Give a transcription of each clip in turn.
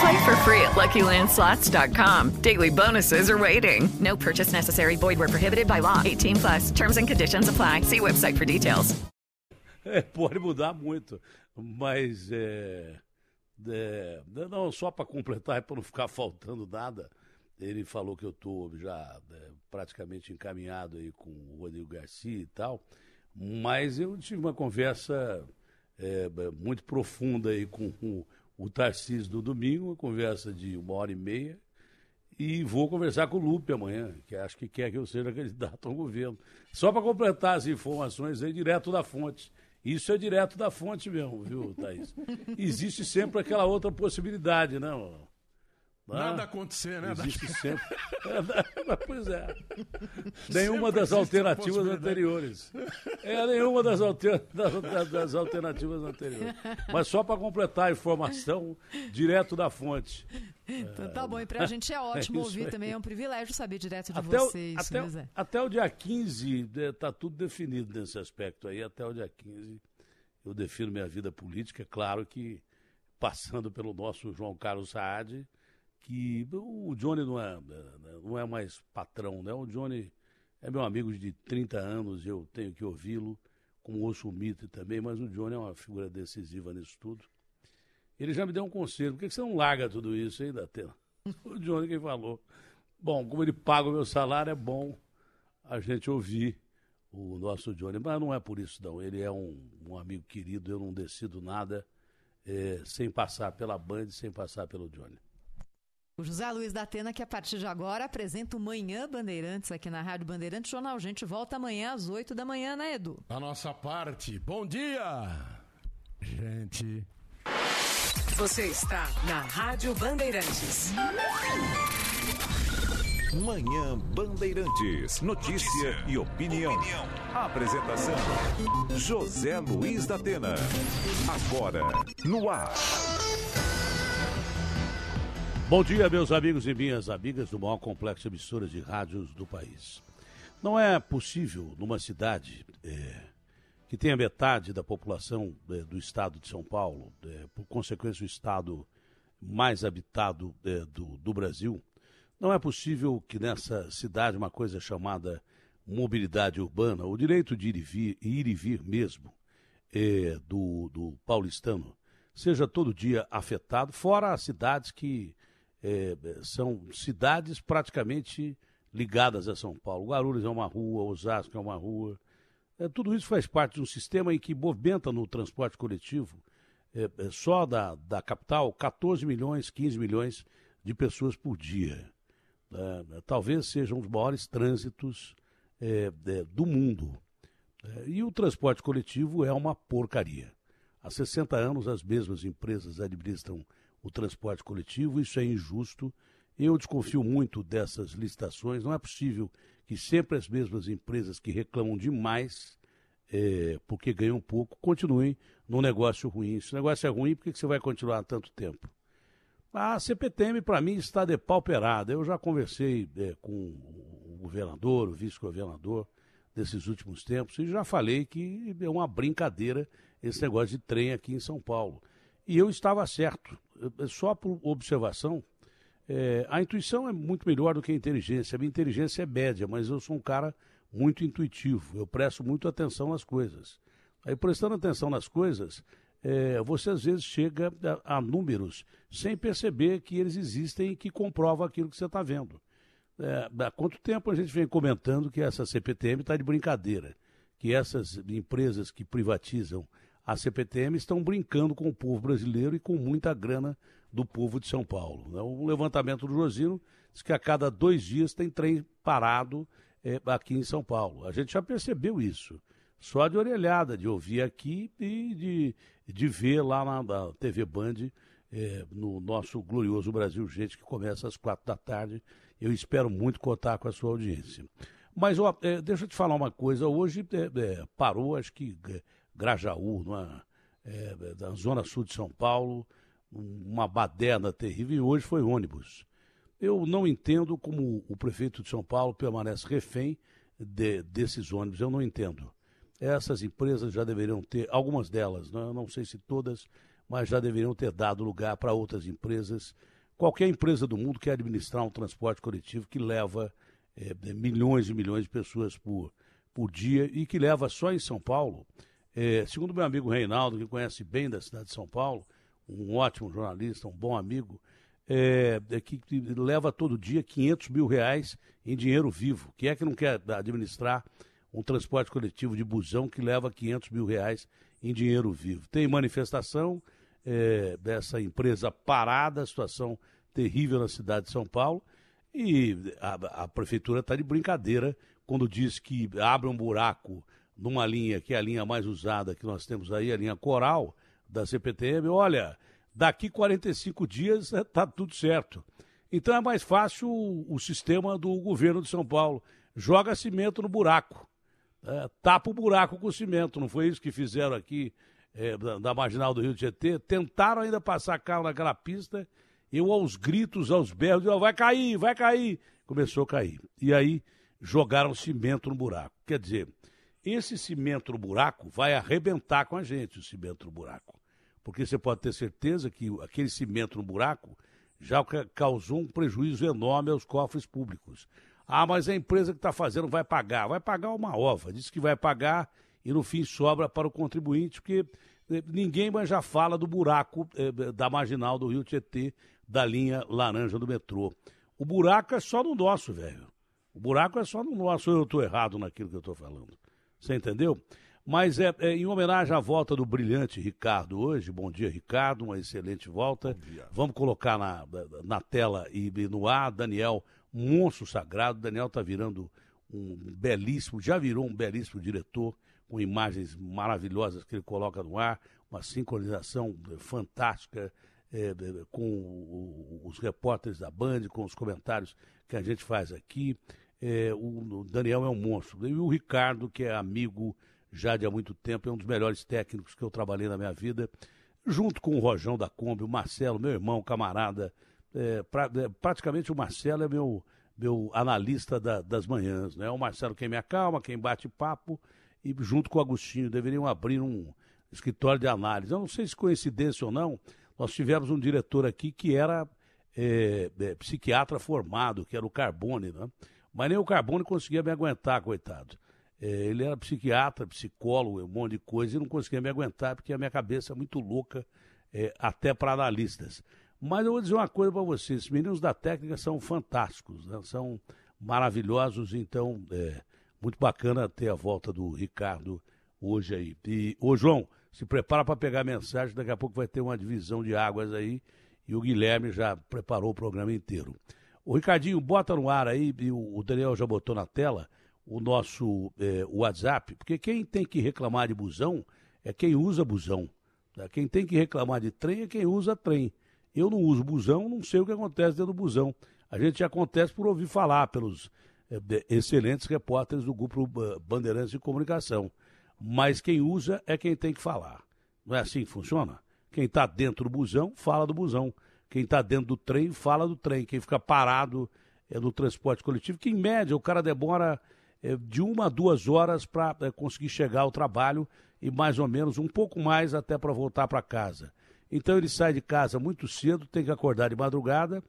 Play for free at LuckyLandSlots.com. Daily bonuses are waiting. No purchase necessary. Void were prohibited by law. 18 plus. Terms and conditions apply. See website for details. É, pode mudar muito, mas é, é, não só para completar, para não ficar faltando nada. Ele falou que eu estou já é, praticamente encaminhado aí com o Rodrigo Garcia e tal, mas eu tive uma conversa é, muito profunda aí com o, o Tarcísio no domingo, uma conversa de uma hora e meia, e vou conversar com o Lupe amanhã, que acho que quer que eu seja candidato ao governo. Só para completar as informações aí, direto da fonte. Isso é direto da fonte mesmo, viu, Thaís? Existe sempre aquela outra possibilidade, não? Né, Nada acontecer, né? Existe sempre. pois é. Nenhuma das alternativas anteriores. É, nenhuma das, alter... das, das alternativas anteriores. Mas só para completar a informação direto da fonte. Então tá bom, e pra gente é ótimo é ouvir aí. também, é um privilégio saber direto de até vocês. O, até, né, até o dia 15 tá tudo definido nesse aspecto aí, até o dia 15 eu defino minha vida política, claro que passando pelo nosso João Carlos Saad, que o Johnny não é, não é mais patrão, né? O Johnny é meu amigo de 30 anos, eu tenho que ouvi-lo, como ouço o Mitre também, mas o Johnny é uma figura decisiva nisso tudo. Ele já me deu um conselho, por que você não larga tudo isso aí da tela? O Johnny que falou. Bom, como ele paga o meu salário, é bom a gente ouvir o nosso Johnny, mas não é por isso não, ele é um, um amigo querido, eu não decido nada é, sem passar pela Band, sem passar pelo Johnny. O José Luiz da Atena, que a partir de agora apresenta o Manhã Bandeirantes aqui na Rádio Bandeirantes Jornal. A gente volta amanhã às 8 da manhã, né, Edu? Da nossa parte. Bom dia, gente. Você está na Rádio Bandeirantes. Manhã Bandeirantes. Notícia, Notícia e opinião. opinião. Apresentação: José Luiz da Atena. Agora, no ar. Bom dia, meus amigos e minhas amigas do maior complexo de emissoras de rádios do país. Não é possível numa cidade é, que tenha metade da população é, do estado de São Paulo, é, por consequência, o estado mais habitado é, do, do Brasil, não é possível que nessa cidade uma coisa chamada mobilidade urbana, o direito de ir e vir, ir e vir mesmo é, do, do paulistano, seja todo dia afetado, fora as cidades que é, são cidades praticamente ligadas a São Paulo. Guarulhos é uma rua, Osasco é uma rua. É, tudo isso faz parte de um sistema em que movimenta no transporte coletivo, é, é só da, da capital, 14 milhões, 15 milhões de pessoas por dia. É, talvez sejam os maiores trânsitos é, do mundo. e o transporte coletivo é uma porcaria. Há 60 anos, as mesmas empresas administram o transporte coletivo, isso é injusto. Eu desconfio muito dessas licitações. Não é possível que sempre as mesmas empresas que reclamam demais, é, porque ganham pouco, continuem num negócio ruim. Se o negócio é ruim, por que você vai continuar tanto tempo? A CPTM, para mim, está depauperada. Eu já conversei é, com o governador, o vice-governador, desses últimos tempos, e já falei que é uma brincadeira esse negócio de trem aqui em São Paulo. E eu estava certo. Só por observação, é, a intuição é muito melhor do que a inteligência. A minha inteligência é média, mas eu sou um cara muito intuitivo. Eu presto muito atenção nas coisas. Aí, prestando atenção nas coisas, é, você às vezes chega a, a, números sem perceber que eles existem e que comprovam aquilo que você está vendo. É, há quanto tempo a gente vem comentando que essa CPTM está de brincadeira? que essas empresas que privatizam a CPTM estão brincando com o povo brasileiro e com muita grana do povo de São Paulo. O né? levantamento do Josino diz que a cada dois dias tem trem parado é, aqui em São Paulo. A gente já percebeu isso. Só de orelhada, de ouvir aqui e de, de ver lá na, na TV Band, é, no nosso glorioso Brasil Gente, que começa às quatro da tarde. Eu espero muito contar com a sua audiência. Mas, ó, é, deixa eu te falar uma coisa. Hoje é, parou, acho que Grajaú, numa, na zona sul de São Paulo, uma baderna terrível, e hoje foi ônibus. Eu não entendo como o prefeito de São Paulo permanece refém de, desses ônibus, eu não entendo. Essas empresas já deveriam ter, algumas delas, né? não sei se todas, mas já deveriam ter dado lugar para outras empresas. Qualquer empresa do mundo quer administrar um transporte coletivo que leva é, milhões e milhões de pessoas por, por dia e que leva só em São Paulo. É, segundo meu amigo Reinaldo, que conhece bem da cidade de São Paulo, um ótimo jornalista, um bom amigo, é, é que, leva todo dia 500 mil reais em dinheiro vivo. Quem é que não quer administrar um transporte coletivo de busão que leva 500 mil reais em dinheiro vivo? Tem manifestação é, dessa empresa parada, situação terrível na cidade de São Paulo, e a, a prefeitura está de brincadeira quando diz que abre um buraco numa linha que é a linha mais usada que nós temos aí, a linha Coral da CPTM. Olha, daqui 45 dias está eh, tudo certo. Então é mais fácil o, o, sistema do governo de São Paulo. Joga cimento no buraco. É, tapa o buraco com cimento. Não foi isso que fizeram aqui é, da, da, marginal do Rio de Tietê? Tentaram ainda passar carro naquela pista. Eu aos gritos, aos berros, eu, vai cair, vai cair. Começou a cair. E aí jogaram cimento no buraco. Quer dizer, esse cimento no buraco vai arrebentar com a gente, o cimento no buraco porque você pode ter certeza que aquele cimento no buraco já causou um prejuízo enorme aos cofres públicos. Ah, mas a empresa que está fazendo vai pagar. Vai pagar uma ova. Diz que vai pagar e no fim sobra para o contribuinte, porque eh, ninguém mais já fala do buraco eh, da marginal do Rio Tietê, da linha laranja do metrô. O buraco é só no nosso, velho. O buraco é só no nosso. Eu estou errado naquilo que eu estou falando. Você entendeu? Mas é, é, em homenagem à volta do brilhante Ricardo hoje. Bom dia, Ricardo, uma excelente volta. Vamos colocar na, na tela e no ar Daniel, monstro sagrado. Daniel está virando um belíssimo, já virou um belíssimo diretor, com imagens maravilhosas que ele coloca no ar, uma sincronização fantástica é, com os repórteres da Band, com os comentários que a gente faz aqui. É, o, Daniel é um monstro. E o Ricardo, que é amigo já de há muito tempo, é um dos melhores técnicos que eu trabalhei na minha vida, junto com o Rojão da Kombi, o Marcelo, meu irmão, camarada. É, pra, é, praticamente o Marcelo é meu, meu analista da, das manhãs, né? O Marcelo quem me acalma, quem bate papo, e junto com o Agostinho, deveriam abrir um escritório de análise. Eu não sei se coincidência ou não, nós tivemos um diretor aqui que era é, é, psiquiatra formado, que era o Carbone, né? Mas nem o Carbone conseguia me aguentar, coitado. É, ele era psiquiatra, psicólogo, um monte de coisa, e não conseguia me aguentar, porque a minha cabeça é muito louca, é, até para analistas. Mas eu vou dizer uma coisa para vocês: os meninos da técnica são fantásticos, né? são maravilhosos, então é muito bacana ter a volta do Ricardo hoje aí. E, ô João, se prepara para pegar mensagem, daqui a pouco vai ter uma divisão de águas aí, e o Guilherme já preparou o programa inteiro. O Ricardinho, bota no ar aí, e o Daniel já botou na tela o nosso é, WhatsApp, porque quem tem que reclamar de busão é quem usa busão. Tá? Quem tem que reclamar de trem é quem usa trem. Eu não uso busão, não sei o que acontece dentro do busão. A gente acontece por ouvir falar pelos é, excelentes repórteres do grupo Bandeirantes de Comunicação. Mas quem usa é quem tem que falar. Não é assim que funciona? Quem está dentro do busão, fala do busão. Quem está dentro do trem, fala do trem. Quem fica parado é do transporte coletivo, que em média o cara demora é, de uma a duas horas para é, conseguir chegar ao trabalho e mais ou menos um pouco mais até para voltar para casa. Então ele sai de casa muito cedo, tem que acordar de madrugada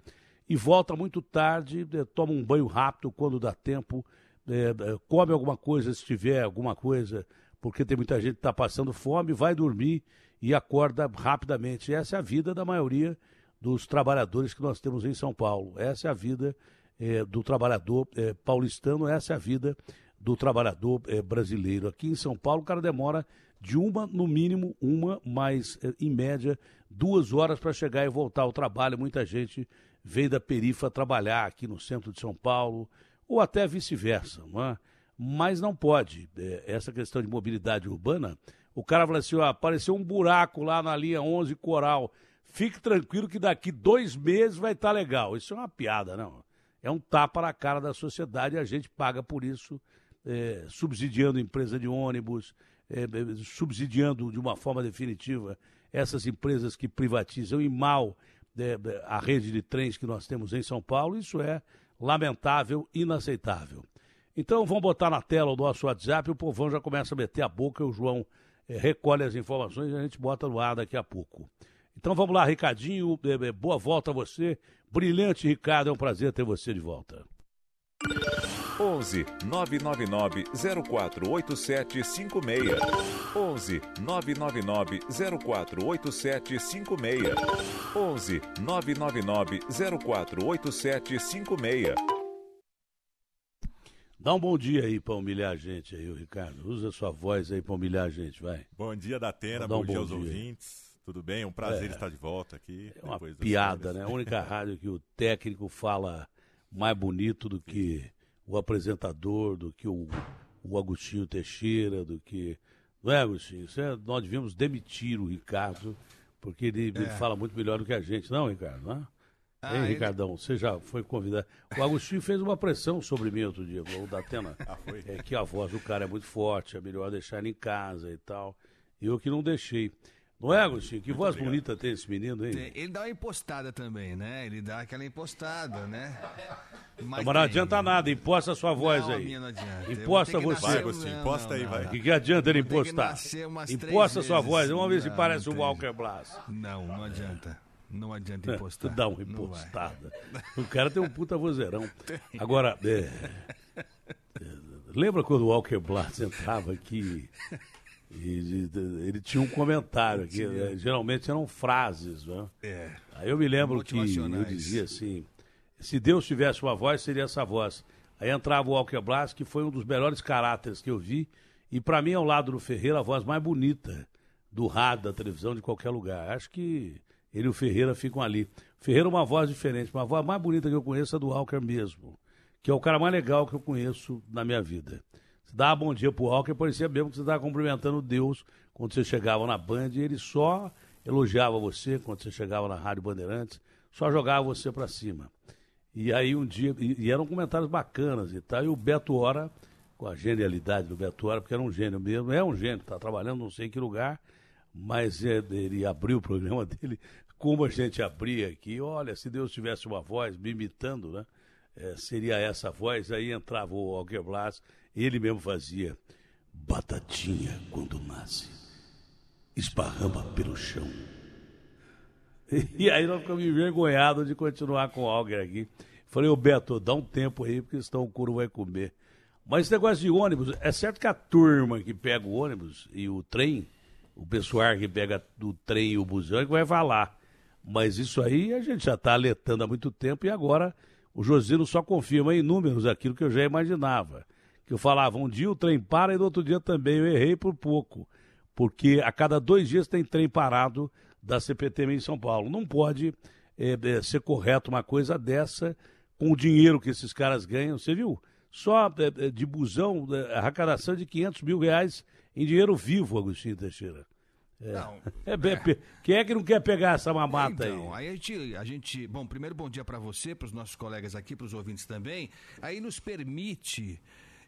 e volta muito tarde, é, toma um banho rápido quando dá tempo, é, é, come alguma coisa se tiver alguma coisa, porque tem muita gente que está passando fome, vai dormir e acorda rapidamente. Essa é a vida da maioria dos trabalhadores que nós temos em São Paulo. Essa é a vida é, do trabalhador é, paulistano, essa é a vida do trabalhador eh, brasileiro. Aqui em São Paulo, o cara demora de uma, no mínimo, uma, mas em média, duas horas para chegar e voltar ao trabalho. Muita gente veio da perifa trabalhar aqui no centro de São Paulo, ou até vice-versa, não é? mas não pode. É, essa questão de mobilidade urbana, o cara fala assim: ó, apareceu um buraco lá na linha 11 Coral. Fique tranquilo que daqui dois meses vai estar tá legal. Isso é uma piada, não. É um tapa na cara da sociedade e a gente paga por isso, é, subsidiando empresa de ônibus, é, é subsidiando de uma forma definitiva essas empresas que privatizam e mal é, é, a rede de trens que nós temos em São Paulo. Isso é lamentável, inaceitável. Então vamos botar na tela o nosso WhatsApp, o povão já começa a meter a boca, o João é, recolhe as informações e a gente bota no ar daqui a pouco. Então vamos lá, Ricardinho, é, boa volta a você. Brilhante, Ricardo, é um prazer ter você de volta. 11 999 048756. 11 999 048756. 11 999 048756. Dá um bom dia aí para humilhar a gente aí, o Ricardo. Usa sua voz aí para humilhar a gente, vai. Bom dia, Datena. Bom um dia aos dia. ouvintes. Tudo bem? É um prazer é, estar de volta aqui. É uma piada, né? A única rádio que o técnico fala mais bonito do que o apresentador, do que o, o Agostinho Teixeira, do que. Não é, Agostinho? É, nós devíamos demitir o Ricardo, porque ele, é. ele, fala muito melhor do que a gente, não, Ricardo? Não é? Ah, Ei, ele... Ricardão, você já foi convidado. O Agostinho fez uma pressão sobre mim outro dia, o da Atena. Ah, foi? É que a voz do cara é muito forte, é melhor deixar ele em casa e tal. Eu que não deixei. Não é, Agostinho? Que muito voz obrigado. bonita tem esse menino, hein? Ele dá uma impostada também, né? Ele dá aquela impostada, né? Mas, não adianta nada, imposta a sua voz não, aí. Minha não adianta. Imposta você. Vai, Agostinho, imposta aí, vai. O que, que adianta ele impostar? Imposta a sua voz, vamos ver se parece o Walker Blas. Não, não adianta. Não adianta impostar. Dá uma impostada. O cara tem um puta vozeirão. Agora, é, é, lembra quando o Walker Blas entrava aqui e, ele tinha um comentário aqui, né? geralmente eram frases, né? É. Aí eu me lembro que eu dizia assim, se Deus tivesse uma voz, seria essa voz. Aí entrava o Walker Blas, que foi um dos melhores caráteres que eu vi, e para mim, ao lado do Ferreira, a voz mais bonita do rádio, da televisão, de qualquer lugar. Acho que ele e o Ferreira ficam ali. O Ferreira é uma voz diferente, uma voz mais bonita que eu conheço é do Walker mesmo, que é o cara mais legal que eu conheço na minha vida. Você dava bom dia pro Walker, parecia mesmo que você estava cumprimentando Deus quando você chegava na Band, ele só elogiava você quando você chegava na Rádio Bandeirantes, só jogava você para cima. E aí um dia, e, e, eram comentários bacanas e tal, e o Beto Hora, com a genialidade do Beto Hora, porque era um gênio mesmo, é um gênio, está trabalhando não sei em que lugar, mas é, ele abriu o programa dele como a gente abria aqui. Olha, se Deus tivesse uma voz me imitando, né? É, seria essa voz. Aí entrava o Alger Blas, ele mesmo fazia. Batatinha, quando nasce, esparrama pelo chão. E, aí nós ficamos envergonhados de continuar com o Alger aqui. Falei, ô Beto, dá um tempo aí, porque senão o couro vai comer. Mas esse negócio de ônibus, é certo que a turma que pega o ônibus e o trem o pessoal que pega o trem e o busão é que vai falar. Mas isso aí a gente já está alertando há muito tempo e agora o Josino só confirma em números aquilo que eu já imaginava. Que eu falava, um dia o trem para e no outro dia também. Eu errei por pouco. Porque a cada dois dias tem trem parado da CPTM em São Paulo. Não pode é, é, ser correto uma coisa dessa com o dinheiro que esses caras ganham. Você viu? Só é, de busão, arrecadação de 500 mil reais em dinheiro vivo, Agostinho Teixeira. É. Não. É, é. Quem é que não quer pegar essa mamata então, aí? aí a gente, a gente, bom, primeiro bom dia para você, para os nossos colegas aqui, para os ouvintes também. Aí nos permite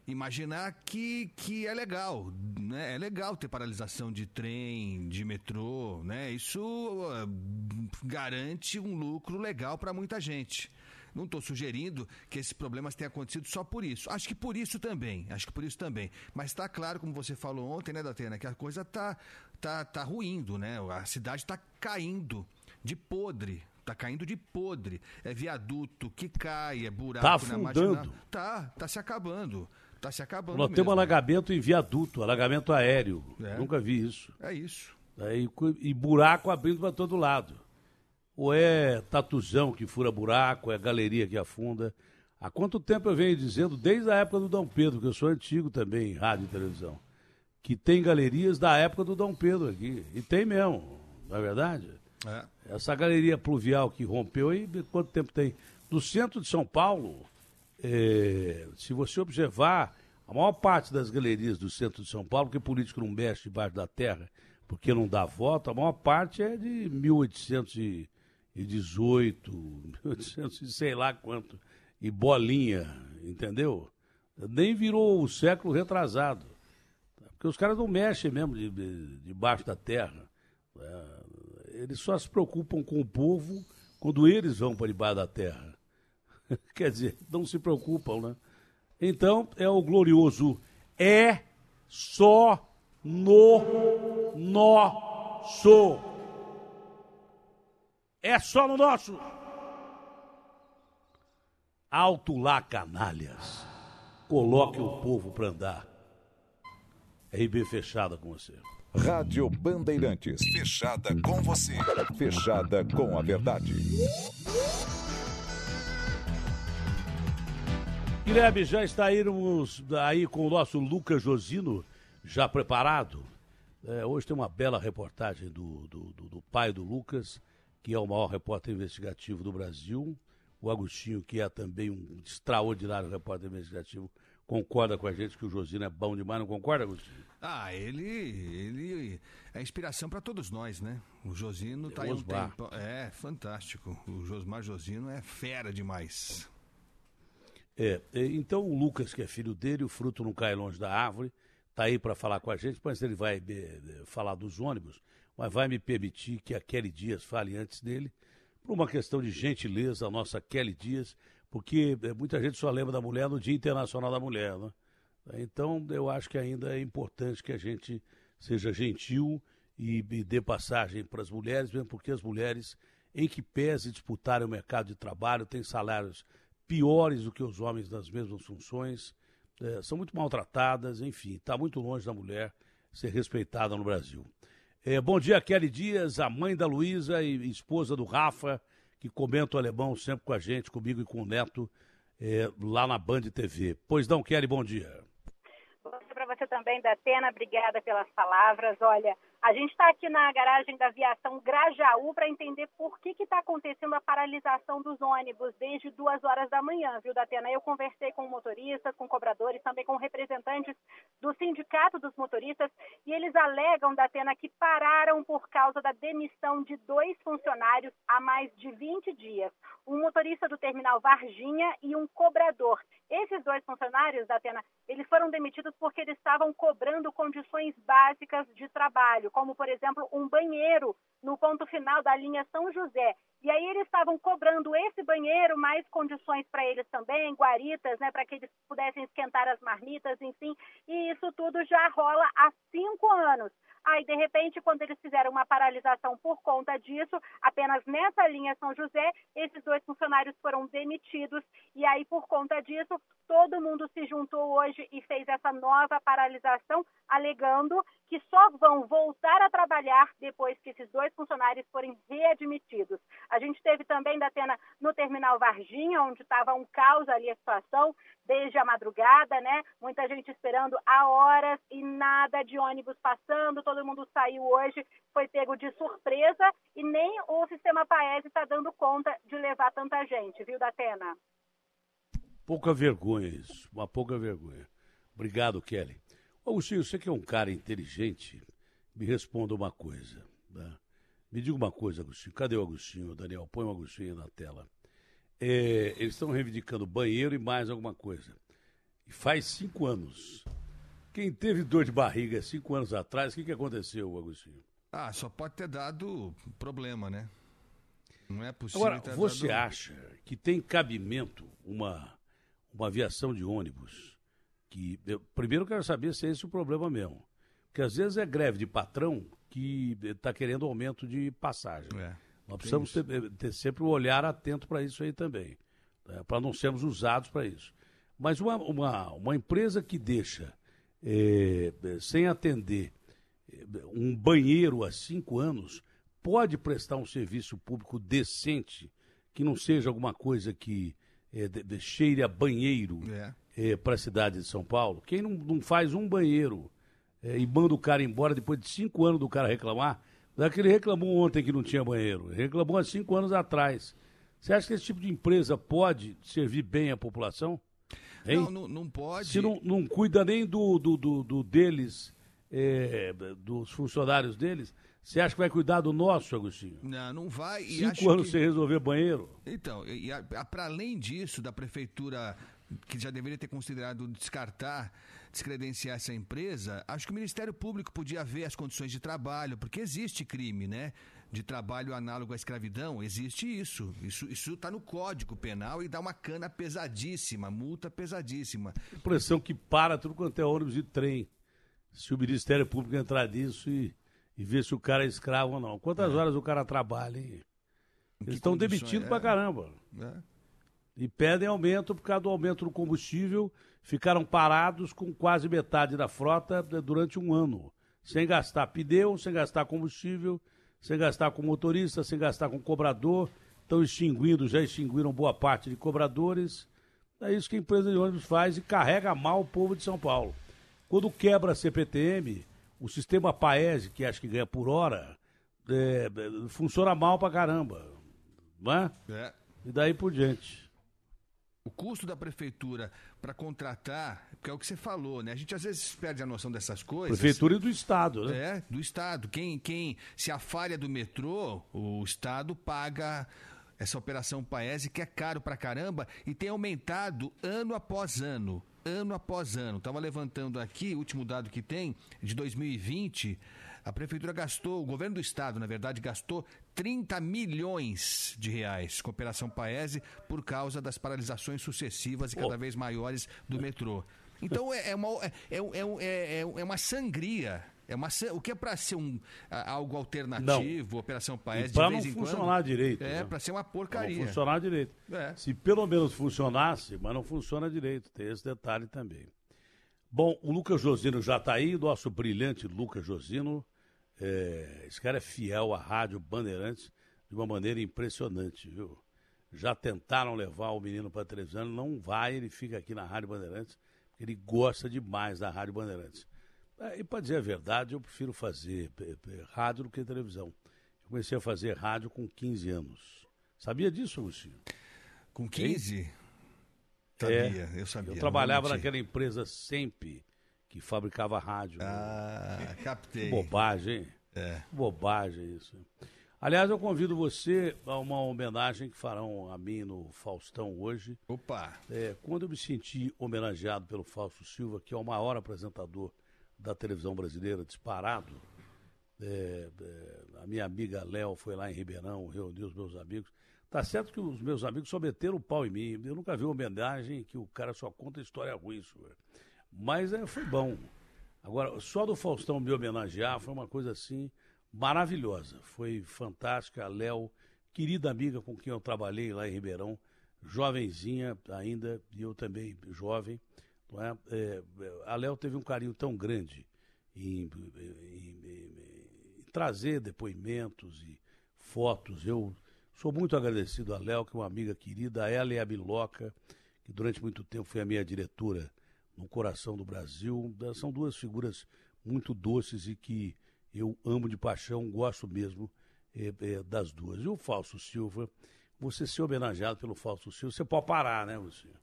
imaginar que, que é legal, né? É legal ter paralisação de trem, de metrô, né? Isso uh, garante um lucro legal para muita gente. Não estou sugerindo que esses problemas tenham acontecido só por isso. Acho que por isso também. Acho que por isso também. Mas está claro, como você falou ontem, né, Datena, que a coisa tá, tá, tá ruindo, né? A cidade está caindo de podre. Tá caindo de podre. É viaduto que cai, é buraco tá afundando. na marginal. Tá, tá se acabando. Tá se acabando. Nós temos alagamento em viaduto, alagamento aéreo. É. Nunca vi isso. É isso. Aí, e buraco abrindo para todo lado ou é tatuzão que fura buraco, é galeria que afunda. Há quanto tempo eu venho dizendo, desde a época do Dom Pedro, que eu sou antigo também em rádio e televisão, que tem galerias da época do Dom Pedro aqui. E tem mesmo, não é verdade? É. Essa galeria pluvial que rompeu aí, quanto tempo tem? No centro de São Paulo, é, se você observar, a maior parte das galerias do centro de São Paulo, porque político não mexe debaixo da terra, porque não dá voto, a maior parte é de 1818, 1800 e sei lá quanto, e bolinha, entendeu? Nem virou o século retrasado. Porque os caras não mexem mesmo de, de, debaixo da terra. É, eles só se preocupam com o povo quando eles vão para debaixo da terra. Quer dizer, não se preocupam, né? Então, é o glorioso é só no nosso. É só no nosso. Alto lá, canalhas. Coloque o povo para andar. RB fechada com você. Rádio Bandeirantes. Fechada com você. Fechada com a verdade. Guilherme, já está aí com o nosso Lucas Josino, já preparado. É, hoje tem uma bela reportagem do, do, do, do, pai do Lucas, que é o maior repórter investigativo do Brasil. O Agostinho, que é também um extraordinário repórter investigativo, concorda com a gente que o Josino é bom demais, não concorda, Agostinho? Ah, ele, ele é inspiração para todos nós, né? O Josino está aí um tempo. É, fantástico. O Josmar Josino é fera demais. É, então o Lucas, que é filho dele, o fruto não cai longe da árvore, está aí para falar com a gente, mas ele vai é, falar dos ônibus, mas vai me permitir que a Kelly Dias fale antes dele, por uma questão de gentileza, a nossa Kelly Dias, porque é, muita gente só lembra da mulher no Dia Internacional da Mulher, né? Então eu acho que ainda é importante que a gente seja gentil e, e dê passagem para as mulheres, mesmo porque as mulheres, em que pese disputarem o mercado de trabalho, têm salários piores do que os homens nas mesmas funções, é, são muito maltratadas, enfim, está muito longe da mulher ser respeitada no Brasil. É, bom dia, Kelly Dias, a mãe da Luísa e esposa do Rafa, que comenta o alemão sempre com a gente, comigo e com o Neto, é, lá na Band TV. Pois não, Kelly, bom dia. Bom dia para você também, Datena, obrigada pelas palavras. Olha, a gente está aqui na garagem da aviação Grajaú para entender por que está acontecendo a paralisação dos ônibus desde duas horas da manhã, viu, Datena? Eu conversei com motoristas, com cobradores, também com representantes do Sindicato dos Motoristas e eles alegam, Datena, que pararam por causa da demissão de dois funcionários há mais de 20 dias. Um motorista do terminal Varginha e um cobrador. Esses dois funcionários, Datena, eles foram demitidos porque eles estavam cobrando condições básicas de trabalho como, por exemplo, um banheiro no ponto final da linha São José. E aí eles estavam cobrando esse banheiro, mais condições para eles também, guaritas, né, para que eles pudessem esquentar as marmitas, enfim. E isso tudo já rola há cinco anos. Aí, de repente, quando eles fizeram uma paralisação por conta disso, apenas nessa linha São José, esses dois funcionários foram demitidos. E aí, por conta disso, todo mundo se juntou hoje e fez essa nova paralisação, alegando que só vão voltar a trabalhar depois que esses dois funcionários forem readmitidos. A gente teve também, da Atena, no terminal Varginha, onde estava um caos ali a situação, desde a madrugada, né? Muita gente esperando há horas e nada de ônibus passando, todo mundo saiu hoje, foi pego de surpresa e nem o sistema Paese está dando conta de levar tanta gente, viu, Datena? Pouca vergonha isso, uma pouca vergonha. Obrigado, Kelly. Agostinho, você que é um cara inteligente, me responda uma coisa. Né? Me diga uma coisa, Agostinho. Cadê o Agostinho, Daniel? Põe o Agostinho na tela. É, eles estão reivindicando banheiro e mais alguma coisa. E faz cinco anos. Quem teve dor de barriga cinco anos atrás, o que, que aconteceu, Agostinho? Ah, só pode ter dado problema, né? Não é possível. Agora, você dado... acha que tem cabimento uma, uma aviação de ônibus que eu, primeiro eu quero saber se é esse o problema mesmo. Porque às vezes é greve de patrão que está querendo aumento de passagem. É, Nós precisamos ter, ter, sempre um olhar atento para isso aí também, né, para não sermos usados para isso. Mas uma, uma, uma empresa que deixa é, sem atender é, um banheiro há cinco anos pode prestar um serviço público decente, que não seja alguma coisa que é, de, de, cheire a banheiro é. para a cidade de São Paulo. Quem não, não faz um banheiro é, e manda o cara embora depois de cinco anos do cara reclamar, não é que ele reclamou ontem que não tinha banheiro, reclamou há cinco anos atrás. Você acha que esse tipo de empresa pode servir bem à população? Não, não, não, pode. Se não, não cuida nem do, do, do, do deles, é, dos funcionários deles, você acha que vai cuidar do nosso, Agostinho? Não, não vai. E Cinco anos que... sem resolver banheiro? Então, para além disso, da prefeitura, que já deveria ter considerado descartar, descredenciar essa empresa, acho que o Ministério Público podia ver as condições de trabalho, porque existe crime, né? De trabalho análogo à escravidão, existe isso. Isso está no Código Penal e dá uma cana pesadíssima, multa pesadíssima. Impressão que para tudo quanto é ônibus e trem. Se o Ministério Público entrar nisso e e ver se o cara é escravo ou não. Quantas é. horas o cara trabalha, hein? Eles estão demitindo é? pra caramba. É. E pedem aumento por causa do aumento do combustível. Ficaram parados com quase metade da frota durante um ano. Sem gastar pneu, sem gastar combustível, sem gastar com motorista, sem gastar com cobrador. Estão extinguindo, já extinguiram boa parte de cobradores. É isso que a empresa de ônibus faz e carrega mal o povo de São Paulo. Quando quebra a CPTM, o sistema Paese, que acho que ganha por hora, é, funciona mal pra caramba. Não é? é? E daí por diante. O custo da prefeitura para contratar, que é o que você falou, né? A gente às vezes perde a noção dessas coisas. Prefeitura e do Estado, né? É, do Estado. Quem, quem, se a falha do metrô, o Estado paga essa operação Paese, que é caro pra caramba e tem aumentado ano após ano ano após ano. Estava levantando aqui, o último dado que tem, de 2020, a prefeitura gastou, o governo do estado, na verdade, gastou 30 milhões de reais com a Operação Paese por causa das paralisações sucessivas e cada oh. vez maiores do metrô. Então é, é uma, é, é, é, é uma sangria é uma, o que é para ser um, algo alternativo, não. Operação Paes, Para não funcionar quando, direito. É, né? para ser uma porcaria. Pra funcionar direito. É. Se pelo menos funcionasse, mas não funciona direito, tem esse detalhe também. Bom, o Lucas Josino já está aí, nosso brilhante Lucas Josino. É, esse cara é fiel à Rádio Bandeirantes de uma maneira impressionante, viu? Já tentaram levar o menino para televisão, não vai, ele fica aqui na Rádio Bandeirantes, ele gosta demais da Rádio Bandeirantes. É, e para dizer a verdade, eu prefiro fazer rádio do que televisão. Eu comecei a fazer rádio com 15 anos. Sabia disso, Agostinho? Com 15? Sabia, é, eu sabia. Eu trabalhava naquela empresa sempre que fabricava rádio. Ah, captei. Que bobagem, hein? É. Bobagem isso. Aliás, eu convido você a uma homenagem que farão a mim no Faustão hoje. Opa! É, quando eu me senti homenageado pelo Fausto Silva, que é o maior apresentador da televisão brasileira disparado. É, é, a minha amiga Léo foi lá em Ribeirão, reuniu os meus amigos. Tá certo que os meus amigos só meteram o pau em mim. Eu nunca vi uma homenagem que o cara só conta história ruim, senhor. Mas é, foi bom. Agora, só do Faustão me homenagear foi uma coisa assim maravilhosa. Foi fantástica. A Léo, querida amiga com quem eu trabalhei lá em Ribeirão, jovenzinha ainda, e eu também jovem. É? É, a Léo teve um carinho tão grande em, em, em, em, trazer depoimentos e fotos. Eu sou muito agradecido a Léo, que é uma amiga querida, a ela e a Biloca, que durante muito tempo foi a minha diretora no coração do Brasil. São duas figuras muito doces e que eu amo de paixão, gosto mesmo é, é, das duas. E o Falso Silva, você ser homenageado pelo Falso Silva, você pode parar, né, Luciano?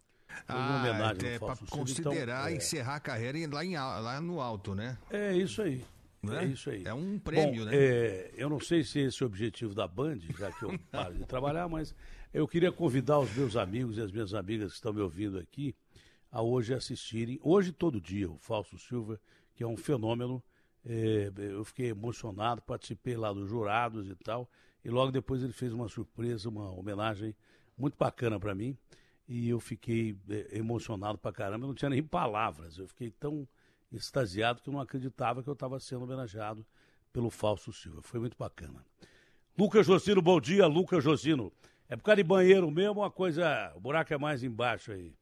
Ah, é para considerar então, é. encerrar a carreira lá, em, lá no alto, né? É isso aí. É? é isso aí. É um prêmio, Bom, né? É, eu não sei se esse é o objetivo da Band, já que eu paro de trabalhar, mas eu queria convidar os meus amigos e as minhas amigas que estão me ouvindo aqui a hoje assistirem, hoje todo dia, o Fausto Silva, que é um fenômeno. É, eu fiquei emocionado, participei lá dos jurados e tal, e logo depois ele fez uma surpresa, uma homenagem muito bacana para mim e eu fiquei é, emocionado pra caramba, eu não tinha nem palavras, eu fiquei tão extasiado que eu não acreditava que eu estava sendo homenageado pelo Falso Silva, foi muito bacana. Lucas Josino, bom dia, Lucas Josino. É por causa de banheiro mesmo, uma coisa, o buraco é mais embaixo aí.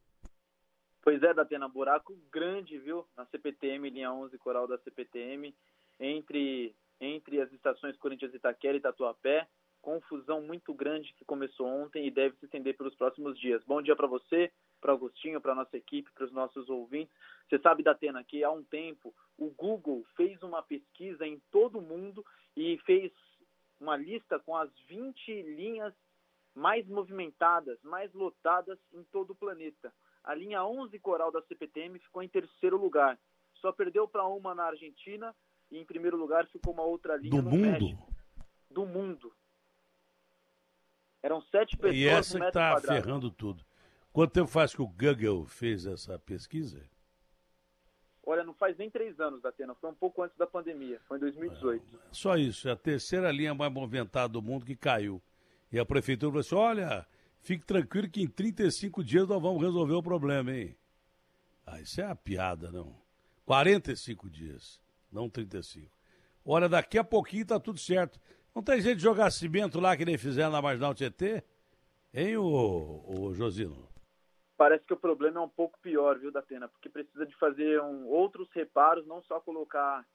Pois é, Datena, buraco grande, viu, na CPTM, linha 11, coral da CPTM, entre, entre as estações Corinthians Itaquera e Tatuapé, confusão muito grande que começou ontem e deve se estender pelos próximos dias. Bom dia para você, para Agostinho, para nossa equipe, para os nossos ouvintes. Você sabe, Datena, que há um tempo o Google fez uma pesquisa em todo o mundo e fez uma lista com as 20 linhas mais movimentadas, mais lotadas em todo o planeta. A linha 11 Coral da CPTM ficou em terceiro lugar. Só perdeu para uma na Argentina e em primeiro lugar ficou uma outra linha Do no mundo? México. Do mundo. Eram sete pessoas E essa que está ferrando tudo. Quanto tempo faz que o Google fez essa pesquisa? Olha, não faz nem três anos, Datena. Foi um pouco antes da pandemia. Foi em 2018. Só isso, é a terceira linha mais movimentada do mundo que caiu. E a prefeitura falou assim: olha, fique tranquilo que em 35 dias nós vamos resolver o problema, hein? Ah, isso é uma piada, não. 45 dias, não 35. Olha, daqui a pouquinho tá tudo certo. Não tem jeito de jogar cimento lá que nem fizeram na Marginal Tietê? Hein, ô Josino? Parece que o problema é um pouco pior, viu, Datena? Porque precisa de fazer um, outros reparos, não só colocar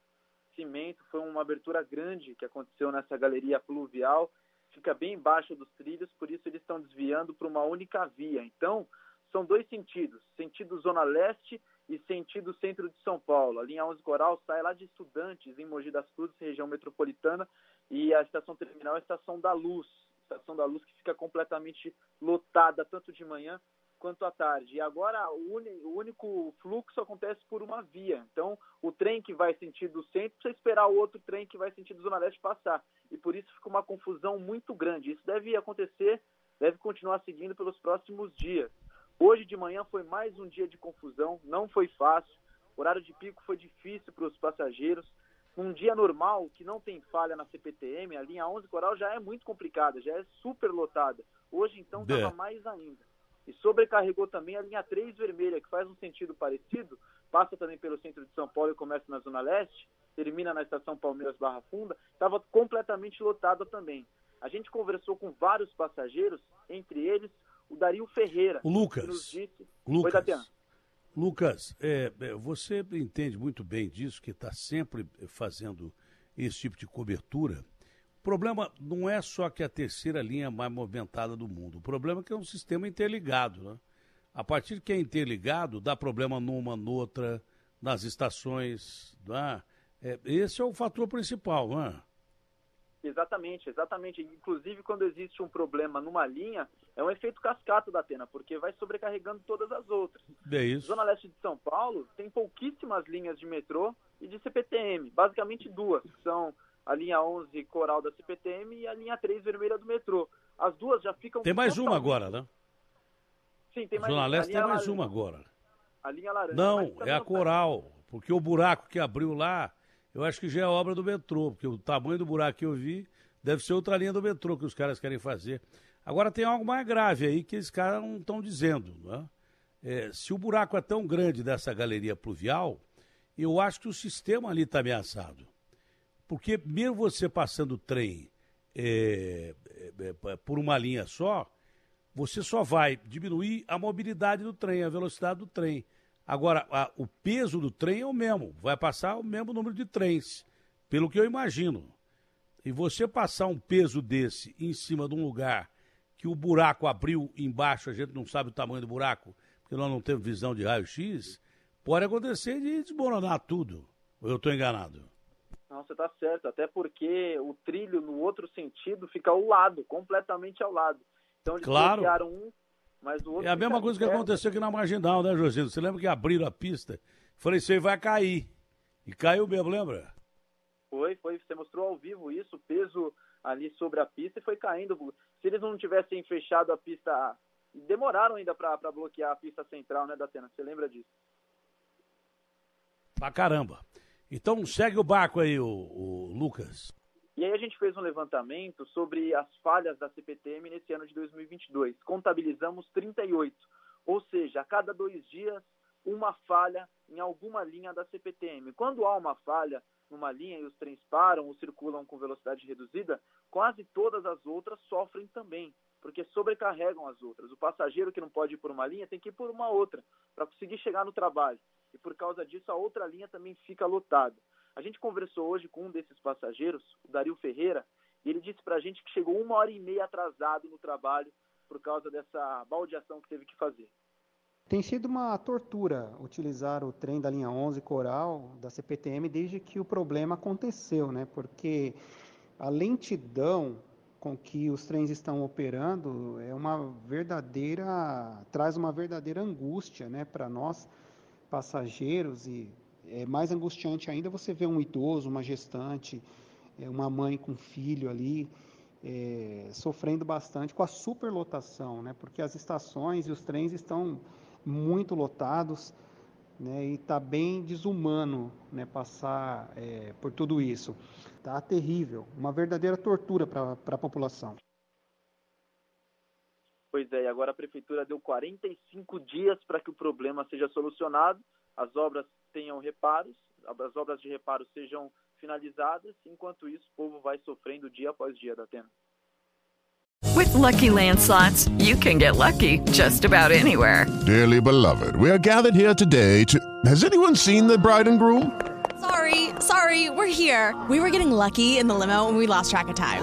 cimento. Foi uma abertura grande que aconteceu nessa galeria pluvial. Fica bem embaixo dos trilhos, por isso eles estão desviando para uma única via. Então, são dois sentidos: sentido Zona Leste e sentido centro de São Paulo. A linha 11 Coral sai lá de Estudantes, em Mogi das Cruzes, região metropolitana, e a estação terminal é a Estação da Luz. Estação da Luz que fica completamente lotada, tanto de manhã quanto à tarde. E agora o, o único fluxo acontece por uma via. Então, o trem que vai sentido centro precisa esperar o outro trem que vai sentido Zona Leste passar. E por isso fica uma confusão muito grande. Isso deve acontecer, deve continuar seguindo pelos próximos dias. Hoje de manhã foi mais um dia de confusão, não foi fácil. O horário de pico foi difícil para os passageiros. Num dia normal, que não tem falha na CPTM, a linha 11 Coral já é muito complicada, já é super lotada. Hoje, então, estava É. mais ainda. E sobrecarregou também a linha 3 vermelha, que faz um sentido parecido, passa também pelo centro de São Paulo e começa na Zona Leste, termina na estação Palmeiras Barra Funda, estava completamente lotada também. A gente conversou com vários passageiros, entre eles o Dario Ferreira, O Lucas. que nos disse... Lucas. Oi. Lucas, é, é, você entende muito bem disso, que está sempre fazendo esse tipo de cobertura. O problema não é só que a terceira linha é mais movimentada do mundo. O problema é que é um sistema interligado. Né? A partir que é interligado, dá problema numa, noutra, nas estações. Não é? Esse é o fator principal, não é? Exatamente, exatamente. Inclusive, quando existe um problema numa linha, é um efeito cascata da Atena, porque vai sobrecarregando todas as outras. É isso. Zona Leste de São Paulo tem pouquíssimas linhas de metrô e de CPTM, basicamente duas, que são a linha 11 Coral da CPTM e a linha 3 vermelha do metrô. As duas já ficam Tem mais uma agora, né? Sim, tem mais Zona uma. Leste tem mais laranja. uma agora. A linha laranja. Não, é a não- Coral. Porque o buraco que abriu lá, eu acho que já é obra do metrô, porque o tamanho do buraco que eu vi deve ser outra linha do metrô que os caras querem fazer. Agora tem algo mais grave aí que esses caras não estão dizendo. Né? É, se o buraco é tão grande dessa galeria pluvial, eu acho que o sistema ali está ameaçado. Porque mesmo você passando o trem é, é, é, por uma linha só, você só vai diminuir a mobilidade do trem, a velocidade do trem. Agora, a- o peso do trem é o mesmo, vai passar o mesmo número de trens, pelo que eu imagino. E você passar um peso desse em cima de um lugar que o buraco abriu embaixo, a gente não sabe o tamanho do buraco, porque nós não temos visão de raio-x, pode acontecer de desmoronar tudo. Ou eu estou enganado? Não, você está certo, até porque o trilho no outro sentido fica ao lado, completamente ao lado. Então eles Claro. bloquearam um, mas o outro É a mesma coisa que perto. aconteceu aqui na Marginal, né, Josino? Você lembra que abriram a pista? Falei, isso aí vai cair. E caiu mesmo, lembra? Foi, foi. Você mostrou ao vivo isso, o peso ali sobre a pista e foi caindo. Se eles não tivessem fechado a pista, demoraram ainda para bloquear a pista central, né, Datena? Você lembra disso? Pra caramba. Então segue o barco aí, o, o Lucas. E aí a gente fez um levantamento sobre as falhas da CPTM nesse ano de 2022. Contabilizamos 38, ou seja, a cada dois dias uma falha em alguma linha da CPTM. Quando há uma falha numa linha e os trens param ou circulam com velocidade reduzida, quase todas as outras sofrem também, porque sobrecarregam as outras. O passageiro que não pode ir por uma linha tem que ir por uma outra para conseguir chegar no trabalho. E por causa disso a outra linha também fica lotada. A gente conversou hoje com um desses passageiros, o Dario Ferreira, E ele disse para a gente que chegou uma hora e meia atrasado no trabalho por causa dessa baldeação que teve que fazer. Tem sido uma tortura utilizar o trem da linha 11 Coral da CPTM desde que o problema aconteceu, né? Porque a lentidão com que os trens estão operando é uma verdadeira traz uma verdadeira angústia, né, para nós passageiros e é mais angustiante ainda você ver um idoso, uma gestante, é, uma mãe com filho ali é, sofrendo bastante com a superlotação, né? Porque as estações e os trens estão muito lotados, né? E está bem desumano, né? Passar é, por tudo isso, tá terrível, uma verdadeira tortura para a população. Pois é, e agora a prefeitura deu 45 dias para que o problema seja solucionado, as obras tenham reparos, as obras de reparo sejam finalizadas, enquanto isso o povo vai sofrendo dia após dia da Atena. With lucky landslots, you can get lucky just about anywhere. Dearly beloved, we are gathered here today to. Has anyone seen the bride and groom? Sorry, sorry, we're here. We were getting lucky in the limo and we lost track of time.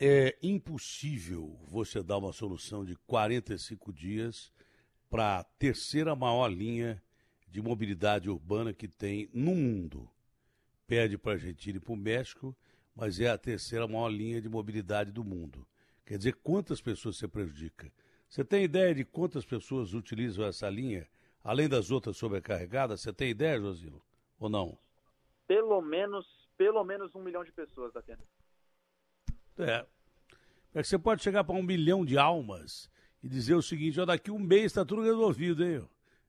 é impossível você dar uma solução de 45 dias para a terceira maior linha de mobilidade urbana que tem no mundo. Perde para a Argentina e para o México, mas é a terceira maior linha de mobilidade do mundo. Quer dizer, quantas pessoas você prejudica? Você tem ideia de quantas pessoas utilizam essa linha, além das outras sobrecarregadas? Você tem ideia, Josilo? Ou não? Pelo menos, pelo menos um milhão de pessoas, da Atena. É. é que você pode chegar para um milhão de almas e dizer o seguinte: ó, daqui um mês está tudo resolvido, hein?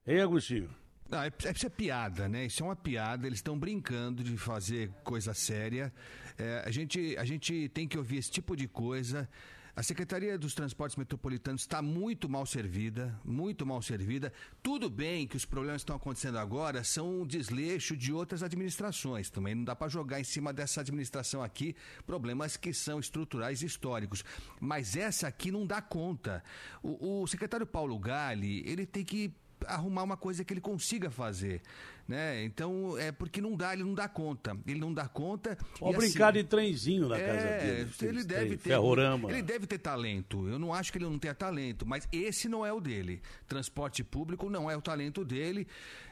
Hein, Agostinho? Não, é, é, isso é piada, né? Isso é uma piada. Eles estão brincando de fazer coisa séria. É, a, gente, a gente tem que ouvir esse tipo de coisa. A Secretaria dos Transportes Metropolitanos está muito mal servida, muito mal servida. Tudo bem que os problemas que estão acontecendo agora são um desleixo de outras administrações. Também não dá para jogar em cima dessa administração aqui problemas que são estruturais e históricos. Mas essa aqui não dá conta. O, o secretário Paulo Galli, ele tem que arrumar uma coisa que ele consiga fazer. Né? Então, é porque não dá, ele não dá conta. Ele não dá conta. Pode brincar assim, de trenzinho na é, casa dele. Ele deve trem, ter. Ferrorama. Ele deve ter talento. Eu não acho que ele não tenha talento, mas esse não é o dele. Transporte público não é o talento dele.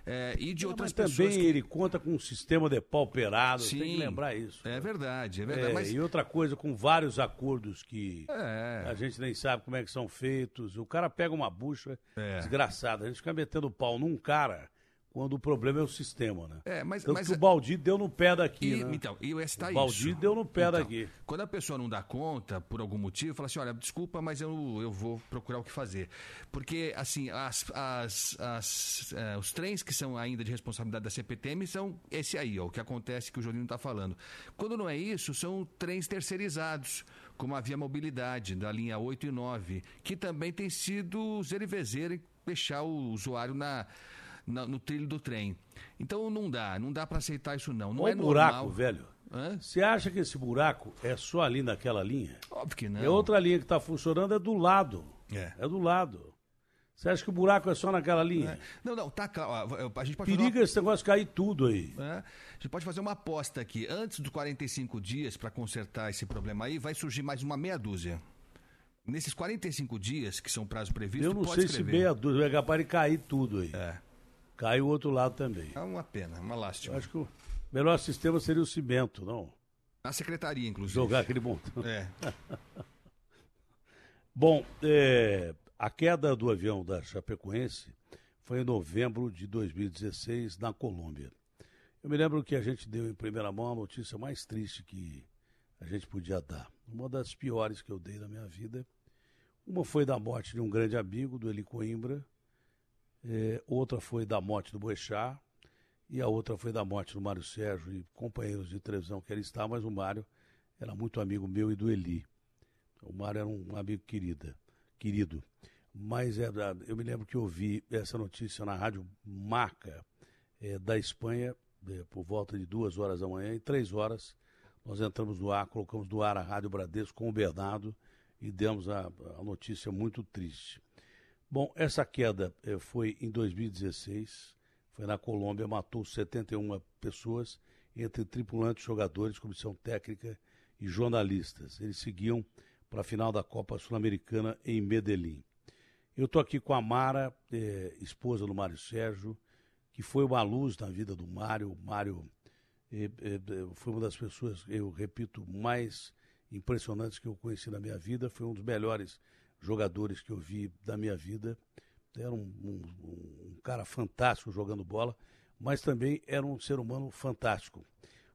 É, e de não, outras mas pessoas. Também que... ele conta com um sistema depauperado. Sim, tem que lembrar isso. É verdade, é verdade. É, mas... E outra coisa, com vários acordos que é. a gente nem sabe como é que são feitos. O cara pega uma bucha É. desgraçada. A gente fica metendo pau num cara quando o problema é o sistema, né? É, mas, Tanto mas que o Baldi deu no pé daqui, E, né? Então, e o está o Baldi deu no pé Então, daqui. Quando a pessoa não dá conta, por algum motivo, fala assim, olha, desculpa, mas eu, eu vou procurar o que fazer. Porque, assim, as, as, as, eh, os trens que são ainda de responsabilidade da CPTM são esse aí, ó, o que acontece que o Jolino está falando. Quando não é isso, são trens terceirizados, como a Via Mobilidade, da linha 8 e 9, que também tem sido zerivezeira em deixar o usuário na, na- no trilho do trem. Então não dá, não dá para aceitar isso não. Não Olha é buraco, normal. velho. Hã? Você acha que esse buraco é só ali naquela linha? Óbvio que não. É outra linha que está funcionando, é do lado. É. É do lado. Você acha que o buraco é só naquela linha? Não, não, tá claro. ó, A gente pode Periga fazer esse negócio cair tudo aí. uma, é, a gente pode fazer uma aposta aqui. Antes dos 45 dias para consertar esse problema aí, vai surgir mais uma meia dúzia. Nesses 45 dias, que são prazo previsto, Eu não pode sei escrever. se meia dúzia é capaz de cair tudo aí. É. Cai o outro lado também. É uma pena, uma lástima. Eu acho que o melhor sistema seria o cimento, não? Na secretaria, inclusive. Jogar aquele montão. É. Bom, é, a queda do avião da Chapecoense foi em novembro de 2016 na Colômbia. Eu me lembro que a gente deu em primeira mão a notícia mais triste que a gente podia dar. Uma das piores que eu dei na minha vida. Uma foi da morte de um grande amigo, do Eli Coimbra. É, outra foi da morte do Boechat. E a outra foi da morte do Mário Sérgio e companheiros de televisão que ele está, mas o Mário era muito amigo meu e do Eli. O Mário era um amigo querida, querido. Mas era, eu me lembro que eu vi essa notícia na rádio Marca é, da Espanha, é, por volta de duas horas da manhã, e três horas nós entramos no ar, colocamos no ar a Rádio Bradesco com o Bernardo e demos a, a notícia muito triste. Bom, essa queda é, foi em 2016, foi na Colômbia, matou 71 pessoas, entre tripulantes, jogadores, comissão técnica e jornalistas. Eles seguiam para a final da Copa Sul-Americana em Medellín. Eu estou aqui com a Mara, é, esposa do Mário Sérgio, que foi uma luz na vida do Mário. O Mário é, é, foi uma das pessoas, eu repito, mais impressionantes que eu conheci na minha vida. Foi um dos melhores jogadores que eu vi da minha vida. Era um, um, um cara fantástico jogando bola, mas também era um ser humano fantástico.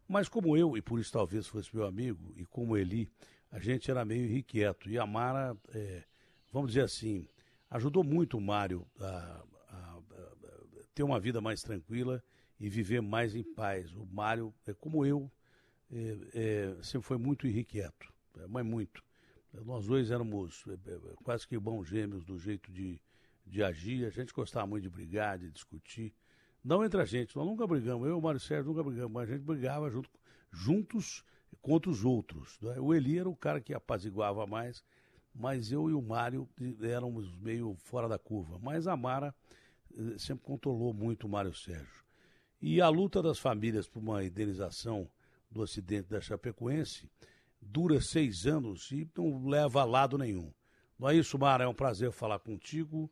Mas como eu, e por isso talvez fosse meu amigo, e como Eli, a gente era meio irrequieto. E a Mara, é, vamos dizer assim, ajudou muito o Mário a, a, a, ter uma vida mais tranquila e viver mais em paz. O Mário, é, como eu, é, é, sempre foi muito irrequieto, é, mas muito. Nós dois éramos é, é, quase que bons gêmeos do jeito de, de agir. A gente gostava muito de brigar, de discutir. Não entre a gente, nós nunca brigamos. Eu e o Mário Sérgio nunca brigamos, mas a gente brigava junto, juntos contra os outros. Né? O Eli era o cara que apaziguava mais, mas eu e o Mário éramos meio fora da curva. Mas a Mara eh, sempre controlou muito o Mário Sérgio. E a luta das famílias por uma indenização do acidente da Chapecoense dura seis anos e não leva a lado nenhum. Não é isso, Mara? É um prazer falar contigo.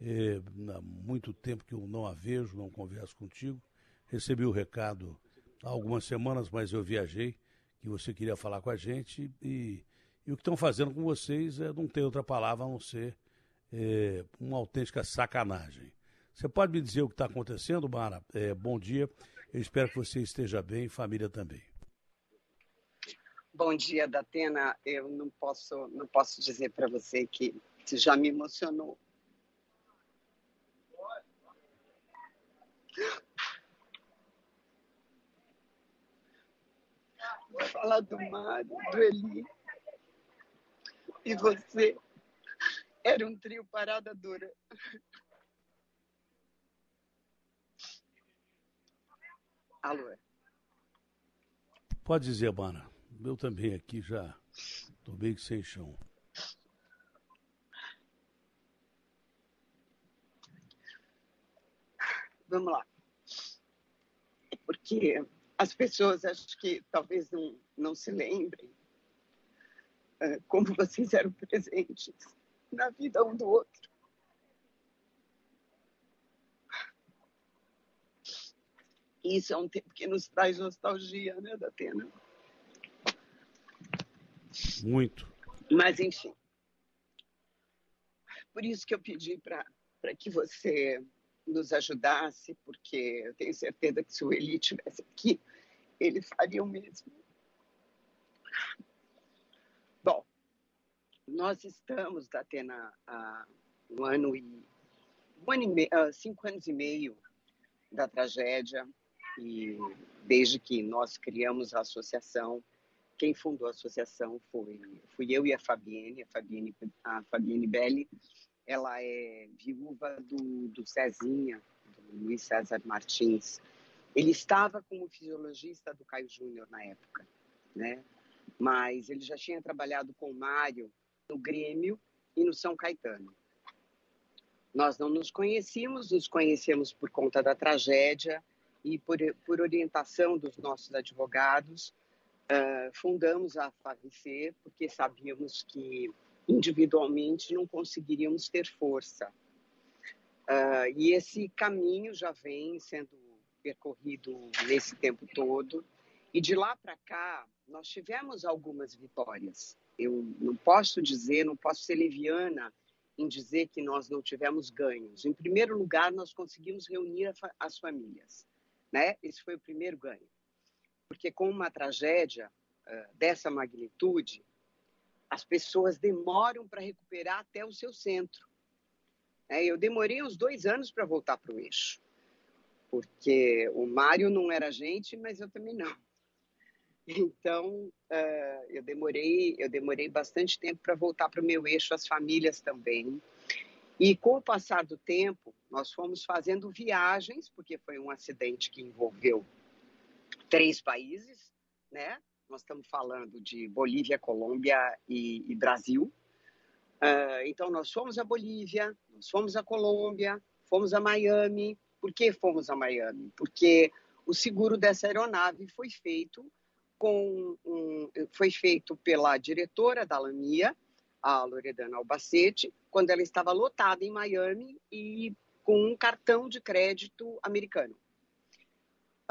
É, há muito tempo que eu não a vejo, não converso contigo. Recebi o recado há algumas semanas, mas eu viajei que você queria falar com a gente e, e o que estão fazendo com vocês é, não tem outra palavra a não ser é, uma autêntica sacanagem. Você pode me dizer o que está acontecendo, Mara? É, bom dia, eu espero que você esteja bem, família também. Bom dia, Datena. Eu não posso, não posso dizer para você que você já me emocionou. Vou falar do Mário, do Eli. E você era um trio parada dura. Alô? Pode dizer, Mana. Eu também aqui já estou meio que sem chão. Vamos lá. Porque as pessoas acho que talvez não, não se lembrem uh, como vocês eram presentes na vida um do outro. Isso é um tempo que nos traz nostalgia, né, Datena? Muito. Mas, enfim. Por isso que eu pedi para que você nos ajudasse, porque eu tenho certeza que se o Eli estivesse aqui, ele faria o mesmo. Bom, nós estamos, Datena, há um ano e, um ano e meio, cinco anos e meio da tragédia e desde que nós criamos a associação, quem fundou a associação foi fui eu e a Fabienne, a Fabienne, a Fabienne Belli. Ela é viúva do, do Cezinha, do Luiz César Martins. Ele estava como fisiologista do Caio Júnior na época, né? Mas ele já tinha trabalhado com o Mário no Grêmio e no São Caetano. Nós não nos conhecíamos, nos conhecemos por conta da tragédia e por, por orientação dos nossos advogados, uh, fundamos a FAVC porque sabíamos que individualmente não conseguiríamos ter força. Uh, e esse caminho já vem sendo percorrido nesse tempo todo. E de lá para cá, nós tivemos algumas vitórias. Eu não posso dizer, não posso ser leviana em dizer que nós não tivemos ganhos. Em primeiro lugar, nós conseguimos reunir as famílias né? Esse foi o primeiro ganho. Porque com uma tragédia uh, dessa magnitude, as pessoas demoram para recuperar até o seu centro. É, eu demorei uns dois anos para voltar para o eixo, porque o Mário não era gente, mas eu também não. Então, uh, eu demorei, eu demorei bastante tempo para voltar para o meu eixo, as famílias também. E com o passar do tempo, nós fomos fazendo viagens, porque foi um acidente que envolveu três países, né? Nós estamos falando de Bolívia, Colômbia e, e Brasil. Uh, então, nós fomos a Bolívia, nós fomos a Colômbia, fomos a Miami. Por que fomos a Miami? Porque o seguro dessa aeronave foi feito com um, foi feito pela diretora da Lamia, a Loredana Albacete, quando ela estava lotada em Miami e com um cartão de crédito americano.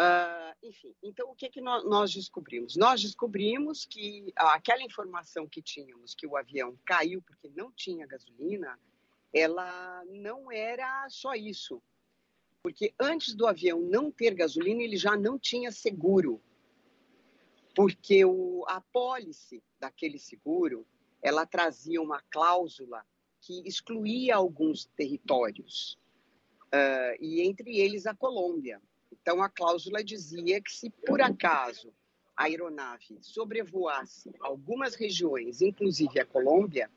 Uh, enfim, então o que, que nós descobrimos? Nós descobrimos que aquela informação que tínhamos, que o avião caiu porque não tinha gasolina, ela não era só isso. Porque antes do avião não ter gasolina, ele já não tinha seguro porque o, a apólice daquele seguro ela trazia uma cláusula que excluía alguns territórios, uh, e entre eles a Colômbia. Então, a cláusula dizia que se por acaso a aeronave sobrevoasse algumas regiões, inclusive a Colômbia,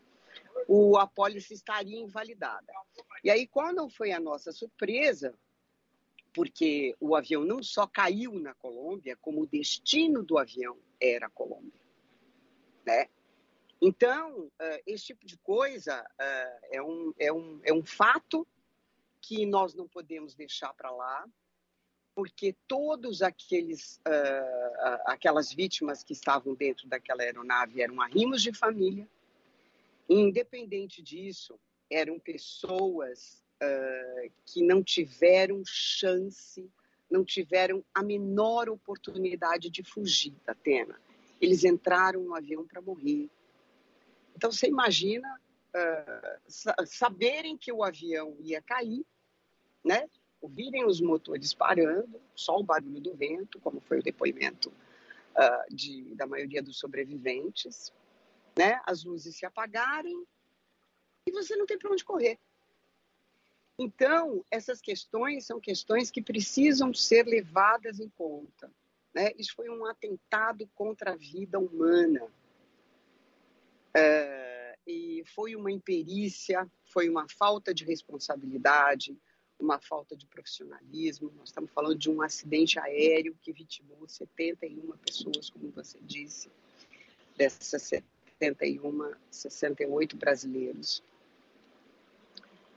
o apólice estaria invalidada. E aí, quando foi a nossa surpresa, porque o avião não só caiu na Colômbia, como o destino do avião era a Colômbia, né? Então, uh, esse tipo de coisa uh, é, um, é, um, é um fato que nós não podemos deixar para lá, porque todos aqueles uh, aquelas vítimas que estavam dentro daquela aeronave eram arrimos de família. Independente disso, eram pessoas uh, que não tiveram chance, não tiveram a menor oportunidade de fugir da Atena. Eles entraram no avião para morrer. Então você imagina uh, saberem que o avião ia cair, né? Ouvirem os motores parando, só o barulho do vento, como foi o depoimento uh, de, da maioria dos sobreviventes, né? As luzes se apagarem e você não tem para onde correr. Então, essas questões são questões que precisam ser levadas em conta. Né? Isso foi um atentado contra a vida humana. É, e foi uma imperícia, foi uma falta de responsabilidade, uma falta de profissionalismo. Nós estamos falando de um acidente aéreo que vitimou 71 pessoas, como você disse, dessas 71, 68 brasileiros.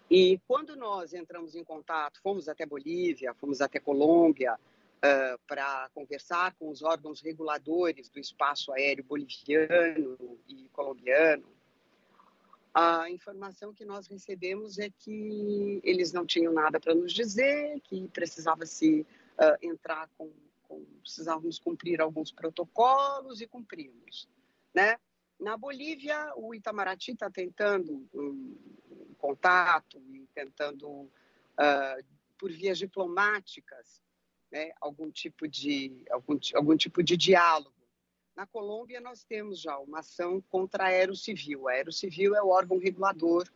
E quando nós entramos em contato, fomos até Bolívia, fomos até Colômbia, uh, para conversar com os órgãos reguladores do espaço aéreo boliviano e colombiano, a informação que nós recebemos é que eles não tinham nada para nos dizer, que precisava se uh, entrar com, com, precisávamos cumprir alguns protocolos e cumprimos, né? Na Bolívia, o Itamaraty está tentando um, contato e tentando, uh, por vias diplomáticas, né, algum tipo de algum, algum tipo de diálogo. Na Colômbia, nós temos já uma ação contra a Aerocivil. A Aerocivil é o órgão regulador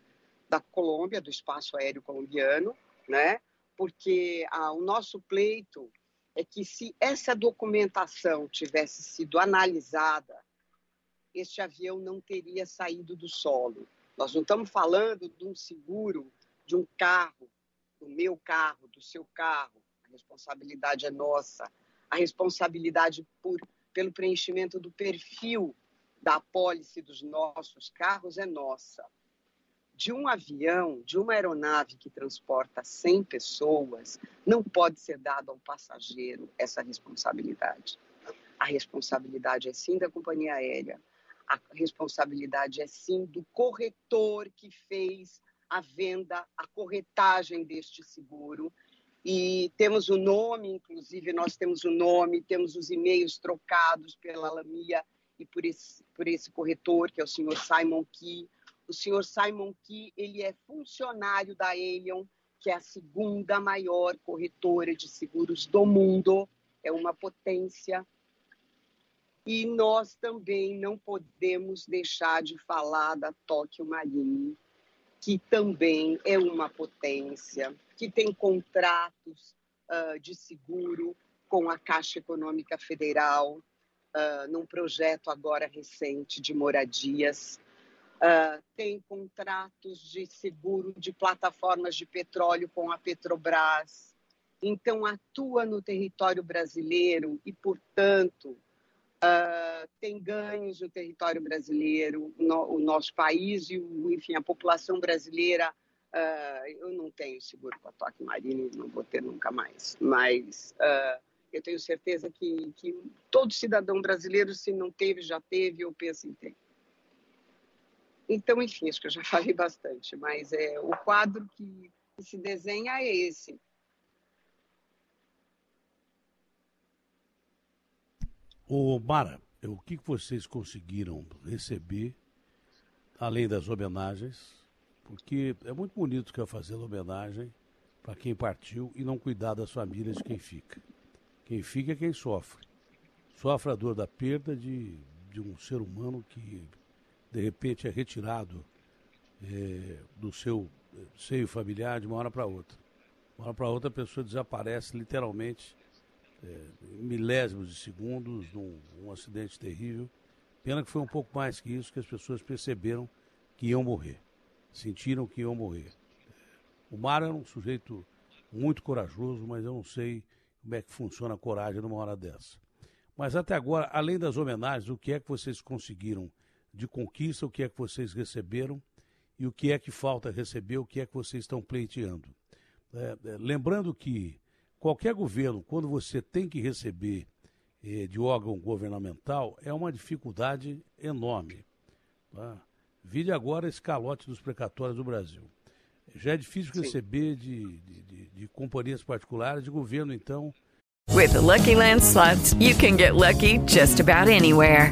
da Colômbia, do espaço aéreo colombiano, né? porque ah, o nosso pleito é que se essa documentação tivesse sido analisada este avião não teria saído do solo. Nós não estamos falando de um seguro de um carro, do meu carro, do seu carro. A responsabilidade é nossa. A responsabilidade por, pelo preenchimento do perfil da apólice dos nossos carros é nossa. De um avião, de uma aeronave que transporta 100 pessoas, não pode ser dado ao passageiro essa responsabilidade. A responsabilidade é sim da companhia aérea, a responsabilidade é sim do corretor que fez a venda, a corretagem deste seguro. E temos o nome, inclusive, nós temos o nome, temos os e-mails trocados pela Lamia e por esse, por esse corretor, que é o senhor Simon Key. O senhor Simon Key, ele é funcionário da Aelion, que é a segunda maior corretora de seguros do mundo, é uma potência. E nós também não podemos deixar de falar da Tóquio Marine, que também é uma potência, que tem contratos uh, de seguro com a Caixa Econômica Federal, uh, num projeto agora recente de moradias. Uh, tem contratos de seguro de plataformas de petróleo com a Petrobras. Então, atua no território brasileiro e, portanto, uh, tem ganhos no território brasileiro, no, o nosso país e, o, enfim, a população brasileira. Uh, eu não tenho seguro com a Toque Marine, não vou ter nunca mais, mas uh, eu tenho certeza que, que todo cidadão brasileiro, se não teve, já teve ou pensa em ter. Então, enfim, acho que eu já falei bastante, mas é o quadro que se desenha é esse. Ô, Mara, o que vocês conseguiram receber, além das homenagens? Porque é muito bonito ficar fazendo homenagem para quem partiu e não cuidar das famílias de quem fica. Quem fica é quem sofre. Sofre a dor da perda de, de um ser humano que, de repente, é retirado é, do seu seio familiar de uma hora para outra. De uma hora para outra, a pessoa desaparece literalmente é, milésimos de segundos, num um acidente terrível. Pena que foi um pouco mais que isso, que as pessoas perceberam que iam morrer, sentiram que iam morrer. O Mar era um sujeito muito corajoso, mas eu não sei como é que funciona a coragem numa hora dessa. Mas até agora, além das homenagens, o que é que vocês conseguiram de conquista, o que é que vocês receberam e o que é que falta receber, o que é que vocês estão pleiteando. É, é, lembrando que qualquer governo, quando você tem que receber eh, de órgão governamental, é uma dificuldade enorme. Tá? Vide agora esse calote dos precatórios do Brasil. Já é difícil Sim. receber de, de, de, de companhias particulares, de governo, então. With the Lucky Land slots, you can get lucky just about anywhere.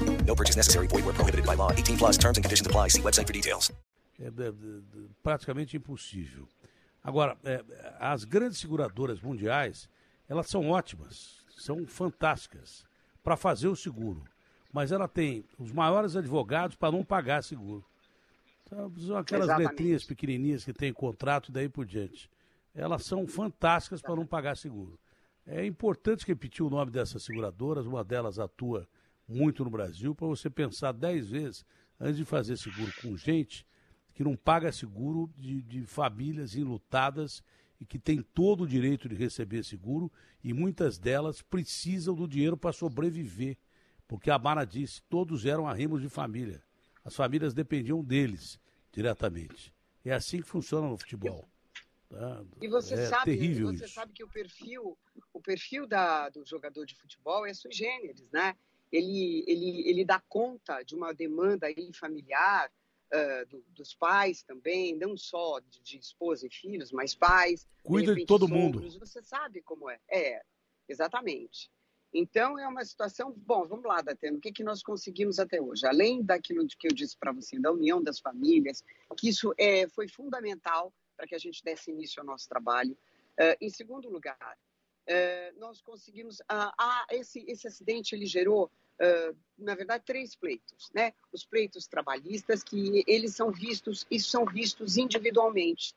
No purchase necessary. Void where prohibited by law. 18 plus terms and conditions apply. See website for details. É, é, é praticamente impossível. Agora, é, as grandes seguradoras mundiais, elas são ótimas, são fantásticas para fazer o seguro mas ela tem os maiores advogados para não pagar seguro. Então, são aquelas Exatamente. letrinhas pequenininhas que tem contrato e daí por diante. Elas são fantásticas para não pagar seguro. É importante repetir o nome dessas seguradoras, uma delas atua muito no Brasil, para você pensar dez vezes antes de fazer seguro com gente que não paga seguro de, de famílias enlutadas e que tem todo o direito de receber seguro e muitas delas precisam do dinheiro para sobreviver. Porque a Mara disse, todos eram arrimos de família. As famílias dependiam deles diretamente. É assim que funciona no futebol. Tá? E você é sabe, terrível você isso. sabe que o perfil, o perfil da, do jogador de futebol é sui generis, né? Ele, ele, ele dá conta de uma demanda aí familiar, uh, do, dos pais também, não só de, de, esposa e filhos, mas pais. Cuida de, de todo mundo. Você sabe como é. É, exatamente. Então, é uma situação. Bom, vamos lá, Datena, o que, que nós conseguimos até hoje? Além daquilo que eu disse para você, da união das famílias, que isso é, foi fundamental para que a gente desse início ao nosso trabalho. Uh, em segundo lugar, uh, nós conseguimos. Uh, ah, esse, esse acidente ele gerou, na verdade, três pleitos. Né? Os pleitos trabalhistas, que eles são vistos, e são vistos individualmente.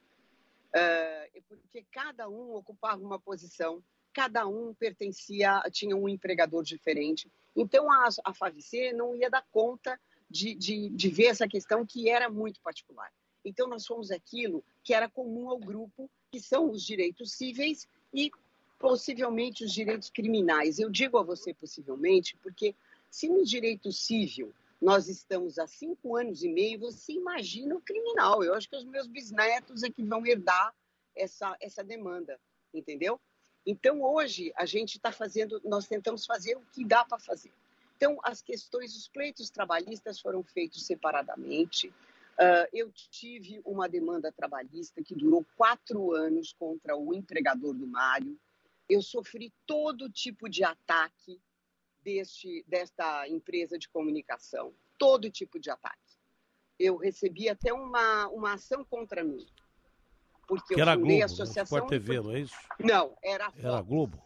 porque cada um ocupava uma posição cada um pertencia, tinha um empregador diferente. Então, a, a FAVC não ia dar conta de, de, de ver essa questão que era muito particular. Então, nós fomos aquilo que era comum ao grupo, que são os direitos cíveis e possivelmente os direitos criminais. Eu digo a você possivelmente, porque se no direito civil nós estamos há cinco anos e meio, você imagina o criminal. Eu acho que os meus bisnetos é que vão herdar essa, essa demanda, entendeu? Então, hoje, a gente está fazendo, nós tentamos fazer o que dá para fazer. Então, as questões, os pleitos trabalhistas foram feitos separadamente. Uh, eu tive uma demanda trabalhista que durou quatro anos contra o empregador do Mário. Eu sofri todo tipo de ataque deste, desta empresa de comunicação, todo tipo de ataque. Eu recebi até uma, uma ação contra mim. Porque que eu era fundei Globo, a associação. Sport TV, não é isso? Não, era a Fox. Era Globo?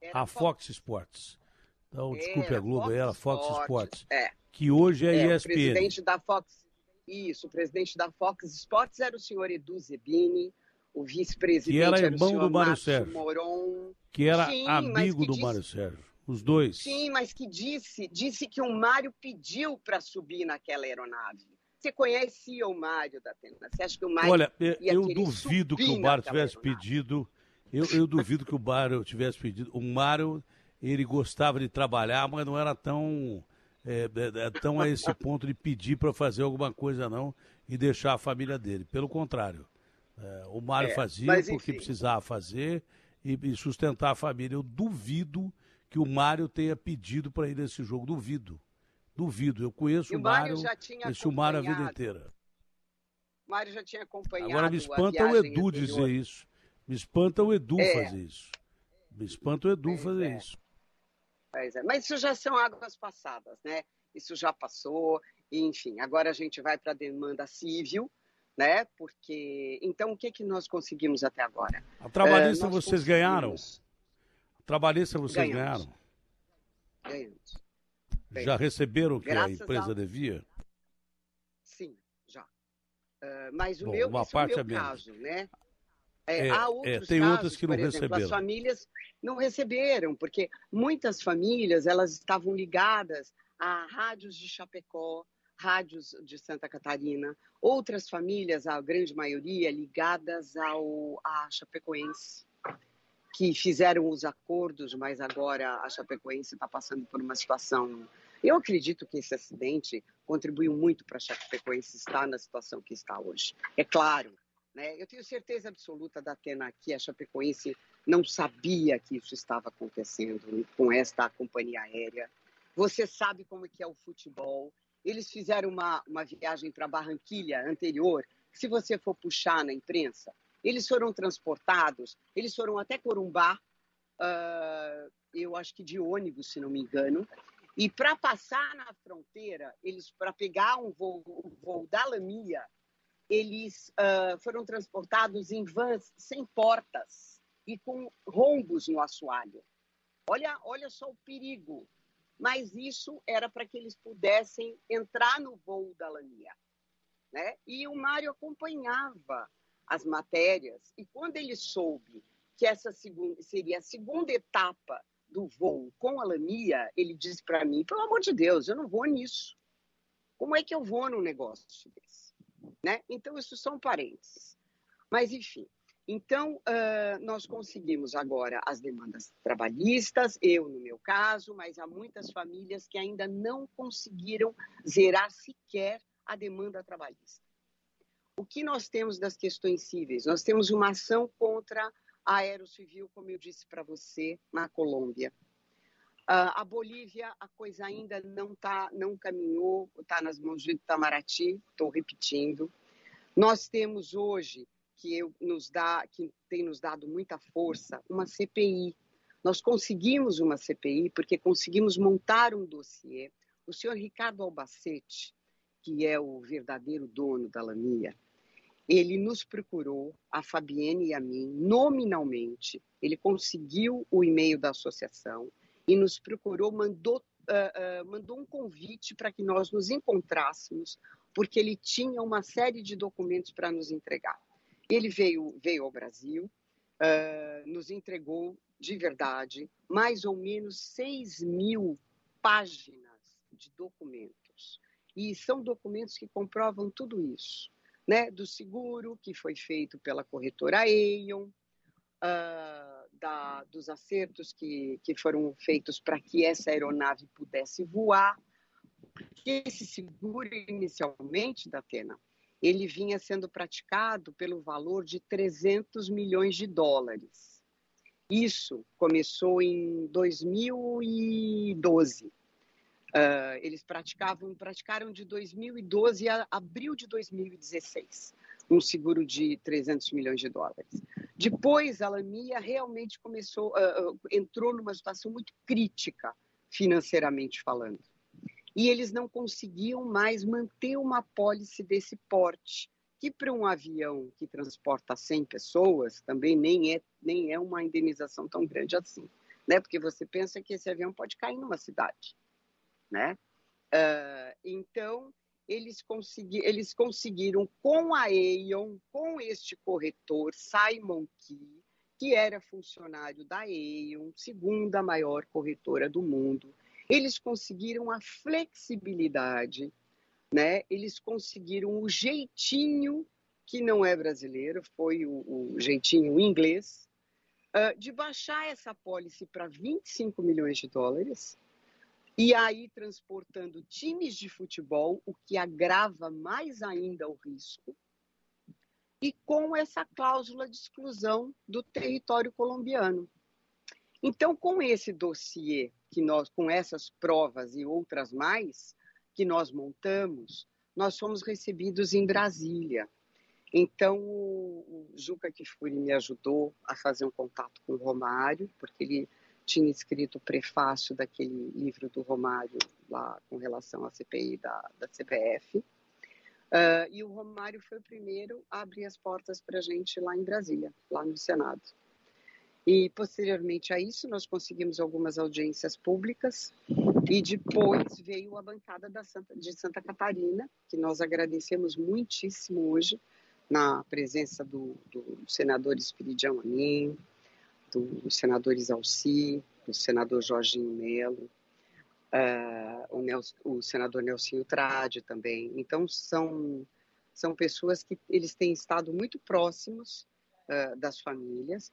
Era a Fox Sports. Então, desculpe a Globo, Fox era Fox Sports, Sports. é. Que hoje é, É, o ESPN. presidente da Fox, isso, o presidente da Fox Sports era o senhor Edu Zebini, o vice-presidente Que era irmão do Mário Márcio Sérgio. Moron. Que era Sim, amigo que do disse- Mário Sérgio. Os dois. Sim, mas que disse, disse que o Mário pediu para subir naquela aeronave. Você conhecia o Mário da Atena? Você acha que o Mário Olha, eu, duvido que o Mário tivesse pedido. Eu, eu duvido que o Mário tivesse pedido. O Mário, ele gostava de trabalhar, mas não era tão, é, é, é, tão a esse ponto de pedir para fazer alguma coisa, não, e deixar a família dele. Pelo contrário. É, o Mário É, fazia mas porque enfim. precisava fazer e, e sustentar a família. Eu duvido que o Mário tenha pedido para ir nesse jogo. Duvido. Duvido. Eu conheço E o Mário conheci o Mário a vida inteira. O Mário já tinha acompanhado Agora me espanta o Edu anterior. dizer isso. Me espanta o Edu É. fazer isso. Me espanta o Edu fazer é. isso. Pois é, mas isso já são águas passadas, né? Isso já passou, enfim. Agora a gente vai para a demanda civil, né? Porque então o que que nós conseguimos até agora? A trabalhista É, nós vocês ganharam? A trabalhista vocês Ganhamos. ganharam? Ganhamos. Já receberam o que a empresa devia? Sim, já. Ah, mas o Bom, meu, uma esse parte é meu caso, né? É, É, há é, outros tem casos, outras que não exemplo, receberam. as famílias não receberam, porque muitas famílias elas estavam ligadas a rádios de Chapecó, rádios de Santa Catarina, outras famílias, a grande maioria, ligadas ao a Chapecoense, que fizeram os acordos, mas agora a Chapecoense está passando por uma situação. Eu acredito que esse acidente contribuiu muito para a Chapecoense estar na situação que está hoje. É claro, né? Eu tenho certeza absoluta da Atena que a Chapecoense não sabia que isso estava acontecendo com esta companhia aérea. Você sabe como que é o futebol. Eles fizeram uma, uma viagem para Barranquilha anterior. Se você for puxar na imprensa, eles foram transportados, eles foram até Corumbá, ah, eu acho que de ônibus, se não me engano. E para passar na fronteira, eles para pegar um voo, um voo da Lamia, eles ah, foram transportados em vans sem portas e com rombos no assoalho. Olha, olha só o perigo. Mas isso era para que eles pudessem entrar no voo da Lamia. Né? E o Mário acompanhava as matérias, e quando ele soube que essa segunda, seria a segunda etapa do voo com a Lamia, ele disse para mim: pelo amor de Deus, eu não vou nisso. Como é que eu vou num negócio desse? Né? Então, isso são parênteses. Mas, enfim, então ah, nós conseguimos agora as demandas trabalhistas, eu no meu caso, mas há muitas famílias que ainda não conseguiram zerar sequer a demanda trabalhista. O que nós temos das questões cíveis? Nós temos uma ação contra a Aerocivil, como eu disse para você, na Colômbia. Ah, a Bolívia, a coisa ainda não tá, não caminhou, está nas mãos de Itamaraty, estou repetindo. Nós temos hoje, que, eu, nos dá, que tem nos dado muita força, uma CPI. Nós conseguimos uma CPI porque conseguimos montar um dossiê. O senhor Ricardo Albacete, que é o verdadeiro dono da Lamia, ele nos procurou, a Fabienne e a mim, nominalmente. Ele conseguiu o e-mail da associação e nos procurou, mandou, uh, uh, mandou um convite para que nós nos encontrássemos, porque ele tinha uma série de documentos para nos entregar. Ele veio, veio ao Brasil, uh, nos entregou de verdade mais ou menos 6 mil páginas de documentos. E são documentos que comprovam tudo isso. Né? Do seguro que foi feito pela corretora Aeon, uh, da, dos acertos que, que foram feitos para que essa aeronave pudesse voar. Porque esse seguro, inicialmente, da Atena, ele vinha sendo praticado pelo valor de 300 milhões de dólares. Isso começou em 2012. Uh, ah, eles praticavam, praticaram de 2012 a abril de 2016 um seguro de 300 milhões de dólares. Depois, a Lamia realmente começou, uh, entrou numa situação muito crítica financeiramente falando e eles não conseguiam mais manter uma apólice desse porte, que para um avião que transporta 100 pessoas também nem é, nem é uma indenização tão grande assim, né? Porque você pensa que esse avião pode cair numa cidade, né? Uh, então, eles, consegui, eles conseguiram com a Aeon, com este corretor, Simon Key, que era funcionário da Aeon, segunda maior corretora do mundo, eles conseguiram a flexibilidade, né? Eles conseguiram o jeitinho que não é brasileiro, foi o, o jeitinho inglês, uh, de baixar essa pólice para 25 milhões de dólares e aí transportando times de futebol, o que agrava mais ainda o risco, e com essa cláusula de exclusão do território colombiano. Então, com esse dossiê que nós, com essas provas e outras mais que nós montamos, nós fomos recebidos em Brasília. Então, o, Juca Kifuri me ajudou a fazer um contato com o Romário, porque ele tinha escrito o prefácio daquele livro do Romário lá com relação à CPI da, da CBF. Uh, ah, e o Romário foi o primeiro a abrir as portas para a gente lá em Brasília, lá no Senado. E posteriormente a isso, nós conseguimos algumas audiências públicas e depois veio a bancada da Santa, de Santa Catarina, que nós agradecemos muitíssimo hoje, na presença do, do senador Espiridião Amin, do senador Isalci, do senador Jorginho Melo, uh, o, Nelson, o, senador Nelsinho Trade também. Então, são, são pessoas que eles têm estado muito próximos uh, das famílias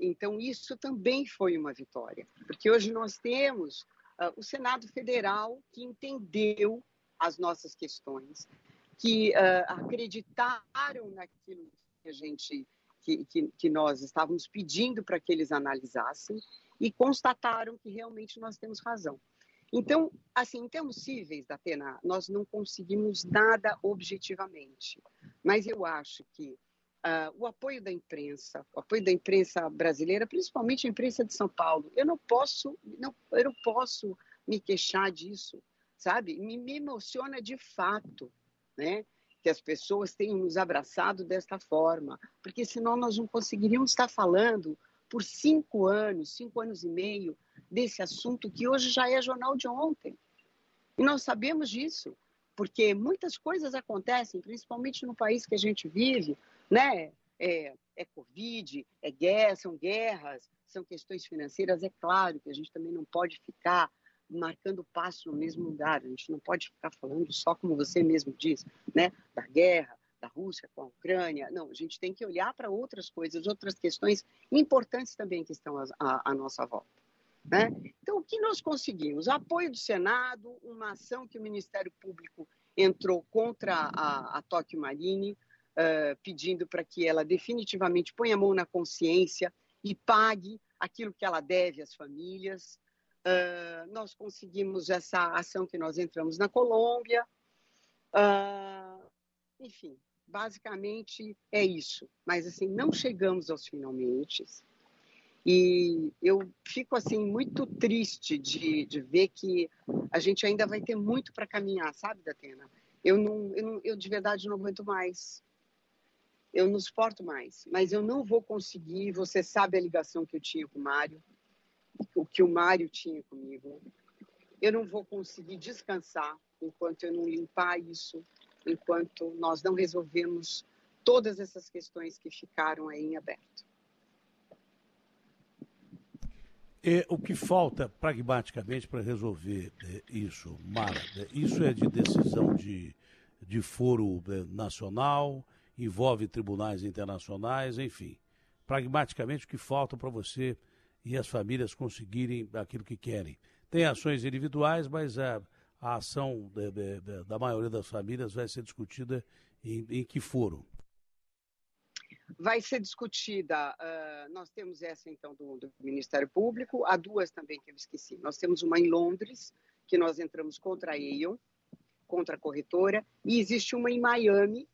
então, isso também foi uma vitória, porque hoje nós temos uh, o Senado Federal que entendeu as nossas questões, que uh, acreditaram naquilo que a gente, que, que, que nós estávamos pedindo para que eles analisassem e constataram que realmente nós temos razão. Então, assim, em termos cíveis da Atena, nós não conseguimos nada objetivamente, mas eu acho que Uh, o apoio da imprensa, o apoio da imprensa brasileira, principalmente a imprensa de São Paulo. Eu não posso, não, eu não posso me queixar disso, sabe? Me, me emociona de fato, né? Que as pessoas tenham nos abraçado desta forma, porque senão nós não conseguiríamos estar falando por cinco anos, cinco anos e meio desse assunto que hoje já é jornal de ontem. E nós sabemos disso, porque muitas coisas acontecem, principalmente no país que a gente vive, né? É, é Covid, é guerra, são guerras, são questões financeiras. É claro que a gente também não pode ficar marcando passo no mesmo lugar. A gente não pode ficar falando só como você mesmo diz, né? Da guerra, da Rússia com a Ucrânia. Não, a gente tem que olhar para outras coisas, outras questões importantes também que estão à, nossa volta. Né? Então, o que nós conseguimos? Apoio do Senado, uma ação que o Ministério Público entrou contra a, a Tóquio Marine, uh, pedindo para que ela definitivamente ponha a mão na consciência e pague aquilo que ela deve às famílias. Uh, nós conseguimos essa ação que nós entramos na Colômbia. Uh, enfim, basicamente é isso. Mas assim, não chegamos aos finalmente. E eu fico assim muito triste de, de ver que a gente ainda vai ter muito para caminhar, sabe, Datena? Eu não, eu não, eu de verdade não aguento mais eu não suporto mais, mas eu não vou conseguir. Você sabe a ligação que eu tinha com o Mário, o que o Mário tinha comigo. Eu não vou conseguir descansar enquanto eu não limpar isso, enquanto nós não resolvemos todas essas questões que ficaram aí em aberto. É, o que falta pragmaticamente para resolver é, isso, Mara, é, isso é de decisão de, de foro é, nacional, envolve tribunais internacionais, enfim. Pragmaticamente, o que falta para você e as famílias conseguirem aquilo que querem. Tem ações individuais, mas a, a ação de, da maioria das famílias vai ser discutida em, em que foro? Vai ser discutida. Uh, nós temos essa, então, do, do, Ministério Público, há duas também que eu esqueci. Nós temos uma em Londres, que nós entramos contra a Aon, contra a corretora, e existe uma em Miami,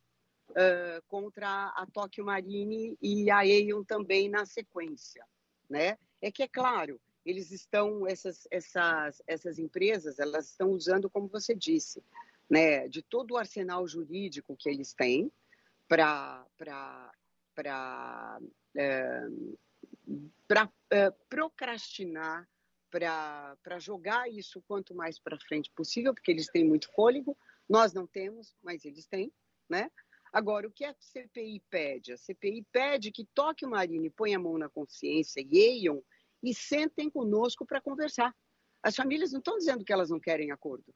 uh, contra a Tóquio Marine e a Aon também na sequência. Né? É que, é claro, eles estão, essas, essas, essas empresas, elas estão usando, como você disse, né, de todo o arsenal jurídico que eles têm para para para é, procrastinar, para jogar isso quanto mais para frente possível, porque eles têm muito fôlego. Nós não temos, mas eles têm, né? Agora, o que a CPI pede? A CPI pede que toque o Marine, ponha a mão na consciência e eiam e sentem conosco para conversar. As famílias não estão dizendo que elas não querem acordo.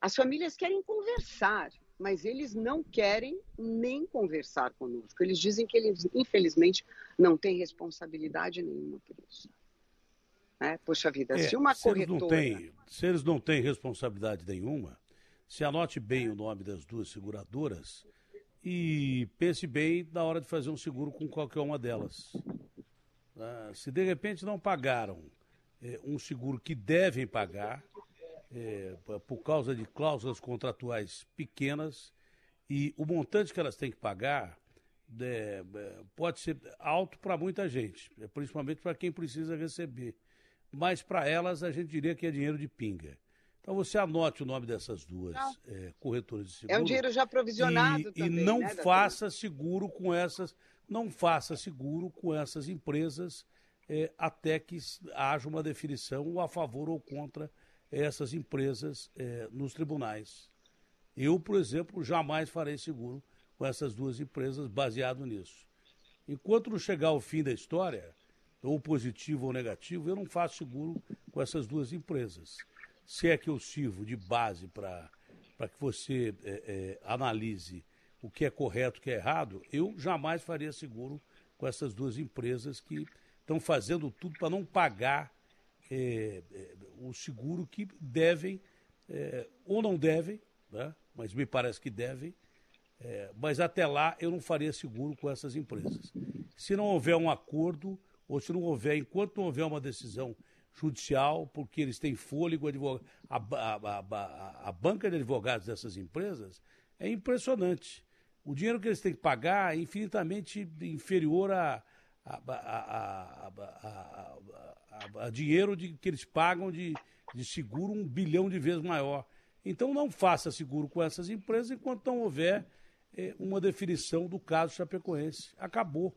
As famílias querem conversar, mas eles não querem nem conversar conosco. Eles dizem que eles, infelizmente, não têm responsabilidade nenhuma por isso. É, Poxa vida, é, se uma se corretora... Eles não têm, se eles não têm responsabilidade nenhuma, se anote bem o nome das duas seguradoras e pense bem na hora de fazer um seguro com qualquer uma delas. Ah, se de repente não pagaram é, um seguro que devem pagar, é, por causa de cláusulas contratuais pequenas e o montante que elas têm que pagar é, pode ser alto para muita gente, principalmente para quem precisa receber. Mas para elas a gente diria que é dinheiro de pinga. Então você anote o nome dessas duas é, corretoras de seguro. É um dinheiro já provisionado e, também, E não né, faça seguro com essas, não faça seguro com essas empresas é, até que haja uma definição a favor ou contra essas empresas é, nos tribunais. Eu, por exemplo, jamais farei seguro com essas duas empresas baseado nisso. Enquanto não chegar ao fim da história, ou positivo ou negativo, eu não faço seguro com essas duas empresas. Se é que eu sirvo de base para que você é, é, analise o que é correto, o que é errado, eu jamais faria seguro com essas duas empresas que estão fazendo tudo para não pagar é, é, o seguro que devem, é, ou não devem, né? mas me parece que devem, é, mas até lá eu não faria seguro com essas empresas. Se não houver um acordo, ou se não houver, enquanto não houver uma decisão judicial, porque eles têm fôlego, a, a, a, a, banca de advogados dessas empresas é impressionante. O dinheiro que eles têm que pagar é infinitamente inferior a, a, dinheiro de, que eles pagam de, de seguro um bilhão de vezes maior. Então não faça seguro com essas empresas enquanto não houver eh, uma definição do caso Chapecoense. Acabou.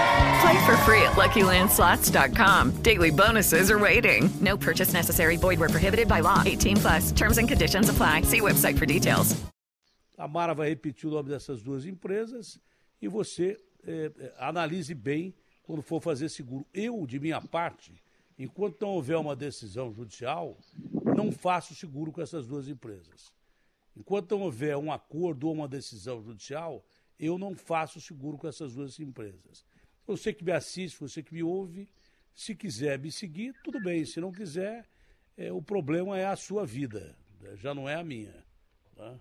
Play for free at LuckyLandSlots.com. Daily bonuses are waiting. No purchase necessary. Void where prohibited by law. 18 plus. Terms and conditions apply. See website for details. A Mara vai repetir o nome dessas duas empresas e você é, analise bem quando for fazer seguro. Eu, de minha parte, enquanto não houver uma decisão judicial, não faço seguro com essas duas empresas. Enquanto não houver um acordo ou uma decisão judicial, eu não faço seguro com essas duas empresas. Você que me assiste, você que me ouve, se quiser me seguir, tudo bem. Se não quiser, é, o problema é a sua vida, né? já não é a minha. Tá?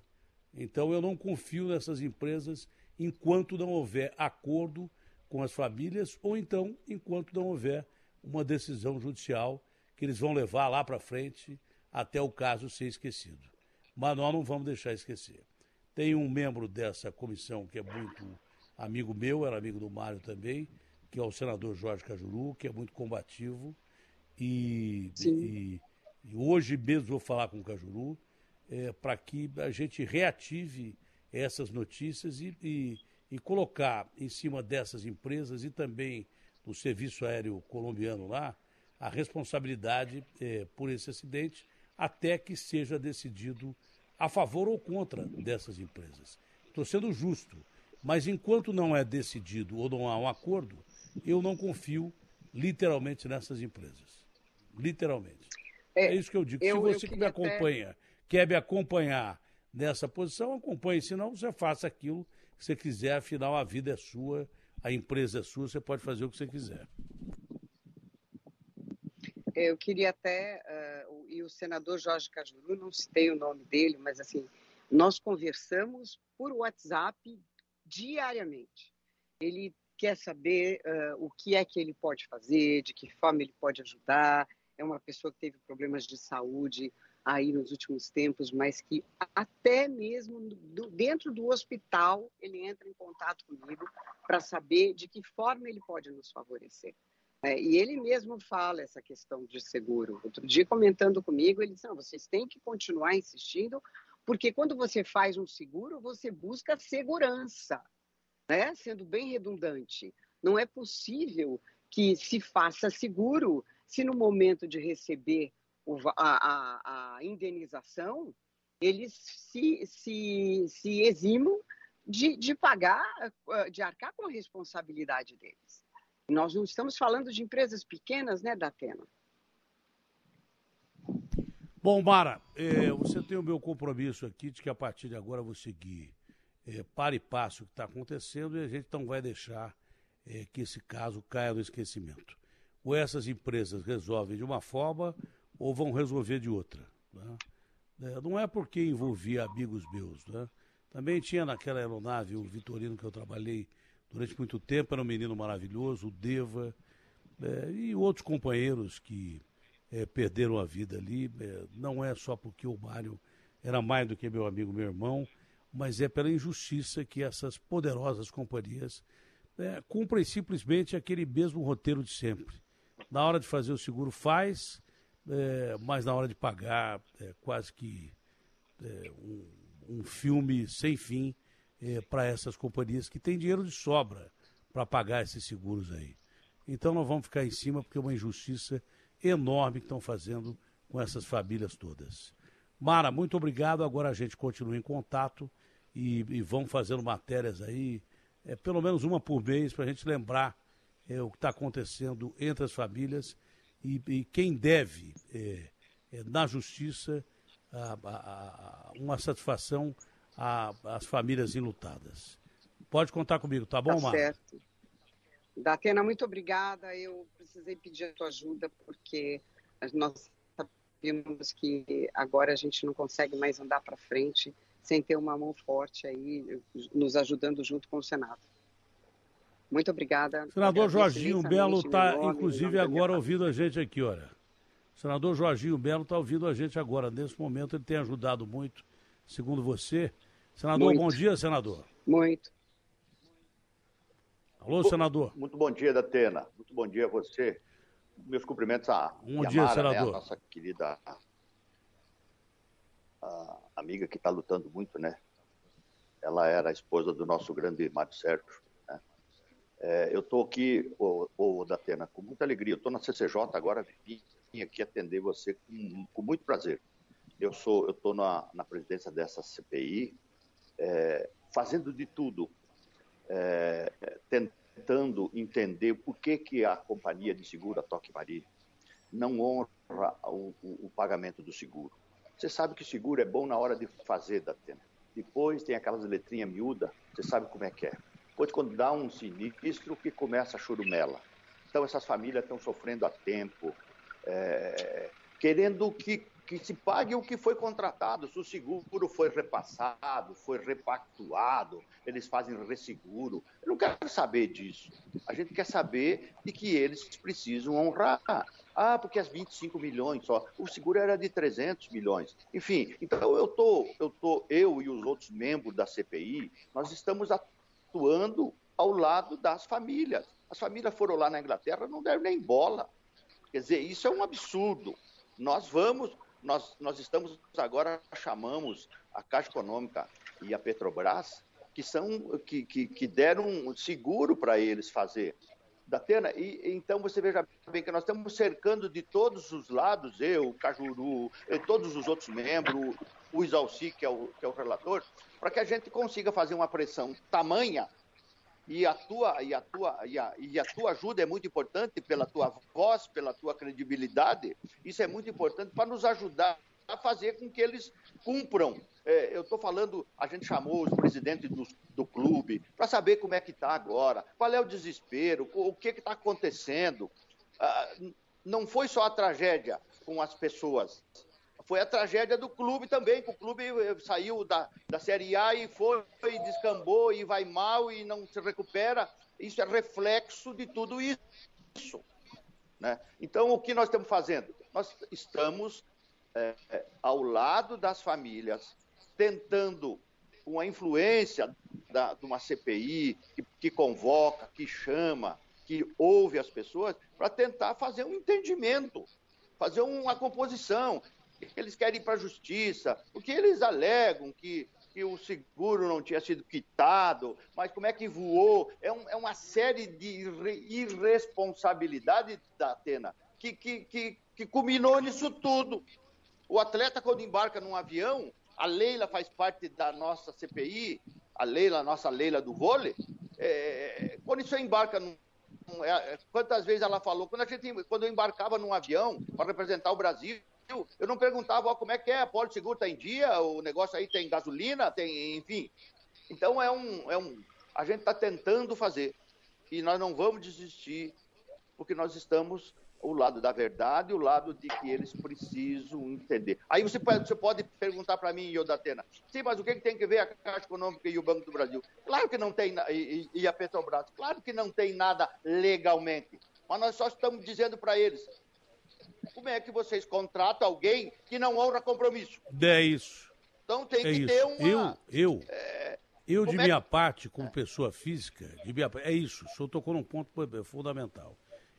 Então eu não confio nessas empresas enquanto não houver acordo com as famílias ou então enquanto não houver uma decisão judicial que eles vão levar lá para frente até o caso ser esquecido. Mas nós não vamos deixar esquecer. Tem um membro dessa comissão que é muito amigo meu, era amigo do Mário também, que é o senador Jorge Cajuru, que é muito combativo. E, e, e hoje mesmo vou falar com o Cajuru é, para que a gente reative essas notícias e, e, e, colocar em cima dessas empresas e também do Serviço Aéreo Colombiano lá a responsabilidade é, por esse acidente até que seja decidido a favor ou contra dessas empresas. Estou sendo justo, mas enquanto não é decidido ou não há um acordo, eu não confio literalmente nessas empresas. Literalmente. É, é isso que eu digo. Eu, Se você que me acompanha, até... quer me acompanhar nessa posição, acompanhe. Senão, você faça aquilo que você quiser. Afinal, a vida é sua, a empresa é sua, você pode fazer o que você quiser. Eu queria até, uh, e o senador Jorge Cajuru, não citei o nome dele, mas assim, nós conversamos por WhatsApp diariamente. Ele quer saber uh, o que é que ele pode fazer, de que forma ele pode ajudar. É uma pessoa que teve problemas de saúde aí nos últimos tempos, mas que até mesmo do, dentro do hospital ele entra em contato comigo para saber de que forma ele pode nos favorecer. É, e ele mesmo fala essa questão de seguro. Outro dia, comentando comigo, ele disse: não, vocês têm que continuar insistindo, porque quando você faz um seguro, você busca segurança, né? sendo bem redundante. Não é possível que se faça seguro se no momento de receber a, a, a, indenização eles se, se, se eximam de, de pagar, de arcar com a responsabilidade deles. Nós não estamos falando de empresas pequenas, né, Datena? Bom, Mara, é, você tem o meu compromisso aqui de que a partir de agora eu vou seguir é, para e passo o que está acontecendo e a gente não vai deixar é, que esse caso caia no esquecimento. Ou essas empresas resolvem de uma forma ou vão resolver de outra. Né? É, não é porque envolvia amigos meus. Né? Também tinha naquela aeronave o Vitorino que eu trabalhei durante muito tempo, era um menino maravilhoso, o Deva, é, e outros companheiros que é, perderam a vida ali. É, não é só porque o Mário era mais do que meu amigo, meu irmão, mas é pela injustiça que essas poderosas companhias é, cumprem simplesmente aquele mesmo roteiro de sempre. Na hora de fazer o seguro faz, é, mas na hora de pagar é quase que é, um, um filme sem fim eh, para essas companhias que têm dinheiro de sobra para pagar esses seguros aí. Então nós vamos ficar em cima porque é uma injustiça enorme que estão fazendo com essas famílias todas. Mara, muito obrigado. Agora a gente continua em contato e, e vamos fazendo matérias aí, é, pelo menos uma por mês, para a gente lembrar é, o que está acontecendo entre as famílias e, e quem deve, é, é, na justiça, a, a, a, uma satisfação às famílias enlutadas. Pode contar comigo, tá bom, tá Marcos? Certo. Datena, muito obrigada. Eu precisei pedir a tua ajuda porque nós sabemos que agora a gente não consegue mais andar para frente sem ter uma mão forte aí nos ajudando junto com o Senado. Muito obrigada. Senador Jorginho Belo está, inclusive, agora ouvindo a gente aqui, olha. Senador Jorginho Belo está ouvindo a gente agora. Nesse momento, ele tem ajudado muito, segundo você. Senador, muito. bom dia, senador. Muito. Alô, senador. Muito bom dia, Datena. Muito bom dia a você. Meus cumprimentos a Bom dia, Mara, senador. Né, a nossa querida a amiga que está lutando muito, né? Ela era a esposa do nosso grande Mário Sérgio. Né? É, eu estou aqui, ô, ô, Datena, com muita alegria. Eu estou na CCJ agora, vim, vim aqui atender você com, com muito prazer. Eu sou, eu estou na, na presidência dessa CPI, é, fazendo de tudo, é, tentando entender por que, que a companhia de seguro, a Toque Maria, não honra o, o, o, pagamento do seguro. Você sabe que seguro é bom na hora de fazer, Datena. Depois tem aquelas letrinhas miúdas, você sabe como é que é. Depois, quando dá um sinistro, que começa a churumela. Então, essas famílias estão sofrendo a tempo, é, querendo que que se pague o que foi contratado. Se o seguro foi repassado, foi repactuado, eles fazem resseguro. Eu não quero saber disso. A gente quer saber de que eles precisam honrar. Ah, porque as 25 milhões só. O seguro era de 300 milhões. Enfim, então eu tô, eu tô, eu e os outros membros da CPI, nós estamos atuando ao lado das famílias. As famílias foram lá na Inglaterra, não deram nem bola. Quer dizer, isso é um absurdo. Nós vamos, nós, nós estamos agora, chamamos a Caixa Econômica e a Petrobras, que, são, que, que, que deram um seguro para eles fazer. Da Atena, e então você veja bem que nós estamos cercando de todos os lados, eu, Cajuru, todos os outros membros, o Isalci, que é o, que é o relator, para que a gente consiga fazer uma pressão tamanha e a tua e a tua e a, e a, tua ajuda é muito importante pela tua voz, pela tua credibilidade. Isso é muito importante para nos ajudar a fazer com que eles cumpram. É, eu estou falando, a gente chamou os presidentes do, do clube para saber como é que está agora, qual é o desespero, o, que está acontecendo. Ah, não foi só a tragédia com as pessoas, foi a tragédia do clube também, que o clube eh, saiu da, da Série A e foi, foi, descambou e vai mal e não se recupera. Isso é reflexo de tudo isso. Né? Então, o que nós estamos fazendo? Nós estamos é, ao lado das famílias, tentando, com a influência da, de uma CPI que, que convoca, que chama, que ouve as pessoas, para tentar fazer um entendimento, fazer uma composição eles querem ir para a justiça, porque eles alegam que, que o seguro não tinha sido quitado, mas como é que voou? É, um, é uma série de irresponsabilidade da Atena que, que, que, que culminou nisso tudo. O atleta, quando embarca num avião, a Leila faz parte da nossa CPI, a Leila, a nossa Leila do vôlei, é, quando isso embarca num é, quantas vezes ela falou, quando, a gente, quando eu embarcava num avião para representar o Brasil, eu não perguntava ó, como é que é, Polo Seguro está em dia, o negócio aí tem gasolina, tem, enfim. Então é um, é um. A gente está tentando fazer. E nós não vamos desistir, porque nós estamos o lado da verdade, o lado de que eles precisam entender. Aí você pode, você pode perguntar para mim, Iodatena, sim, mas o que, que, tem que ver a Caixa Econômica e o Banco do Brasil? Claro que não tem, e, e a Petrobras, claro que não tem nada legalmente, mas nós só estamos dizendo para eles, como é que vocês contratam alguém que não honra compromisso? É isso. Então tem é que isso. ter uma. Eu, eu, é, eu de é minha que- parte, como pessoa física, de minha, é isso. O senhor tocou num ponto fundamental.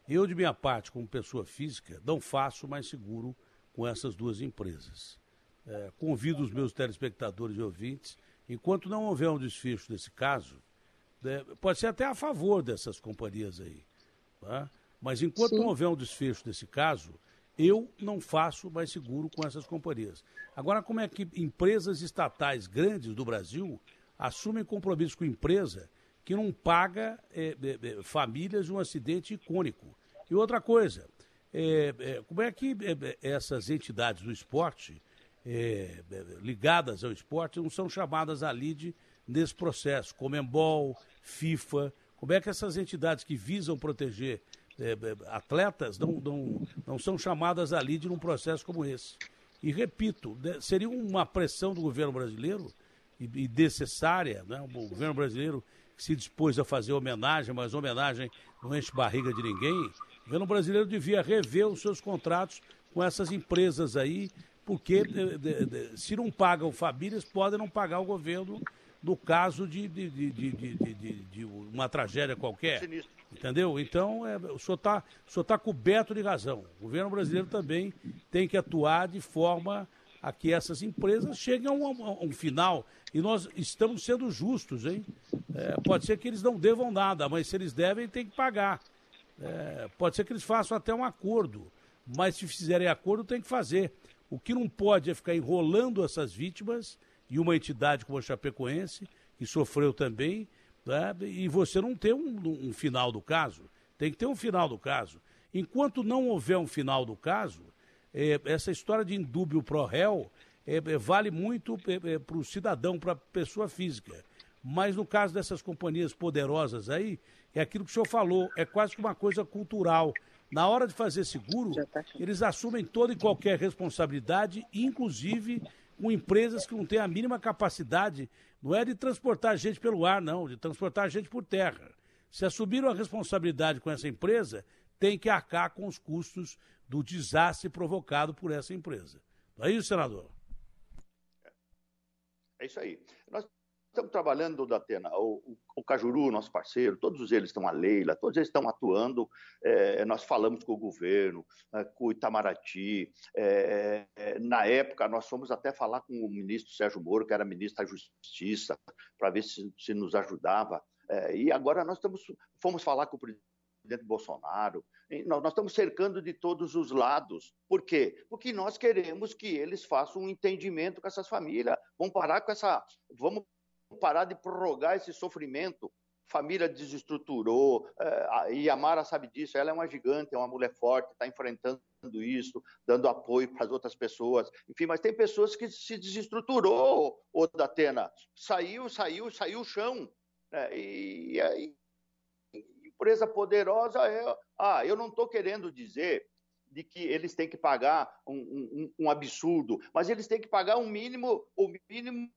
Eu, de minha parte, como pessoa física, não faço mais seguro com essas duas empresas. É, convido os meus telespectadores e ouvintes, enquanto não houver um desfecho desse caso, né, pode ser até a favor dessas companhias aí, tá? mas enquanto não houver um desfecho desse caso, eu não faço mais seguro com essas companhias. Agora, como é que empresas estatais grandes do Brasil assumem compromisso com empresa que não paga é, é, é, famílias um acidente icônico? E outra coisa, é, é, como é que é, essas entidades do esporte, ligadas ao esporte, não são chamadas à lide nesse processo? Comembol, FIFA, como é que essas entidades que visam proteger é, é, atletas não, não, não são chamadas à lide num processo como esse? E repito, né, seria uma pressão do governo brasileiro e, e necessária, né? o governo brasileiro se dispôs a fazer homenagem, mas homenagem não enche barriga de ninguém. O governo brasileiro devia rever os seus contratos com essas empresas aí, porque eh, de- de- se não pagam famílias, podem não pagar o governo no caso de, de, de, de, de- de- de- de uma tragédia qualquer. Entendeu? Então, é, o senhor está tá coberto de razão. O governo brasileiro também tem que atuar de forma a que essas empresas cheguem a um, a um final. E nós estamos sendo justos, hein? É, pode ser que eles não devam nada, mas se eles devem, tem que pagar. É, pode ser que eles façam até um acordo, mas se fizerem acordo, tem que fazer. O que não pode é ficar enrolando essas vítimas e uma entidade como a Chapecoense, que sofreu também, né, e você não ter um, um final do caso. Tem que ter um final do caso. Enquanto não houver um final do caso, é, essa história de indúbio pro réu é, é, vale muito para o cidadão, para a pessoa física. Mas no caso dessas companhias poderosas aí, é aquilo que o senhor falou, é quase que uma coisa cultural. Na hora de fazer seguro, tá eles assumem toda e qualquer responsabilidade, inclusive com empresas que não têm a mínima capacidade, não é de transportar gente pelo ar, não, de transportar gente por terra. Se assumiram a responsabilidade com essa empresa, tem que arcar com os custos do desastre provocado por essa empresa. Não é isso, senador? É isso aí. Estamos trabalhando, Datena, o, o Cajuru, nosso parceiro, todos eles estão, a Leila, todos eles estão atuando. É, nós falamos com o governo, é, com o Itamaraty. É, é, na época, nós fomos até falar com o ministro Sérgio Moro, que era ministro da Justiça, para ver se, se, nos ajudava. É, e agora nós estamos, fomos falar com o presidente Bolsonaro. Nós, nós estamos cercando de todos os lados. Por quê? Porque nós queremos que eles façam um entendimento com essas famílias. Vamos parar com essa. Vamos parar de prorrogar esse sofrimento. Família desestruturou, é, e a Mara sabe disso, ela é uma gigante, é uma mulher forte, está enfrentando isso, dando apoio para as outras pessoas. Enfim, mas tem pessoas que se desestruturou, o Datena. Saiu, saiu, saiu o chão. É, e, e, empresa poderosa é. Ah, eu não estou querendo dizer de que eles têm que pagar um, um, um, absurdo, mas eles têm que pagar um mínimo, o mínimo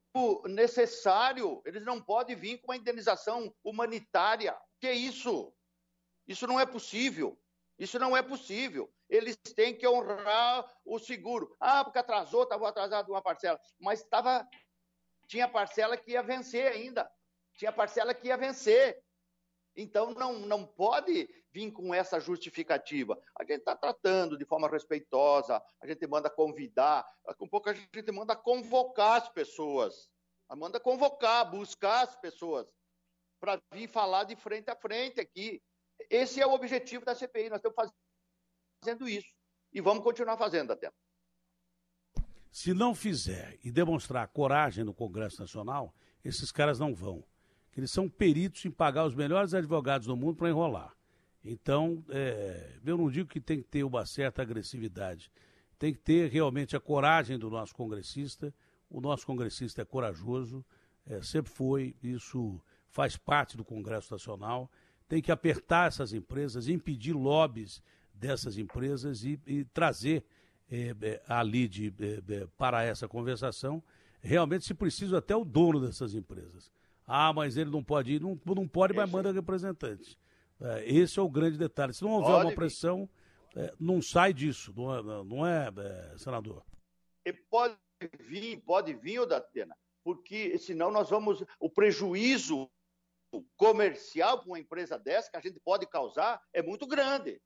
necessário. Eles não podem vir com uma indenização humanitária. Que isso? Isso não é possível. Isso não é possível. Eles têm que honrar o seguro. Ah, porque atrasou, estava atrasado uma parcela, mas estava tinha parcela que ia vencer ainda. Tinha parcela que ia vencer. Então, não, não pode vir com essa justificativa. A gente está tratando de forma respeitosa, a gente manda convidar, um pouco a gente manda convocar as pessoas, manda convocar, buscar as pessoas para vir falar de frente a frente aqui. Esse é o objetivo da CPI, nós estamos fazendo isso e vamos continuar fazendo até. Se não fizer e demonstrar coragem no Congresso Nacional, esses caras não vão eles são peritos em pagar os melhores advogados do mundo para enrolar. Então, é, eu não digo que tem que ter uma certa agressividade, tem que ter realmente a coragem do nosso congressista. O nosso congressista é corajoso, é, sempre foi, isso faz parte do Congresso Nacional. Tem que apertar essas empresas, impedir lobbies dessas empresas e, e trazer é, é a LIDE é, é, para essa conversação. Realmente, se preciso, até o dono dessas empresas ah, mas ele não pode ir. Não, não pode, mas manda representantes. É, esse é o grande detalhe. Se não houver pode uma pressão, é, não sai disso, não é, não é, é senador? E pode vir, pode vir, o Datena, porque senão nós vamos. O prejuízo comercial para uma empresa dessa que a gente pode causar é muito grande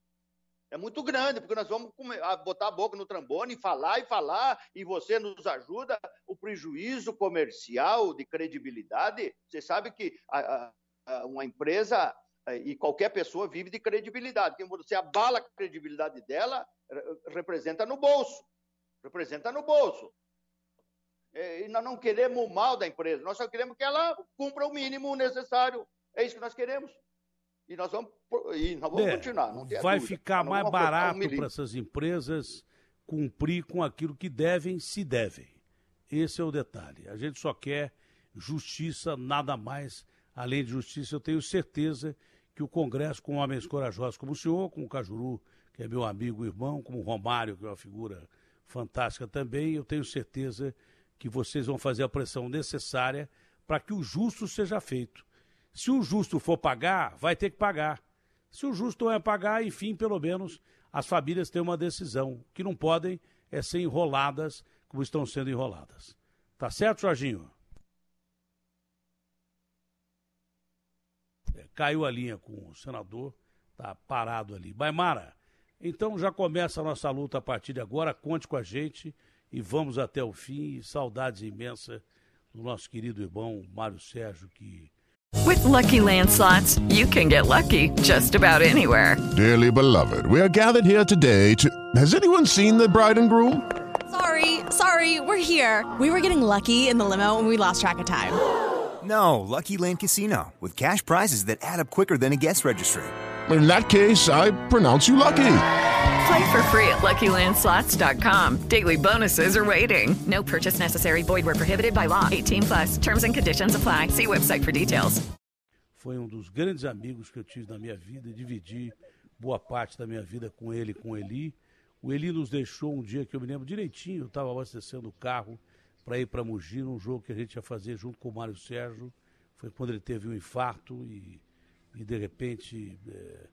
é muito grande, porque nós vamos botar a boca no trambone e falar e falar, e você nos ajuda. O prejuízo comercial de credibilidade, você sabe que a, a, uma empresa e qualquer pessoa vive de credibilidade. Quem você abala a credibilidade dela, representa no bolso. Representa no bolso. E nós não queremos o mal da empresa, nós só queremos que ela cumpra o mínimo necessário. É isso que nós queremos e nós vamos, e nós vamos é, continuar. vai dúvida. ficar mais barato um para essas empresas cumprir com aquilo que devem, se devem. Esse é o detalhe. A gente só quer justiça, nada mais além de justiça. Eu tenho certeza que o Congresso, com homens corajosos como o senhor, como o Cajuru, que é meu amigo e irmão, como o Romário, que é uma figura fantástica também, eu tenho certeza que vocês vão fazer a pressão necessária para que o justo seja feito. Se o justo for pagar, vai ter que pagar. Se o justo não é pagar, enfim, pelo menos as famílias têm uma decisão. que não podem é ser enroladas como estão sendo enroladas. Tá certo, Jorginho? É, caiu a linha com o senador, tá parado ali. Baimara, então já começa a nossa luta a partir de agora. Conte com a gente e vamos até o fim. Saudades imensas do nosso querido irmão Mário Sérgio, que With lucky landslots, you can get lucky just about anywhere. Dearly beloved, we are gathered here today to. Has anyone seen the bride and groom? Sorry, sorry, we're here. We were getting lucky in the limo and we lost track of time. No, Lucky Land Casino, with cash prizes that add up quicker than a guest registry. In that case, I pronounce you lucky. Play for free at LuckyLandSlots.com. Daily bonuses are waiting. No purchase necessary. Void were prohibited by law. 18 plus. Terms and conditions apply. See website for details. Foi um dos grandes amigos que eu tive na minha vida dividi boa parte da minha vida com ele e com o Eli. O Eli nos deixou um dia que eu me lembro direitinho, eu estava abastecendo o carro para ir para Mogi num jogo que a gente ia fazer junto com o Mário Sérgio. Foi quando ele teve um infarto e, e de repente é,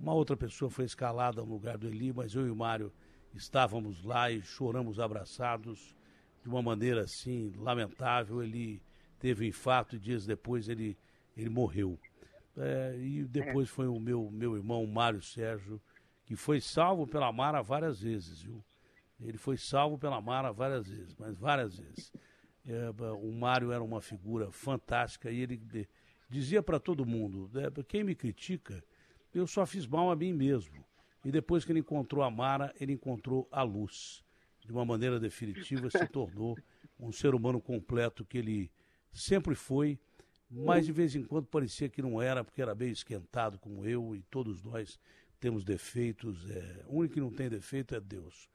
uma outra pessoa foi escalada no lugar do Eli, mas eu e o Mário estávamos lá e choramos abraçados de uma maneira assim lamentável. Ele teve um infarto e dias depois ele, ele morreu. É, e depois foi o meu, meu irmão Mário Sérgio, que foi salvo pela Mara várias vezes, viu? Ele foi salvo pela Mara várias vezes, mas várias vezes. É, o Mário era uma figura fantástica e ele dizia para todo mundo: né, quem me critica, eu só fiz mal a mim mesmo. E depois que ele encontrou a Mara, ele encontrou a luz. De uma maneira definitiva, se tornou um ser humano completo que ele sempre foi mas de vez em quando parecia que não era, porque era bem esquentado como eu e todos nós temos defeitos. É, o único que não tem defeito é Deus.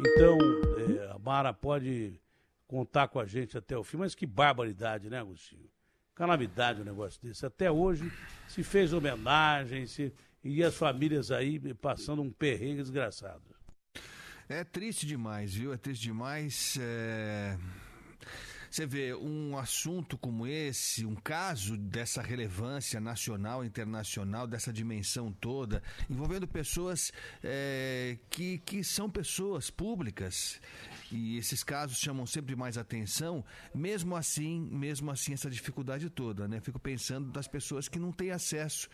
Então, é, a Mara pode contar com a gente até o fim, mas que barbaridade, né, Agostinho? Calamidade um negócio desse. Até hoje se fez homenagem, se, e as famílias aí passando um perrengue desgraçado. É triste demais, viu? É triste demais. É... Você vê um assunto como esse, um caso dessa relevância nacional, internacional, dessa dimensão toda, envolvendo pessoas é, que, que são pessoas públicas e esses casos chamam sempre mais atenção, mesmo assim, mesmo assim essa dificuldade toda, né? Fico pensando das pessoas que não têm acesso,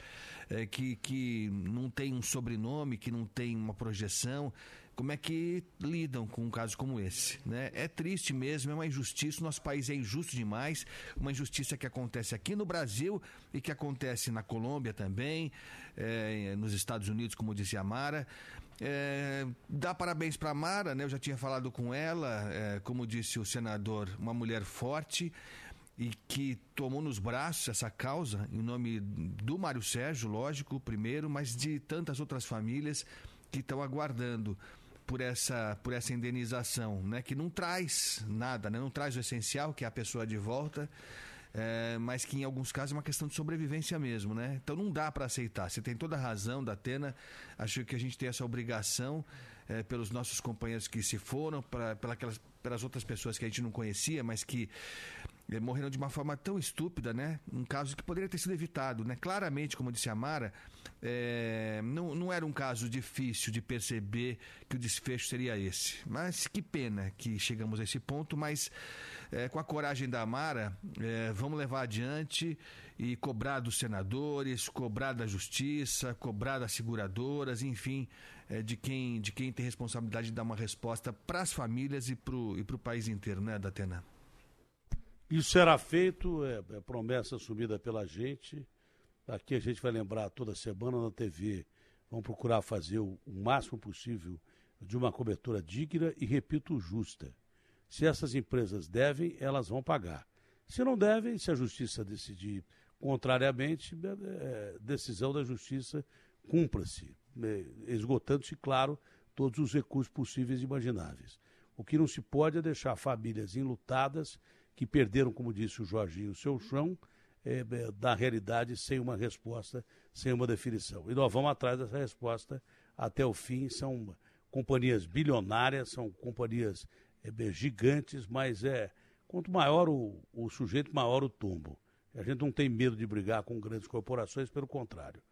é, que, que não têm um sobrenome, que não têm uma projeção, como é que lidam com um caso como esse, né? É triste mesmo, é uma injustiça, o nosso país é injusto demais, uma injustiça que acontece aqui no Brasil e que acontece na Colômbia também, é, nos Estados Unidos, como disse a Mara. É, dá parabéns para a Mara, né? Eu já tinha falado com ela, é, como disse o senador, uma mulher forte e que tomou nos braços essa causa em nome do Mário Sérgio, lógico, primeiro, mas de tantas outras famílias que estão aguardando por essa, por essa indenização, né? Que não traz nada, né? Não traz o essencial, que é a pessoa de volta, é, mas que em alguns casos é uma questão de sobrevivência mesmo, né? Então não dá para aceitar. Você tem toda a razão, Datena. Acho que a gente tem essa obrigação é, pelos nossos companheiros que se foram, pra, pelas, pelas outras pessoas que a gente não conhecia, mas que morreram de uma forma tão estúpida, né? Um caso que poderia ter sido evitado, né? Claramente, como disse a Mara, é, não, não era um caso difícil de perceber que o desfecho seria esse. Mas que pena que chegamos a esse ponto, mas é, com a coragem da Mara, é, vamos levar adiante e cobrar dos senadores, cobrar da justiça, cobrar das seguradoras, enfim, é, de, quem, de quem tem responsabilidade de dar uma resposta para as famílias e para o país inteiro, né, Datena? Isso será feito, é, é, promessa assumida pela gente. Aqui a gente vai lembrar toda semana na TV. Vamos procurar fazer o, o máximo possível de uma cobertura digna e, repito, justa. Se essas empresas devem, elas vão pagar. Se não devem, se a justiça decidir contrariamente, é, é decisão da justiça cumpra-se, é, esgotando-se, claro, todos os recursos possíveis e imagináveis. O que não se pode é deixar famílias enlutadas que perderam, como disse o Jorginho, o seu chão é, é, da realidade sem uma resposta, sem uma definição. E nós vamos atrás dessa resposta até o fim. São companhias bilionárias, são companhias é, gigantes, mas é quanto maior o, o sujeito, maior o tombo. A gente não tem medo de brigar com grandes corporações, pelo contrário.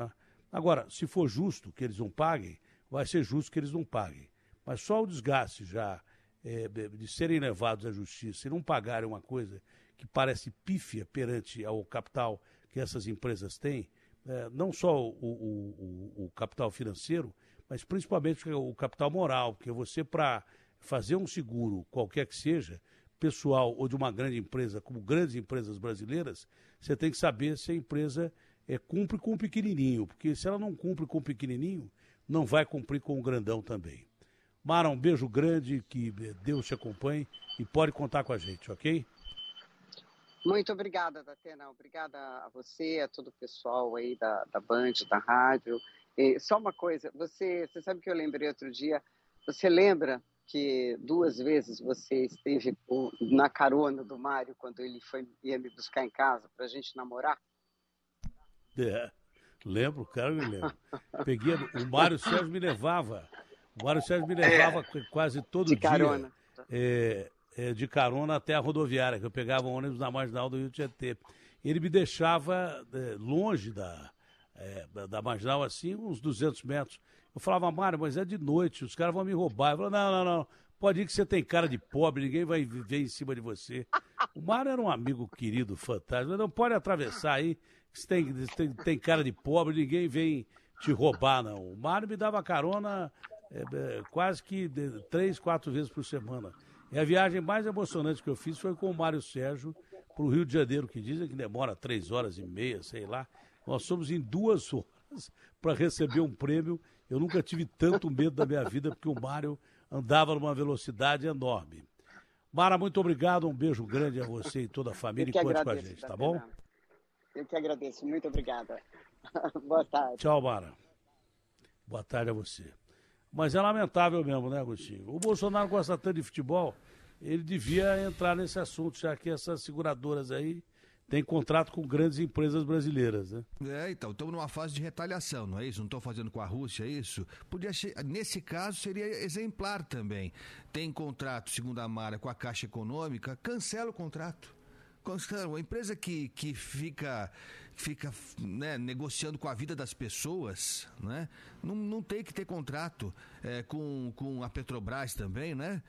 É? Agora, se for justo que eles não paguem, vai ser justo que eles não paguem. Mas só o desgaste já é, de serem levados à justiça e não pagarem uma coisa que parece pífia perante ao capital que essas empresas têm, é, não só o, o, o, o, capital financeiro, mas principalmente o capital moral, porque você, para fazer um seguro, qualquer que seja, pessoal ou de uma grande empresa, como grandes empresas brasileiras, você tem que saber se a empresa é, cumpre com o pequenininho, porque se ela não cumpre com o pequenininho, não vai cumprir com o grandão também. Mara, um beijo grande, que Deus te acompanhe e pode contar com a gente, ok? Muito obrigada, Datena. Obrigada a você, a todo o pessoal aí da, da Band, da rádio. E só uma coisa, você, você sabe que eu lembrei outro dia, você lembra que duas vezes você esteve na carona do Mário quando ele foi ia me buscar em casa para a gente namorar? É, Lembro, cara, me lembro. Peguei, o Mário Sérgio me levava. O Mário Sérgio me levava é, quase todo de dia. Carona. É, é, de carona até a rodoviária, que eu pegava um ônibus na marginal do Rio Janeiro. Ele me deixava é, longe da, é, da, da, marginal, assim, uns 200 metros. Eu falava, Mário, mas é de noite, os caras vão me roubar. Eu falava, não, não, não, pode ir que você tem cara de pobre, ninguém vai viver em cima de você. O Mário era um amigo querido, fantástico. Não pode atravessar aí, que você tem, tem, tem cara de pobre, ninguém vem te roubar, não. O Mário me dava carona é, é, quase que de, três, quatro vezes por semana. E a viagem mais emocionante que eu fiz foi com o Mário Sérgio para o Rio de Janeiro, que dizem que demora três horas e meia, sei lá. Nós somos em duas horas para receber um prêmio. Eu nunca tive tanto medo da minha vida, porque o Mário andava numa velocidade enorme. Mara, muito obrigado, um beijo grande a você e toda a família e conte com a gente, tá bom? Eu que agradeço, muito obrigada. Boa tarde. Tchau, Mara. Boa tarde a você. Mas é lamentável mesmo, né, Agostinho? O Bolsonaro gosta tanto de futebol, ele devia entrar nesse assunto, já que essas seguradoras aí têm contrato com grandes empresas brasileiras, né? É, então, estamos numa fase de retaliação, não é isso? Não estou fazendo com a Rússia é isso? Podia nesse caso seria exemplar também. Tem contrato, segundo a Mara, com a Caixa Econômica, cancela o contrato. Cancela. A empresa que, que fica fica né, negociando com a vida das pessoas, né? Não, não tem que ter contrato é, com, com a Petrobras também, né?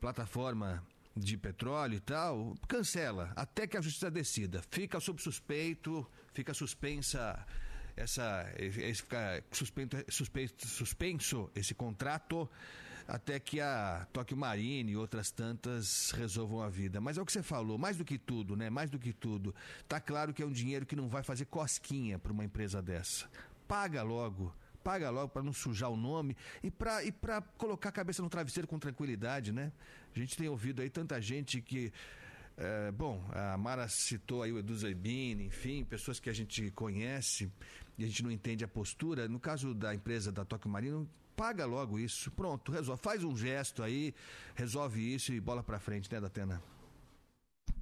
Plataforma de petróleo e tal, cancela até que a justiça decida. Fica sob suspeito, fica suspensa essa, fica suspeito, suspeito, suspenso esse contrato até que a Tóquio Marine e outras tantas resolvam a vida. Mas é o que você falou, mais do que tudo, né? Mais do que tudo, tá claro que é um dinheiro que não vai fazer cosquinha para uma empresa dessa. Paga logo, paga logo para não sujar o nome e para e colocar a cabeça no travesseiro com tranquilidade, né? A gente tem ouvido aí tanta gente que é, bom, a Mara citou aí o Edu Zerbini, enfim, pessoas que a gente conhece e a gente não entende a postura. No caso da empresa da Tóquio Marino, paga logo isso. Pronto, resolve. Faz um gesto aí, resolve isso e bola pra frente, né, Datena?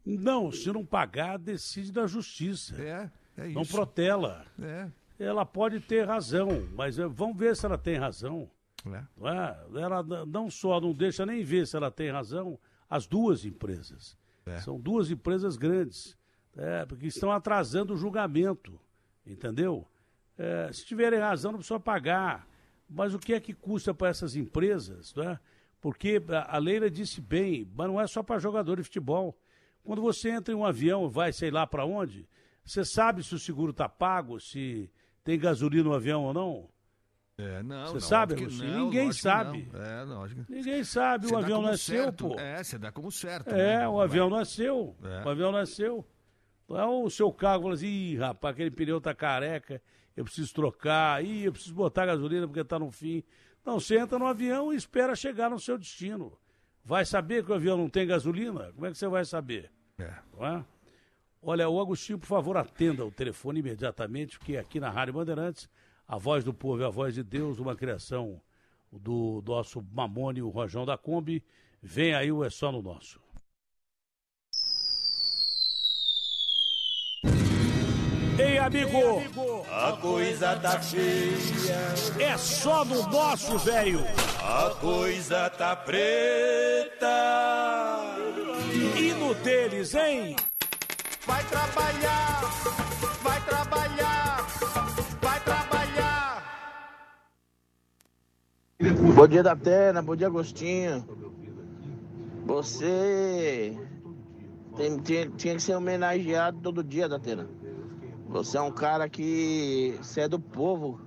Não, se não pagar, decide da justiça. É, é isso. Não protela. É. Ela pode ter razão, mas eh, vamos ver se ela tem razão. É. Não é? Ela não só não deixa nem ver se ela tem razão, as duas empresas. É. São duas empresas grandes, é, porque estão atrasando o julgamento, entendeu? É, se tiverem razão, não precisa pagar. Mas o que é que custa para essas empresas? Né? Porque a Leila disse bem, mas não é só para jogador de futebol. Quando você entra em um avião e vai sei lá para onde, você sabe se o seguro está pago, se tem gasolina no avião ou não? É, não, Você não, sabe, que não, Ninguém sabe. É, lógico. Ninguém sabe, o avião nasceu, certo. pô. É, você dá como certo. É, né? o avião nasceu. É. O avião nasceu. Então o seu carro fala assim, ih, rapaz, aquele pneu tá careca, eu preciso trocar, ih, eu preciso botar gasolina porque tá no fim. Não, você entra no avião e espera chegar no seu destino. Vai saber que o avião não tem gasolina? Como é que você vai saber? É. É? Olha, o Agostinho, por favor, atenda o telefone imediatamente, porque aqui na Rádio Bandeirantes, a voz do povo e a voz de Deus, uma criação do nosso Mamone, o Rojão da Kombi, vem aí o É Só no Nosso. Ei, amigo! A coisa tá feia. É só no nosso, velho! A coisa tá preta. E no deles, hein? Vai trabalhar, vai trabalhar, vai trabalhar. Bom dia, Datena. Bom dia, Agostinho. Você tem, tinha, tinha que ser homenageado todo dia, Datena. Você é um cara que. Você é do povo.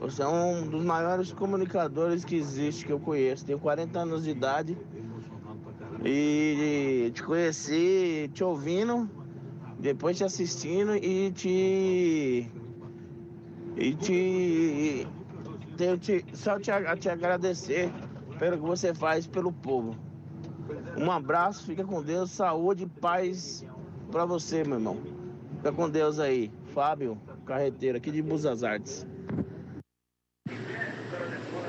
Você é um dos maiores comunicadores que existe, que eu conheço. Tenho 40 anos de idade. E te conheci te ouvindo, depois te assistindo e te. E te. te, só te, te agradecer pelo que você faz pelo povo. Um abraço, fica com Deus, saúde e paz pra você, meu irmão. Fica com Deus aí. Fábio, carreteiro aqui de Buzas Artes.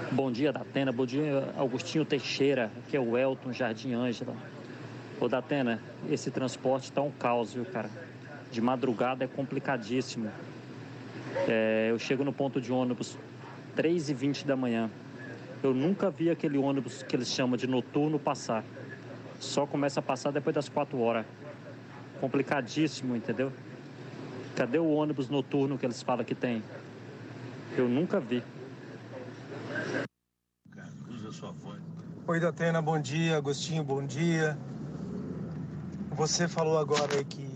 Bom dia, Datena. Bom dia, Augustinho Teixeira. Aqui é o Elton Jardim Ângela. Ô, Datena, esse transporte tá um caos, viu, cara? De madrugada é complicadíssimo. É, eu chego no ponto de ônibus 3 e 20 da manhã. Eu nunca vi aquele ônibus que eles chamam de noturno passar. Só começa a passar depois das 4 horas. Complicadíssimo, entendeu? Cadê o ônibus noturno que eles falam que tem? Eu nunca vi. Oi, Datena, bom dia. Agostinho, bom dia. Você falou agora aí que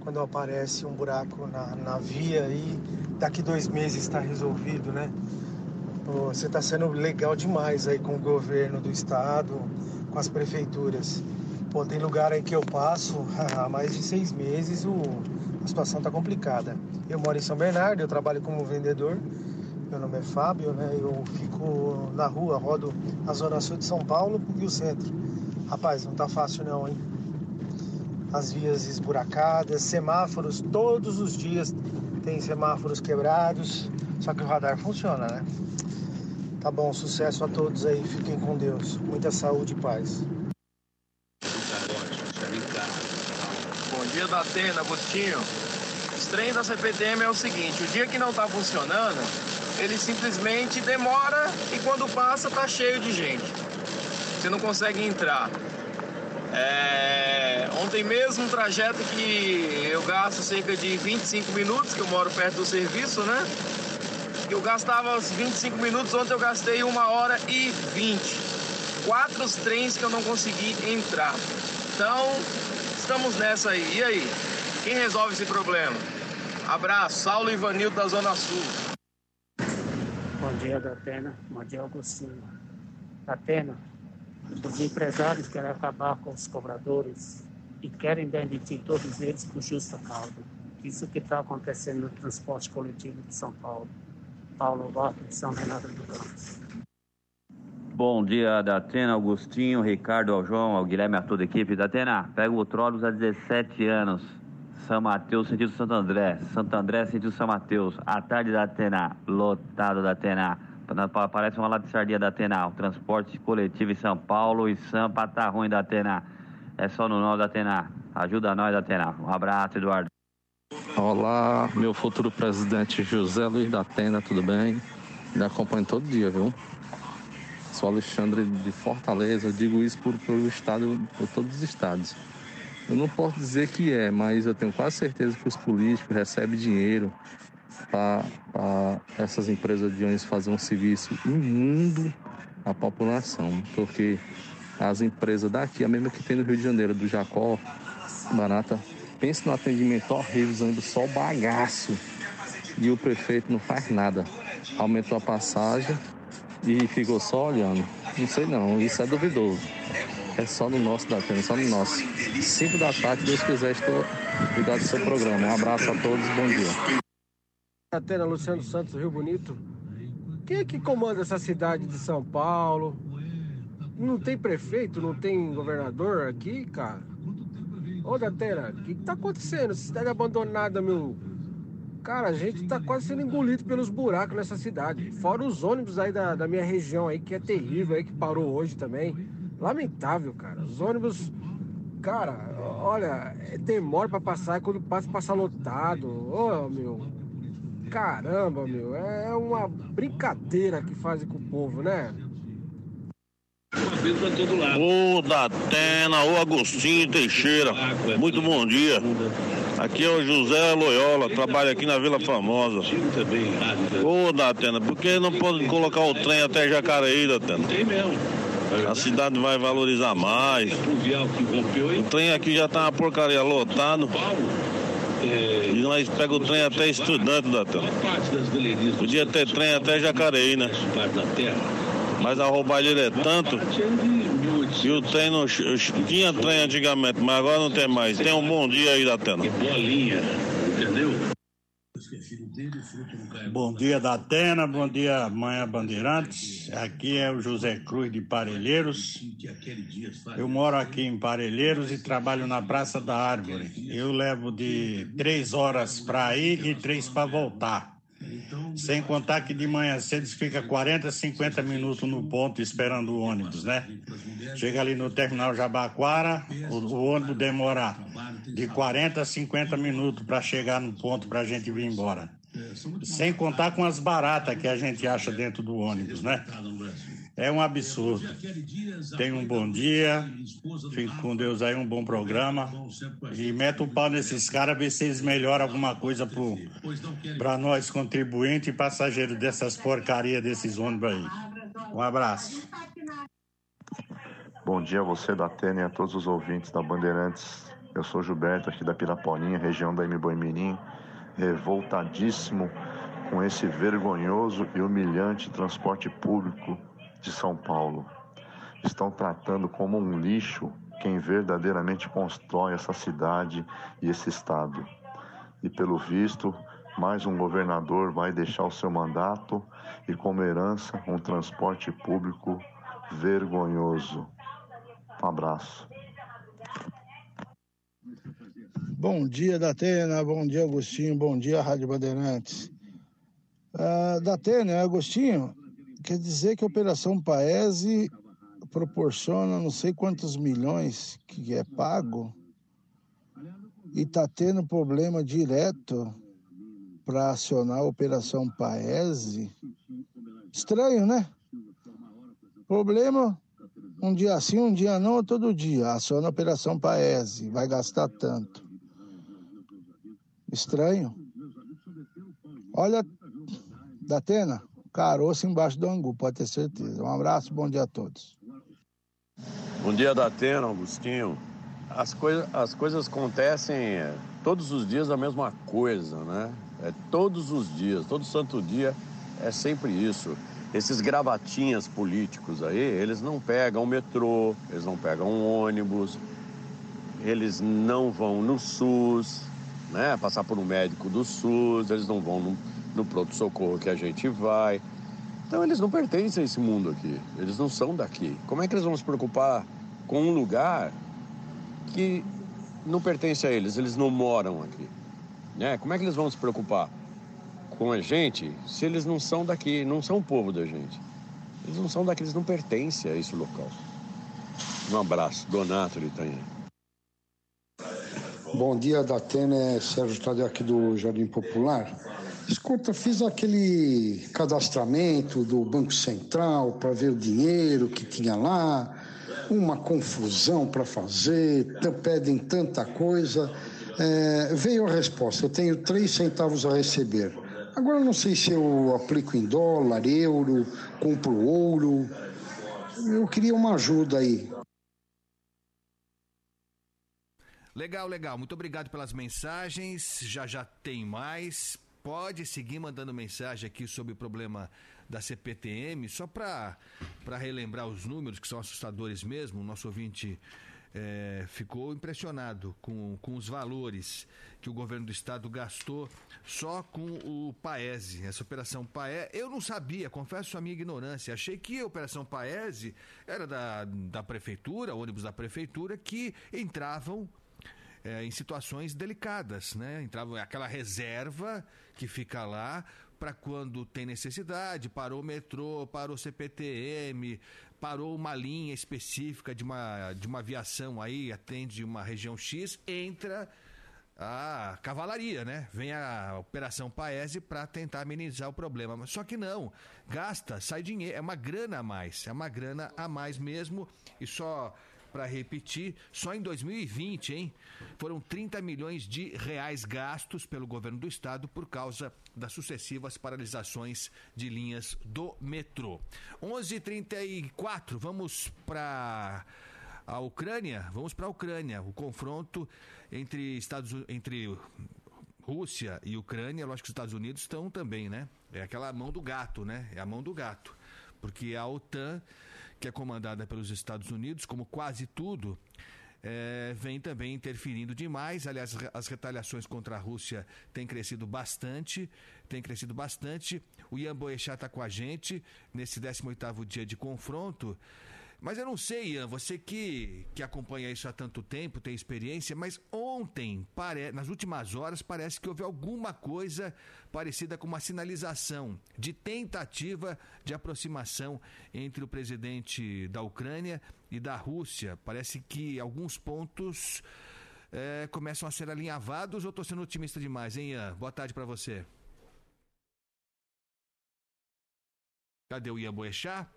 quando aparece um buraco na, na via aí, daqui dois meses está resolvido, né? Você está sendo legal demais aí com o governo do estado, com as prefeituras. Pô, tem lugar aí que eu passo há mais de seis meses, o, a situação está complicada. Eu moro em São Bernardo, eu trabalho como vendedor. Meu nome é Fábio, né? Eu fico na rua, rodo a zona sul de São Paulo e o centro. Rapaz, não tá fácil não, hein? As vias esburacadas, semáforos, todos os dias tem semáforos quebrados, só que o radar funciona, né? Tá bom, sucesso a todos aí, fiquem com Deus. Muita saúde e paz. Bom dia da Atena, Agostinho. Os trens da CPTM é o seguinte, o dia que não tá funcionando, ele simplesmente demora e quando passa tá cheio de gente. Você não consegue entrar. É, Ontem mesmo um trajeto que eu gasto cerca de 25 minutos, que eu moro perto do serviço, né? Eu gastava os 25 minutos, ontem eu gastei uma hora e 20. Quatro trens que eu não consegui entrar. Então, estamos nessa aí. E aí? Quem resolve esse problema? Abraço, Saulo Ivanildo da Zona Sul. Bom dia, Datena. Bom dia, Agostinho. Datena, os empresários querem acabar com os cobradores e querem demitir todos eles por justa causa. Isso que está acontecendo no transporte coletivo de São Paulo. Paulo Lopes, São Renato do Campos. Bom dia, Datena, Augustinho, Ricardo, ao João, ao Guilherme, a toda a equipe. Datena, pega o Trolls há 17 anos. São Mateus, sentido Santo André. Santo André, sentido São Mateus. À tarde da Atena, lotado da Atena. Parece uma sardinha da Atena. O transporte coletivo em São Paulo e Sampa tá ruim da Atena. É só no nome da Atena. Ajuda nós, Atena. Um abraço, Eduardo. Olá, meu futuro presidente José Luiz da Atena, tudo bem? Me acompanho todo dia, viu? Sou Alexandre de Fortaleza, eu digo isso por, pelo estado, por todos os estados. Eu não posso dizer que é, mas eu tenho quase certeza que os políticos recebem dinheiro para essas empresas de ônibus fazer um serviço imundo à população, porque as empresas daqui, a mesma que tem no Rio de Janeiro, do Jacó, Barata, pensa no atendimento horrível, ônibus só bagaço e o prefeito não faz nada. Aumentou a passagem e ficou só olhando. Não sei não, isso é duvidoso. É só no nosso da Atena, só no nosso. 5 da tarde, Deus quiser, estou ligado ao seu programa. Um abraço a todos, bom dia. Atena Luciano Santos, Rio Bonito. Quem é que comanda essa cidade de São Paulo? Não tem prefeito, não tem governador aqui, cara? Ô, Datena, o que, que tá acontecendo? Cidade abandonada, meu. Cara, a gente tá quase sendo engolido pelos buracos nessa cidade. Fora os ônibus aí da, da minha região aí, que é terrível aí, que parou hoje também. Lamentável, cara. Os ônibus, cara, olha, é, demora pra passar, e quando passa, passa lotado. Ô, meu. Caramba, meu. É uma brincadeira que fazem com o povo, né? Ô Datena, ô Agostinho Teixeira, muito bom dia. Aqui é o José Loyola, trabalho aqui na Vila Famosa. Ô Datena, por que não pode colocar o trem até Jacareí, Datena? Tem mesmo. A cidade vai valorizar mais. O trem aqui já tá uma porcaria lotado. E nós pegamos o trem até estudante, Datena. Podia ter trem até Jacareí, né? Mas a roubalheira é tanto. E o trem não. Tinha trem antigamente, mas agora não tem mais. Tem um bom dia aí da Atena. Bolinha, entendeu? Bom dia da Atena, bom dia Manhã Bandeirantes. Aqui é o José Cruz de Parelheiros. Eu moro aqui em Parelheiros e trabalho na Praça da Árvore. Eu levo de três horas para ir e três para voltar. Sem contar que de manhã cedo fica 40, 50 minutos no ponto esperando o ônibus, né? Chega ali no terminal Jabaquara, o, o ônibus demora de 40 a 50 minutos para chegar no ponto para a gente vir embora. Sem contar com as baratas que a gente acha dentro do ônibus, né? É um absurdo. Tenha um bom dia, fique com Deus aí, um bom programa. E meta o pau nesses caras, ver se eles melhoram alguma coisa para nós, contribuintes e passageiros dessas porcarias desses ônibus aí. Um abraço. Bom dia a você da Atena e a todos os ouvintes da Bandeirantes. Eu sou Gilberto, aqui da Pirapolinha, região da Mirim, revoltadíssimo com esse vergonhoso e humilhante transporte público de São Paulo. Estão tratando como um lixo quem verdadeiramente constrói essa cidade e esse estado. E pelo visto, mais um governador vai deixar o seu mandato e como herança um transporte público vergonhoso. Um abraço. Bom dia, Datena. Bom dia, Agostinho. Bom dia, Rádio Bandeirantes. Uh, Datena, Agostinho, quer dizer que a Operação Paese proporciona não sei quantos milhões que é pago e está tendo problema direto para acionar a Operação Paese. Estranho, né? Problema um dia sim, um dia não, todo dia. Aciona a Operação Paese, vai gastar tanto. Estranho. Olha, Datena, caroço embaixo do angu, pode ter certeza. Um abraço, bom dia a todos. Bom dia, Datena, Augustinho. As, as coisas acontecem é, todos os dias a mesma coisa, né? É todos os dias, todo santo dia é sempre isso. Esses gravatinhas políticos aí, eles não pegam metrô, eles não pegam ônibus, eles não vão no SUS, né? Passar por um médico do SUS, eles não vão no, no pronto-socorro que a gente vai. Então eles não pertencem a esse mundo aqui, eles não são daqui. Como é que eles vão se preocupar com um lugar que não pertence a eles, eles não moram aqui? Né? Como é que eles vão se preocupar? com a gente se eles não são daqui, não são o povo da gente. Eles não são daqui, eles não pertencem a esse local. Um abraço, Donato de Itanha. Bom dia, da Atena, Sérgio Tadeu aqui do Jardim Popular. Escuta, fiz aquele cadastramento do Banco Central para ver o dinheiro que tinha lá, uma confusão para fazer, pedem tanta coisa. É, veio a resposta: eu tenho três centavos a receber. Agora não sei se eu aplico em dólar, euro, compro ouro. Eu queria uma ajuda aí. Legal, legal. Muito obrigado pelas mensagens. Já já tem mais. Pode seguir mandando mensagem aqui sobre o problema da CPTM, só para relembrar os números que são assustadores mesmo. O nosso ouvinte é, ficou impressionado com, com os valores que o governo do estado gastou só com o Paese, essa operação Paese. Eu não sabia, confesso a minha ignorância. Achei que a operação Paese era da, da prefeitura, ônibus da prefeitura, que entravam é, em situações delicadas, né? Entrava aquela reserva que fica lá para quando tem necessidade, parou o metrô, parou o CPTM, parou uma linha específica de uma, de uma aviação aí, atende uma região X, entra a cavalaria, né? Vem a Operação Paese para tentar amenizar o problema. Mas só que não, gasta, sai dinheiro, é uma grana a mais, é uma grana a mais mesmo. E só para repetir, só em 2020, hein? Foram 30 milhões de reais gastos pelo governo do estado por causa das sucessivas paralisações de linhas do metrô. 11:34, vamos para a Ucrânia, vamos para a Ucrânia. O confronto entre Estados entre Rússia e Ucrânia, lógico que os Estados Unidos estão também, né? É aquela mão do gato, né? É a mão do gato. Porque a OTAN que é comandada pelos Estados Unidos, como quase tudo, é, vem também interferindo demais. Aliás, as retaliações contra a Rússia têm crescido bastante, têm crescido bastante. O Ian Boechat está com a gente nesse 18º dia de confronto. Mas eu não sei, Ian, você que, que acompanha isso há tanto tempo, tem experiência, mas ontem, pare... nas últimas horas, parece que houve alguma coisa parecida com uma sinalização de tentativa de aproximação entre o presidente da Ucrânia e da Rússia. Parece que alguns pontos é, começam a ser alinhavados ou estou sendo otimista demais, hein, Ian? Boa tarde para você. Cadê o Ian Boechat?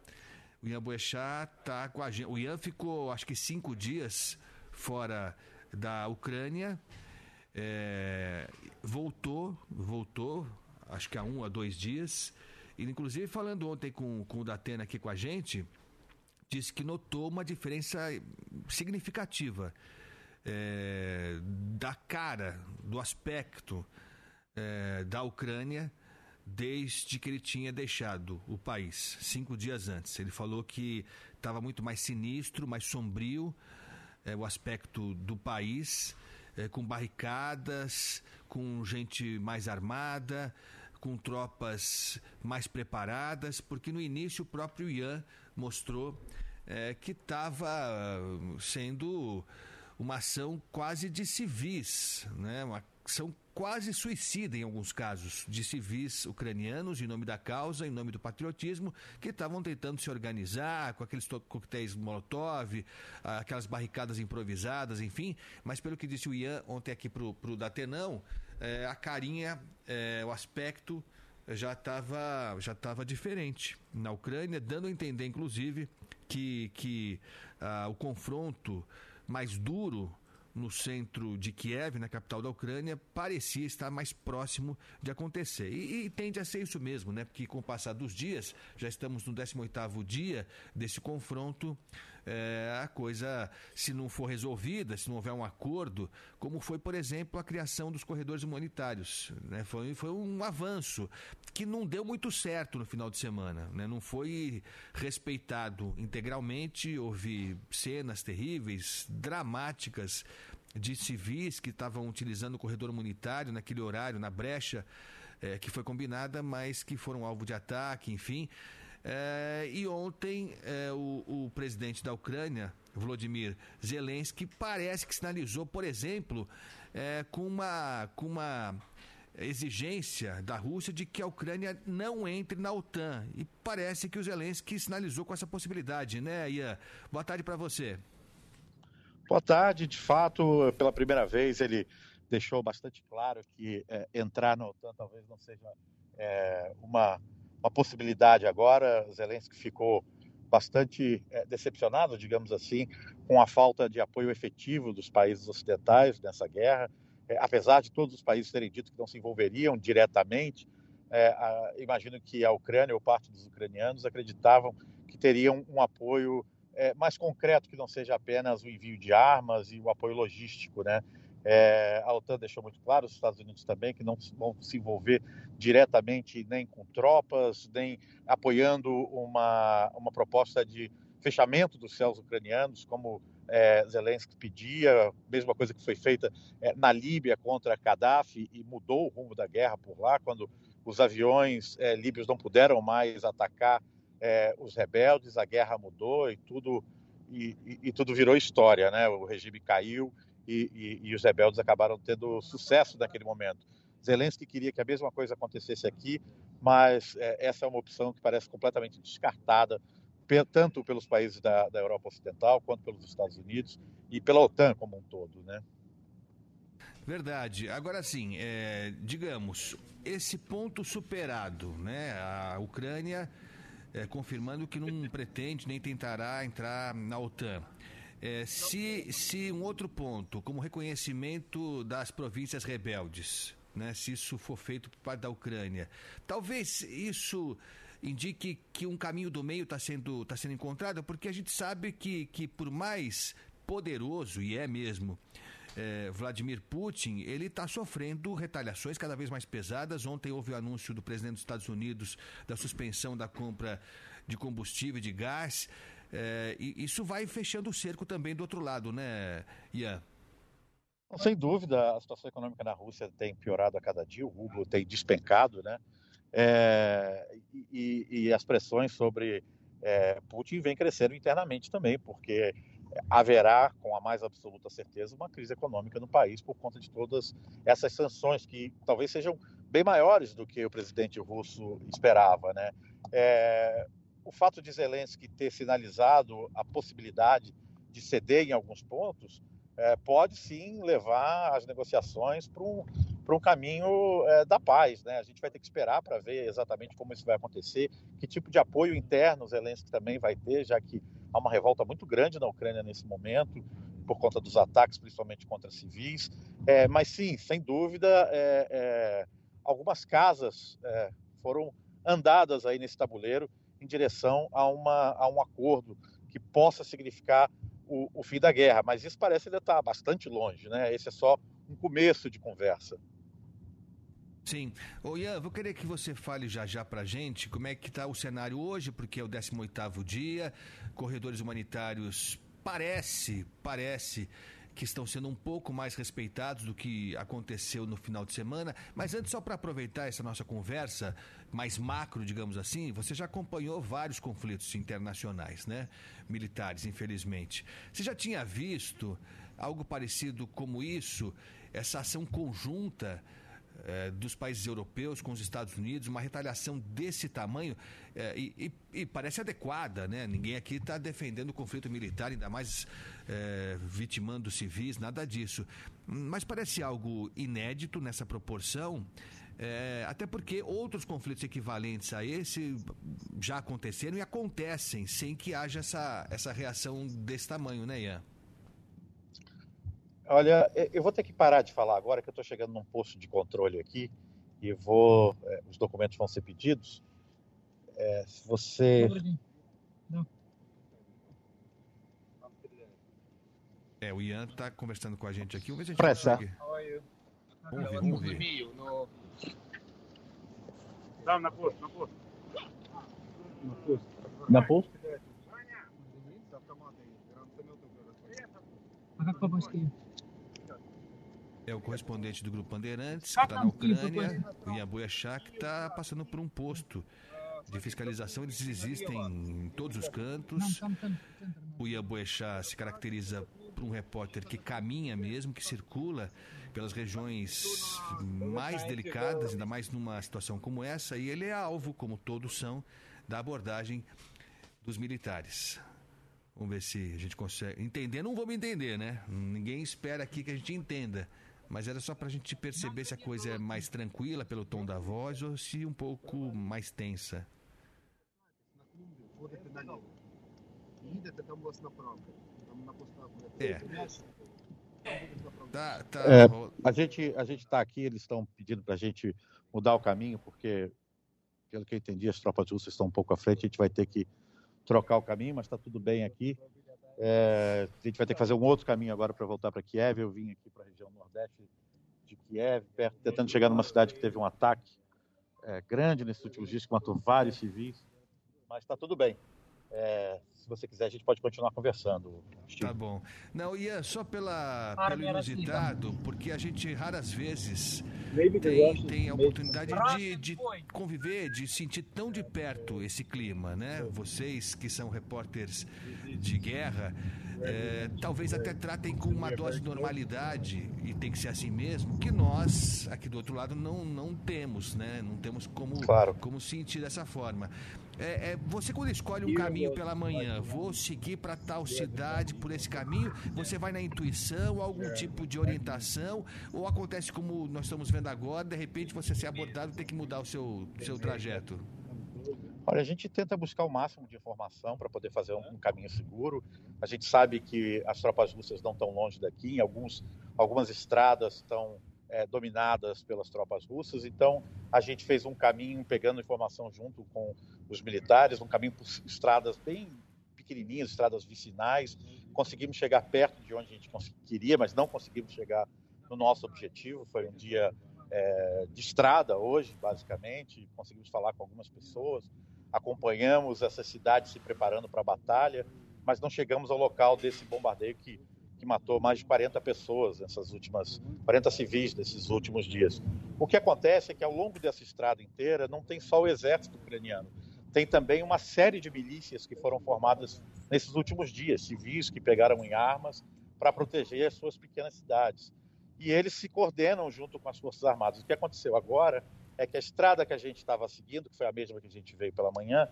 O Ian Boechat tá com a gente. O Ian ficou, acho que cinco dias fora da Ucrânia. É, voltou, voltou, acho que há um a dois dias. E, inclusive, falando ontem com, com o Datena aqui com a gente, disse que notou uma diferença significativa é, da cara, do aspecto é, da Ucrânia desde que ele tinha deixado o país, cinco dias antes. Ele falou que estava muito mais sinistro, mais sombrio é, o aspecto do país, é, com barricadas, com gente mais armada, com tropas mais preparadas, porque no início o próprio Ian mostrou é, que estava sendo uma ação quase de civis, né? uma ação quase suicida em alguns casos, de civis ucranianos em nome da causa, em nome do patriotismo, que estavam tentando se organizar com aqueles coquetéis Molotov, aquelas barricadas improvisadas, enfim. Mas pelo que disse o Ian ontem aqui para o Datenão, é, a carinha, é, o aspecto já estava já tava diferente na Ucrânia, dando a entender, inclusive, que, que ah, o confronto mais duro no centro de Kiev, na capital da Ucrânia, parecia estar mais próximo de acontecer. E, e, tende a ser isso mesmo, né? Porque com o passar dos dias, já estamos no 18º dia desse confronto, é, a coisa, se não for resolvida, se não houver um acordo, como foi, por exemplo, a criação dos corredores humanitários. Né? Foi, foi um avanço que não deu muito certo no final de semana. Né? Não foi respeitado integralmente, houve cenas terríveis, dramáticas de civis que estavam utilizando o corredor humanitário naquele horário, na brecha é, que foi combinada, mas que foram alvo de ataque, enfim. É, e ontem é, o, o, presidente da Ucrânia, Volodymyr Zelensky, parece que sinalizou, por exemplo, é, com, uma, com uma exigência da Rússia de que a Ucrânia não entre na OTAN. E parece que o Zelensky sinalizou com essa possibilidade, né, Ian? Boa tarde para você. Boa tarde. De fato, pela primeira vez, ele deixou bastante claro que é, entrar na OTAN talvez não seja é, uma uma possibilidade agora. Zelensky ficou bastante é, decepcionado, digamos assim, com a falta de apoio efetivo dos países ocidentais nessa guerra. É, apesar de todos os países terem dito que não se envolveriam diretamente, é, a, imagino que a Ucrânia ou parte dos ucranianos acreditavam que teriam um apoio mais concreto, que não seja apenas o envio de armas e o apoio logístico, né? É, a OTAN deixou muito claro, os Estados Unidos também, que não vão se envolver diretamente nem com tropas, nem apoiando uma, uma proposta de fechamento dos céus ucranianos, como é, Zelensky pedia, mesma coisa que foi feita é, na Líbia contra Gaddafi e mudou o rumo da guerra por lá, quando os aviões é, líbios não puderam mais atacar é, os rebeldes, a guerra mudou e tudo e, e, e tudo virou história, né? O regime caiu e, e, e os rebeldes acabaram tendo sucesso naquele momento. Zelensky queria que a mesma coisa acontecesse aqui, mas é, essa é uma opção que parece completamente descartada, tanto pelos países da, da, Europa Ocidental, quanto pelos Estados Unidos e pela OTAN como um todo, né? Verdade. Agora sim, é, digamos, esse ponto superado, né? A Ucrânia é, confirmando que não pretende nem tentará entrar na OTAN. É, se, se um outro ponto, como reconhecimento das províncias rebeldes, né, se isso for feito por parte da Ucrânia, talvez isso indique que um caminho do meio está sendo, tá sendo encontrado, porque a gente sabe que, que por mais poderoso, e é mesmo, é, Vladimir Putin, ele está sofrendo retaliações cada vez mais pesadas. Ontem houve o anúncio do presidente dos Estados Unidos da suspensão da compra de combustível e de gás. É, e isso vai fechando o cerco também do outro lado, né, Ian? Sem dúvida, a situação econômica na Rússia tem piorado a cada dia, o rublo tem despencado, né? É, e, e, as pressões sobre é, Putin vêm crescendo internamente também, porque haverá, com a mais absoluta certeza, uma crise econômica no país por conta de todas essas sanções que talvez sejam bem maiores do que o presidente russo esperava, né? É, o fato de Zelensky ter sinalizado a possibilidade de ceder em alguns pontos é, pode sim levar as negociações para um, um caminho é, da paz. Né? A gente vai ter que esperar para ver exatamente como isso vai acontecer, que tipo de apoio interno Zelensky também vai ter, já que há uma revolta muito grande na Ucrânia nesse momento, por conta dos ataques, principalmente contra civis. É, mas sim, sem dúvida, é, é algumas casas é, foram andadas aí nesse tabuleiro em direção a, uma, a um acordo que possa significar o, o fim da guerra. Mas isso parece ainda estar bastante longe, né? Esse é só um começo de conversa. Sim. Ô Ian, vou querer que você fale já já pra gente como é que está o cenário hoje, porque é o 18º dia, corredores humanitários parece, parece que estão sendo um pouco mais respeitados do que aconteceu no final de semana. Mas antes, só para aproveitar essa nossa conversa mais macro, digamos assim, você já acompanhou vários conflitos internacionais, né? Militares, infelizmente. Você já tinha visto algo parecido como isso, essa ação conjunta é, dos países europeus com os Estados Unidos, uma retaliação desse tamanho é, e, e, e, parece adequada, né? Ninguém aqui está defendendo o conflito militar, ainda mais é, vitimando civis, nada disso. Mas parece algo inédito nessa proporção. Até porque outros conflitos equivalentes a esse já aconteceram e acontecem sem que haja essa, essa reação desse tamanho, né, Ian? Olha, eu vou ter que parar de falar agora que eu estou chegando num posto de controle aqui e vou, é, os documentos vão ser pedidos. É, se você É, o Ian está conversando com a gente aqui. Vamos ver se a gente Pressa. consegue. Vamos ver, vamos ver. Não, na posto, na posto. Na posto. Na posto? É o correspondente do Grupo Bandeirantes, que está na Ucrânia, o Boiachá, que está passando por um posto de fiscalização. Eles existem em todos os cantos. O Ian Boechat se caracteriza por um repórter que caminha mesmo, que circula pelas regiões mais delicadas, ainda mais numa situação como essa, e ele é alvo, como todos são, da abordagem dos militares. Vamos ver se a gente consegue. Entender, não vamos entender, né? Ninguém espera aqui que a gente entenda. Mas era só para a gente perceber se a coisa é mais tranquila pelo tom da voz ou se um pouco mais tensa. É. Tá, tá. É, a gente a gente está aqui, eles estão pedindo para a gente mudar o caminho, porque, pelo que eu entendi, as tropas russas estão um pouco à frente, a gente vai ter que trocar o caminho, mas está tudo bem aqui. É, a gente vai ter que fazer um outro caminho agora para voltar para Kiev. Eu vim aqui para a região nordeste de Kiev, perto, tentando chegar numa cidade que teve um ataque é, grande nesses últimos dias, que matou vários civis, mas está tudo bem. É, se você quiser, a gente pode continuar conversando. Steve. Tá bom. Não, Ian, só pela, pelo inusitado, porque a gente raras vezes tem, tem a oportunidade de, de conviver, de sentir tão de perto esse clima, né? Vocês que são repórteres de guerra, é, talvez até tratem com uma dose de normalidade, e tem que ser assim mesmo, que nós, aqui do outro lado, não, não temos, né? Não temos como, claro. como sentir dessa forma. É, é, você quando escolhe um caminho pela manhã, vou seguir para tal cidade por esse caminho, você vai na intuição, algum tipo de orientação, ou acontece como nós estamos vendo agora, de repente você ser abordado e ter que mudar o seu, seu trajeto? Olha, a gente tenta buscar o máximo de informação para poder fazer um, um, caminho seguro. A gente sabe que as tropas russas não estão longe daqui, alguns, algumas estradas estão é, dominadas pelas tropas russas. Então, a gente fez um caminho pegando informação junto com os militares, um caminho por estradas bem pequenininhas, estradas vicinais. Conseguimos chegar perto de onde a gente queria, mas não conseguimos chegar no nosso objetivo. Foi um dia é, de estrada hoje, basicamente. Conseguimos falar com algumas pessoas, acompanhamos essa cidade se preparando para a batalha, mas não chegamos ao local desse bombardeio que que matou mais de 40 pessoas nessas últimas 40 civis nesses últimos dias. O que acontece é que ao longo dessa estrada inteira não tem só o exército ucraniano, tem também uma série de milícias que foram formadas nesses últimos dias, civis que pegaram em armas para proteger as suas pequenas cidades. E eles se coordenam junto com as Forças Armadas. O que aconteceu agora é que a estrada que a gente estava seguindo, que foi a mesma que a gente veio pela manhã,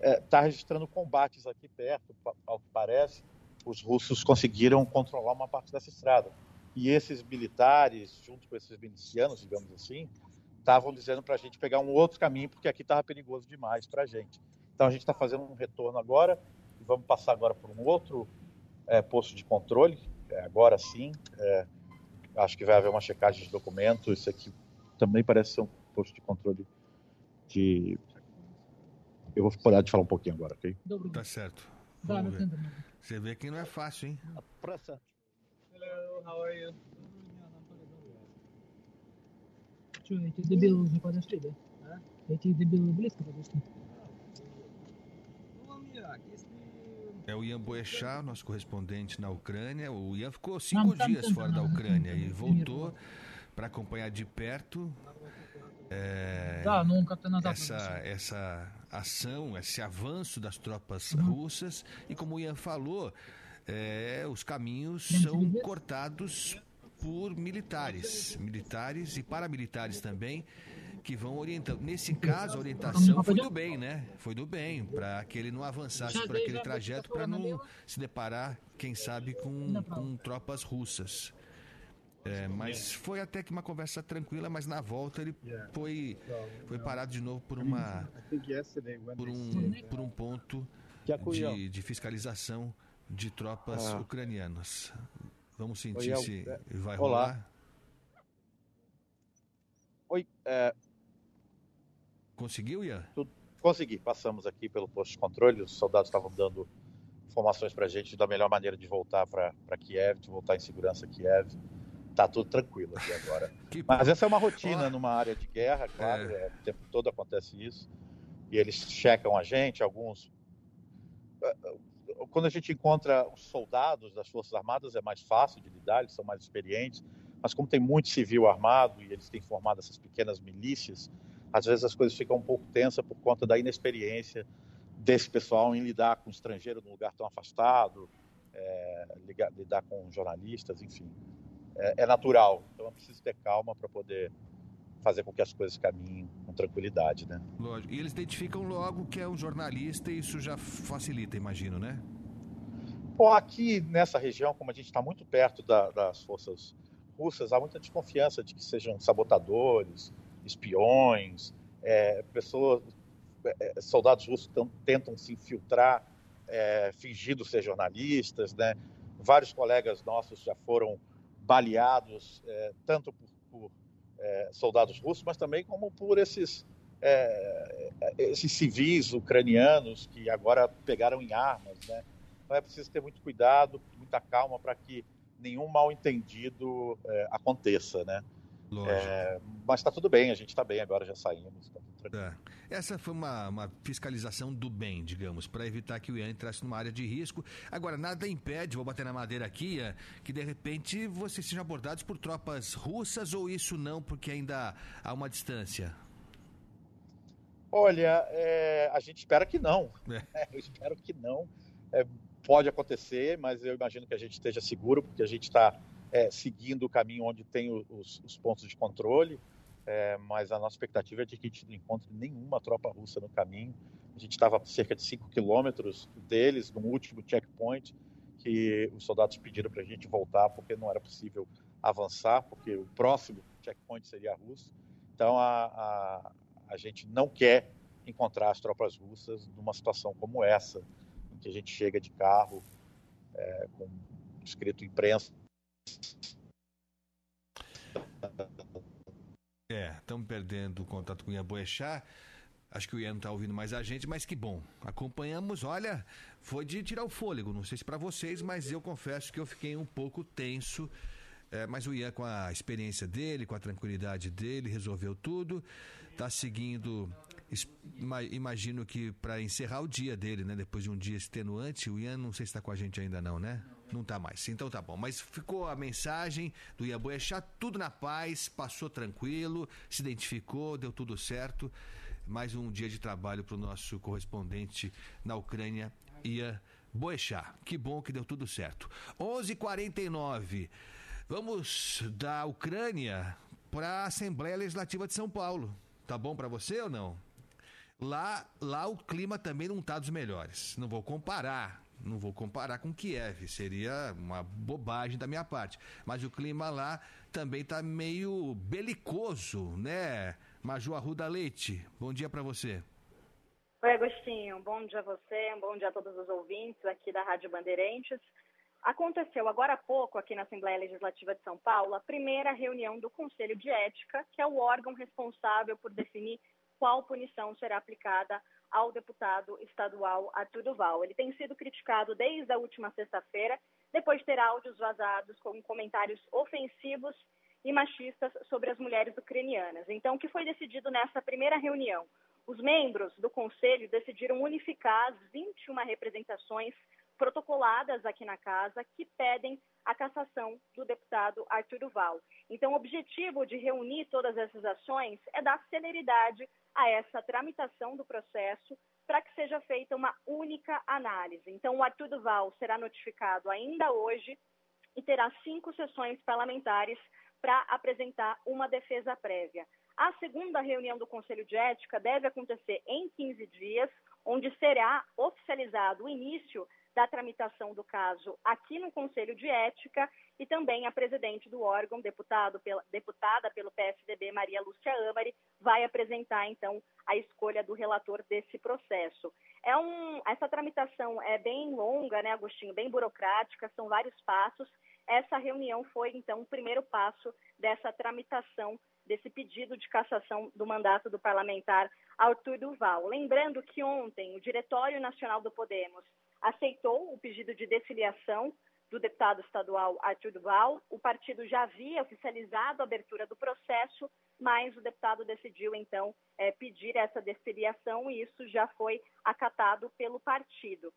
está é, registrando combates aqui perto, ao que parece, os russos conseguiram controlar uma parte dessa estrada. E esses militares, junto com esses milicianos, digamos assim, estavam dizendo para a gente pegar um outro caminho, porque aqui estava perigoso demais para a gente. Então a gente está fazendo um retorno agora e vamos passar agora por um outro é, posto de controle, é, agora sim. É, acho que vai haver uma checagem de documentos. Isso aqui também parece ser um posto de controle de. Eu vou parar de falar um pouquinho agora, ok? Tá certo. Vamos ver. Você vê que não é fácil, hein? Pressa. Hello, how are you? Что, эти дебилы уже подошли, да? А? Эти дебилы близко подошли. É o Ian Boechat, nosso correspondente na Ucrânia. O Ian ficou cinco dias fora da Ucrânia e voltou para acompanhar de perto é, tá, nunca, não, tá, essa, essa ação, esse avanço das tropas uhum. russas. E como o Ian falou, é, os caminhos são cortados por militares, militares e paramilitares também, que vão orientando. Nesse caso, a orientação foi do bem, né? Foi do bem, para que ele não avançasse por aquele trajeto, para não se deparar, quem sabe, com, com tropas russas. É, mas foi até que uma conversa tranquila, mas na volta ele foi, foi parado de novo por uma por um, por um ponto de, de fiscalização de tropas Ah. ucranianas. Vamos sentir Oi, se é, vai olá. rolar. Oi, é, Conseguiu, Ian? consegui. Passamos aqui pelo posto de controle. Os soldados estavam dando informações para a gente da melhor maneira de voltar para Kiev, de voltar em segurança a Kiev. Tá tudo tranquilo aqui agora. Mas essa é uma rotina numa área de guerra, claro. é, o tempo todo acontece isso. E eles checam a gente, alguns. eh, Quando a gente encontra os soldados das Forças Armadas é mais fácil de lidar, eles são mais experientes. Mas como tem muito civil armado e eles têm formado essas pequenas milícias, às vezes as coisas ficam um pouco tensas por conta da inexperiência desse pessoal em lidar com estrangeiro num lugar tão afastado, é, lidar com jornalistas, enfim. É, é natural. Então é preciso ter calma para poder fazer com que as coisas caminhem com tranquilidade, né? Lógico. E eles identificam logo que é um jornalista e isso já facilita, imagino, né? Bom, aqui nessa região, como a gente está muito perto da- das forças russas, há muita desconfiança de que sejam sabotadores, espiões, é, pessoas, é, soldados russos tão- tentam se infiltrar, é, fingindo ser jornalistas, né? Vários colegas nossos já foram baleados, é, tanto por, por, é, soldados russos, mas também como por esses é, esses civis ucranianos que agora pegaram em armas, né? Então é preciso ter muito cuidado, muita calma para que nenhum mal entendido é, aconteça, né? É, mas está tudo bem, a gente está bem agora, já saímos. Tá. É. Essa foi uma, uma fiscalização do bem, digamos, para evitar que o Ian entrasse numa área de risco. Agora, nada impede, vou bater na madeira aqui, Ian, que de repente vocês sejam abordados por tropas russas ou isso não, porque ainda há uma distância? Olha, é, a gente espera que não. É. Eu espero que não. É, pode acontecer, mas eu imagino que a gente esteja seguro, porque a gente está é, seguindo o caminho onde tem os, os pontos de controle. É, mas a nossa expectativa é de que a gente não encontre nenhuma tropa russa no caminho. A gente estava cerca de 5 quilômetros deles, no último checkpoint, que os soldados pediram para a gente voltar, porque não era possível avançar, porque o próximo checkpoint seria russo. Então a, a, a gente não quer encontrar as tropas russas numa situação como essa, em que a gente chega de carro é, com escrito imprensa. É, estamos perdendo o contato com o Ian Boechat. Acho que o Ian não está ouvindo mais a gente, mas que bom. Acompanhamos, olha, foi de tirar o fôlego. Não sei se para vocês, mas eu confesso que eu fiquei um pouco tenso. É, mas o Ian, com a experiência dele, com a tranquilidade dele, resolveu tudo. Está seguindo. Imagino que para encerrar o dia dele, né? Depois de um dia extenuante, o Ian não sei se está com a gente ainda não, né? Não tá mais. Então tá bom. Mas ficou a mensagem do Ian Boechat, tudo na paz, passou tranquilo, se identificou, deu tudo certo. Mais um dia de trabalho para o nosso correspondente na Ucrânia, Ian Boechat. Que bom que deu tudo certo. 11:49. Vamos da Ucrânia para a Assembleia Legislativa de São Paulo. Tá bom para você ou não? Lá, lá o clima também não tá dos melhores. Não vou comparar, Não vou comparar com Kiev, seria uma bobagem da minha parte. Mas o clima lá também está meio belicoso, né? Maju Arruda Leite, bom dia para você. Oi, Agostinho. Bom dia a você, bom dia a todos os ouvintes aqui da Rádio Bandeirantes. Aconteceu agora há pouco, aqui na Assembleia Legislativa de São Paulo, a primeira reunião do Conselho de Ética, que é o órgão responsável por definir qual punição será aplicada ao deputado estadual Arthur Duval. Ele tem sido criticado desde a última sexta-feira, depois de ter áudios vazados com comentários ofensivos e machistas sobre as mulheres ucranianas. Então, o que foi decidido nessa primeira reunião? Os membros do Conselho decidiram unificar as 21 representações protocoladas aqui na casa que pedem a cassação do deputado Arthur Duval. Então, o objetivo de reunir todas essas ações é dar celeridade a essa tramitação do processo para que seja feita uma única análise. Então, o Arthur Duval será notificado ainda hoje e terá cinco sessões parlamentares para apresentar uma defesa prévia. A segunda reunião do Conselho de Ética deve acontecer em 15 dias, onde será oficializado o início da tramitação do caso aqui no Conselho de Ética e também a presidente do órgão, pela, deputada pelo PSDB, Maria Lúcia Amari, vai apresentar então a escolha do relator desse processo. É um, essa tramitação é bem longa, né, Agostinho, bem burocrática, são vários passos. Essa reunião foi então o primeiro passo dessa tramitação desse pedido de cassação do mandato do parlamentar Arthur Duval. Lembrando que ontem o Diretório Nacional do Podemos aceitou o pedido de desfiliação do deputado estadual Arthur Duval. O partido já havia oficializado a abertura do processo, mas o deputado decidiu, então, é, pedir essa desfiliação e isso já foi acatado pelo partido.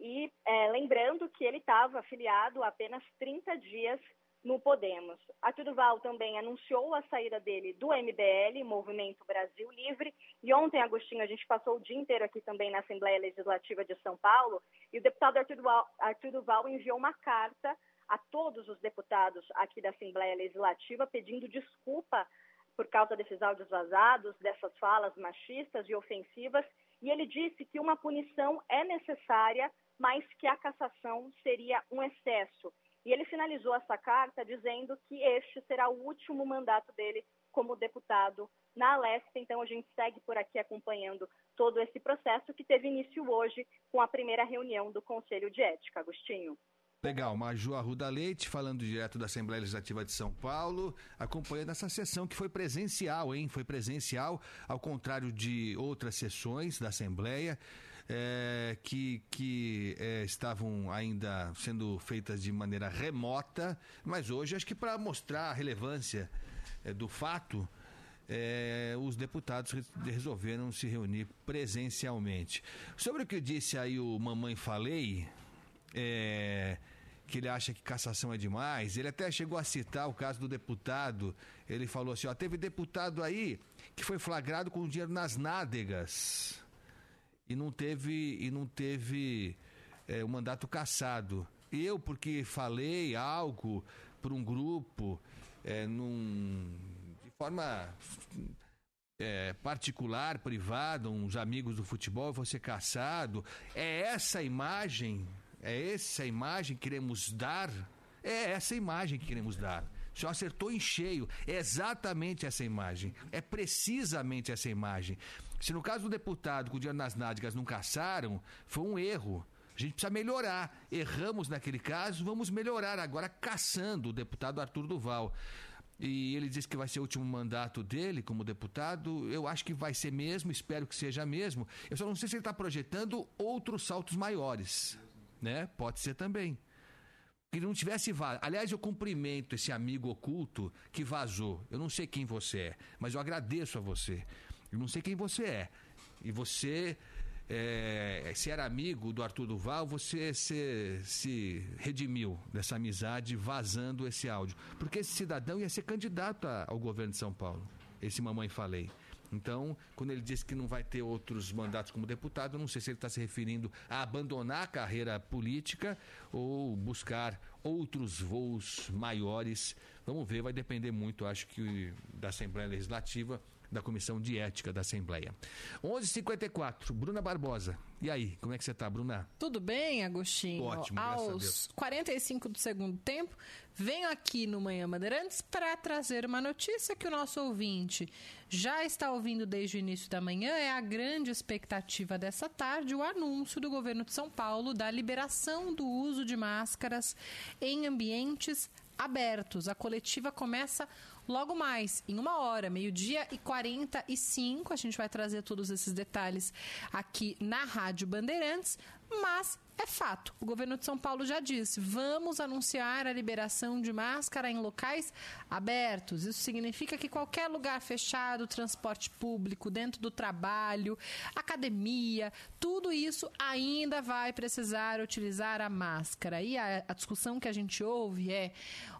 E é, lembrando que ele estava afiliado há apenas 30 dias no Podemos. Arthur Duval também anunciou a saída dele do MBL, Movimento Brasil Livre, e ontem, Agostinho, a gente passou o dia inteiro aqui também na Assembleia Legislativa de São Paulo, e o deputado Arthur Duval, Arthur Duval enviou uma carta a todos os deputados aqui da Assembleia Legislativa pedindo desculpa por causa desses áudios vazados, dessas falas machistas e ofensivas, e ele disse que uma punição é necessária, mas que a cassação seria um excesso e ele finalizou essa carta dizendo que este será o último mandato dele como deputado na Alesp. Então, a gente segue por aqui acompanhando todo esse processo que teve início hoje com a primeira reunião do Conselho de Ética. Agostinho. Legal, Maju Arruda Leite, falando direto da Assembleia Legislativa de São Paulo, acompanhando essa sessão que foi presencial, hein? Foi presencial, ao contrário de outras sessões da Assembleia é, que, que é, estavam ainda sendo feitas de maneira remota, mas hoje acho que para mostrar a relevância é, do fato, é, os deputados resolveram se reunir presencialmente. Sobre o que disse aí o Mamãe Falei, é, que ele acha que cassação é demais, ele até chegou a citar o caso do deputado, ele falou assim, ó, teve deputado aí que foi flagrado com dinheiro nas nádegas e não teve e não teve é, o mandato cassado. Eu, porque falei algo para um grupo é, num, de forma é, particular, privada, uns amigos do futebol, ser caçado. É essa imagem, é essa imagem que queremos dar? É essa imagem que queremos dar. O senhor acertou em cheio. É exatamente essa imagem. É precisamente essa imagem. Se no caso do deputado com o dinheiro nas nádegas não caçaram, foi um erro. A gente precisa melhorar. Erramos naquele caso, vamos melhorar agora caçando o deputado Arthur Duval. E ele disse que vai ser o último mandato dele como deputado. Eu acho que vai ser mesmo, espero que seja mesmo. Eu só não sei se ele está projetando outros saltos maiores. Né? Pode ser também. Que não tivesse vazado. Aliás, eu cumprimento esse amigo oculto que vazou. Eu não sei quem você é, mas eu agradeço a você. Eu não sei quem você é. E você, é, se era amigo do Arthur Duval, você se, se redimiu dessa amizade vazando esse áudio. Porque esse cidadão ia ser candidato ao governo de São Paulo. Esse mamãe falei. Então, quando ele disse que não vai ter outros mandatos como deputado, não sei se ele está se referindo a abandonar a carreira política ou buscar outros voos maiores. Vamos ver, vai depender muito, acho que, da Assembleia Legislativa da Comissão de Ética da Assembleia. 11:54. Bruna Barbosa. E aí, como é que você tá, Bruna? Tudo bem, Agostinho? Ótimo, Aos Deus. 45 do segundo tempo, venho aqui no Manhã Bandeirantes para trazer uma notícia que o nosso ouvinte já está ouvindo desde o início da manhã. É a grande expectativa dessa tarde, o anúncio do governo de São Paulo da liberação do uso de máscaras em ambientes abertos. A coletiva começa logo mais, em uma hora, meio-dia e 45. A gente vai trazer todos esses detalhes aqui na Rádio Bandeirantes, mas é fato. O governo de São Paulo já disse: vamos anunciar a liberação de máscara em locais abertos. Isso significa que qualquer lugar fechado, transporte público, dentro do trabalho, academia, tudo isso ainda vai precisar utilizar a máscara. E a, a discussão que a gente ouve é: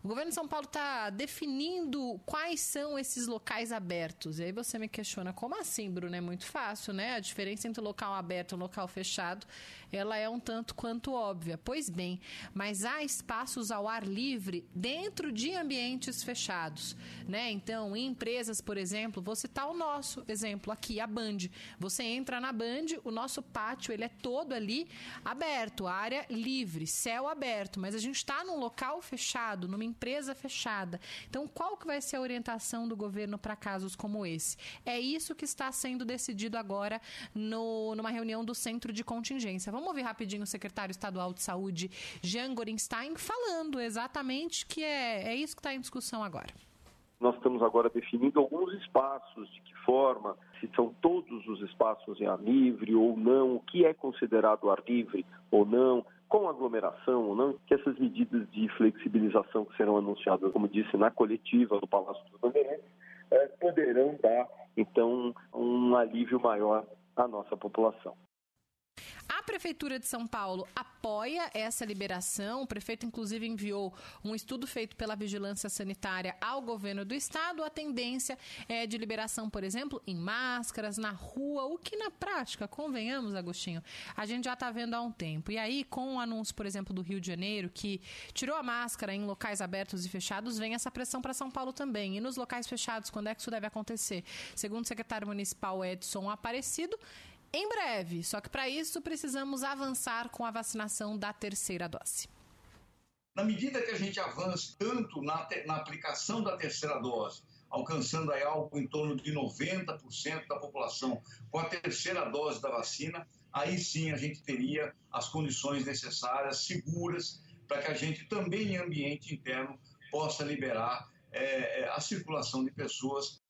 o governo de São Paulo está definindo quais são esses locais abertos. E aí você me questiona: como assim, Bruno? É muito fácil, né? A diferença entre local aberto e local fechado ela é um tanto quanto óbvia. Pois bem, mas há espaços ao ar livre dentro de ambientes fechados, né? Então, em empresas, por exemplo, vou citar o nosso exemplo aqui, a Band. Você entra na Band, o nosso pátio, ele é todo ali aberto, área livre, céu aberto, mas a gente está num local fechado, numa empresa fechada. Então, qual que vai ser a orientação do governo para casos como esse? É isso que está sendo decidido agora no, numa reunião do Centro de Contingência. Vamos ouvir rapidinho o secretário estadual de saúde, Jean Gorenstein, falando exatamente que é, é isso que está em discussão agora. Nós estamos agora definindo alguns espaços, de que forma, se são todos os espaços em ar livre ou não, o que é considerado ar livre ou não, com aglomeração ou não, que essas medidas de flexibilização que serão anunciadas, como disse, na coletiva do Palácio dos Bandeirantes, eh, poderão dar, então, um alívio maior à nossa população. Prefeitura de São Paulo apoia essa liberação. O prefeito, inclusive, enviou um estudo feito pela Vigilância Sanitária ao governo do estado. A tendência é de liberação, por exemplo, em máscaras, na rua, o que na prática, convenhamos, Agostinho, a gente já está vendo há um tempo. E aí, com o anúncio, por exemplo, do Rio de Janeiro, que tirou a máscara em locais abertos e fechados, vem essa pressão para São Paulo também. E nos locais fechados, quando é que isso deve acontecer? Segundo o secretário municipal Edson Aparecido, em breve. Só que para isso precisamos avançar com a vacinação da terceira dose. Na medida que a gente avança tanto na, te- na aplicação da terceira dose, alcançando aí algo em torno de 90% da população com a terceira dose da vacina, aí sim a gente teria as condições necessárias, seguras, para que a gente também em ambiente interno possa liberar eh, eh, a circulação de pessoas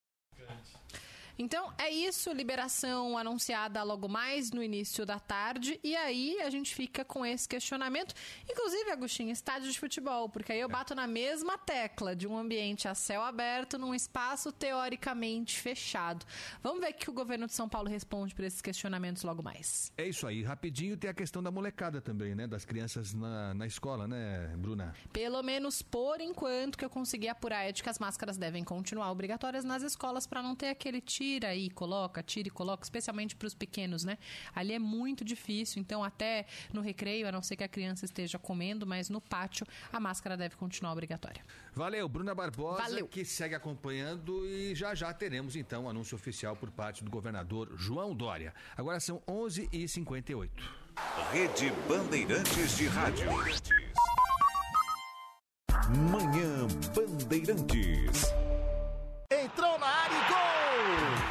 Então é isso, liberação anunciada logo mais no início da tarde. E aí a gente fica com esse questionamento. Inclusive, Agostinho, estádio de futebol, porque aí eu bato na mesma tecla de um ambiente a céu aberto num espaço teoricamente fechado. Vamos ver o que o governo de São Paulo responde para esses questionamentos logo mais. É isso aí. Rapidinho tem a questão da molecada também, né? Das crianças na, na escola, né, Bruna? Pelo menos por enquanto que eu consegui apurar é de que as máscaras devem continuar obrigatórias nas escolas para não ter aquele tira e coloca, tira e coloca, especialmente para os pequenos, né? Ali é muito difícil, então até no recreio, a não ser que a criança esteja comendo, mas no pátio a máscara deve continuar obrigatória. Valeu, Bruna Barbosa, Valeu. que segue acompanhando e já já teremos então o anúncio oficial por parte do governador João Dória. Agora são 11h58. Rede Bandeirantes de Rádio. Manhã Bandeirantes. Entrou na área e gol!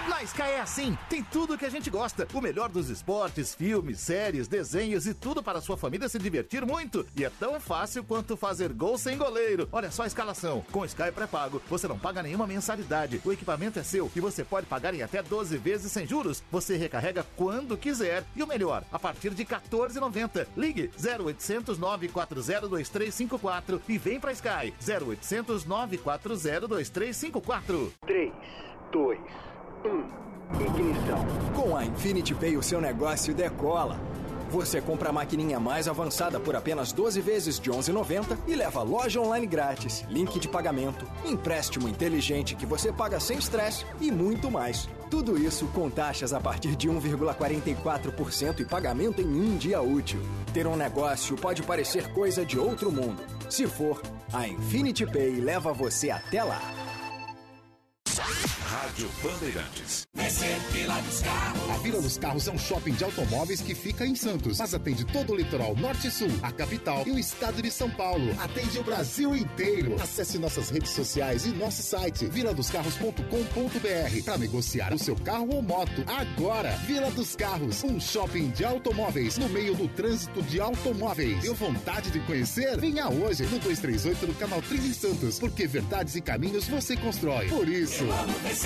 Na Sky é assim, tem tudo que a gente gosta. O melhor dos esportes, filmes, séries, desenhos e tudo para sua família se divertir muito. E é tão fácil quanto fazer gol sem goleiro. Olha só a escalação. Com Sky pré-pago, você não paga nenhuma mensalidade. O equipamento é seu e você pode pagar em até 12 vezes sem juros. Você recarrega quando quiser. E o melhor, a partir de R$ 14,90. Ligue 0800 940 2354 e vem pra Sky. 0800 940 2354. 3, 2, 1. Ignição. Com a Infinity Pay, o seu negócio decola. Você compra a maquininha mais avançada por apenas 12 vezes de 11,90 e leva loja online grátis, link de pagamento, empréstimo inteligente que você paga sem estresse e muito mais. Tudo isso com taxas a partir de 1,44% e pagamento em um dia útil. Ter um negócio pode parecer coisa de outro mundo. Se for, a Infinity Pay leva você até lá. Rádio Bandeirantes. Vila dos Carros. A Vila dos Carros é um shopping de automóveis que fica em Santos, mas atende todo o litoral norte e sul, a capital e o estado de São Paulo. Atende o Brasil inteiro. Acesse nossas redes sociais e nosso site viladoscarros.com.br para negociar o seu carro ou moto. Agora, Vila dos Carros, um shopping de automóveis no meio do trânsito de automóveis. Deu vontade de conhecer? Venha hoje no 238 do Canal 30 em Santos, porque verdades e caminhos você constrói. Por isso. Messi.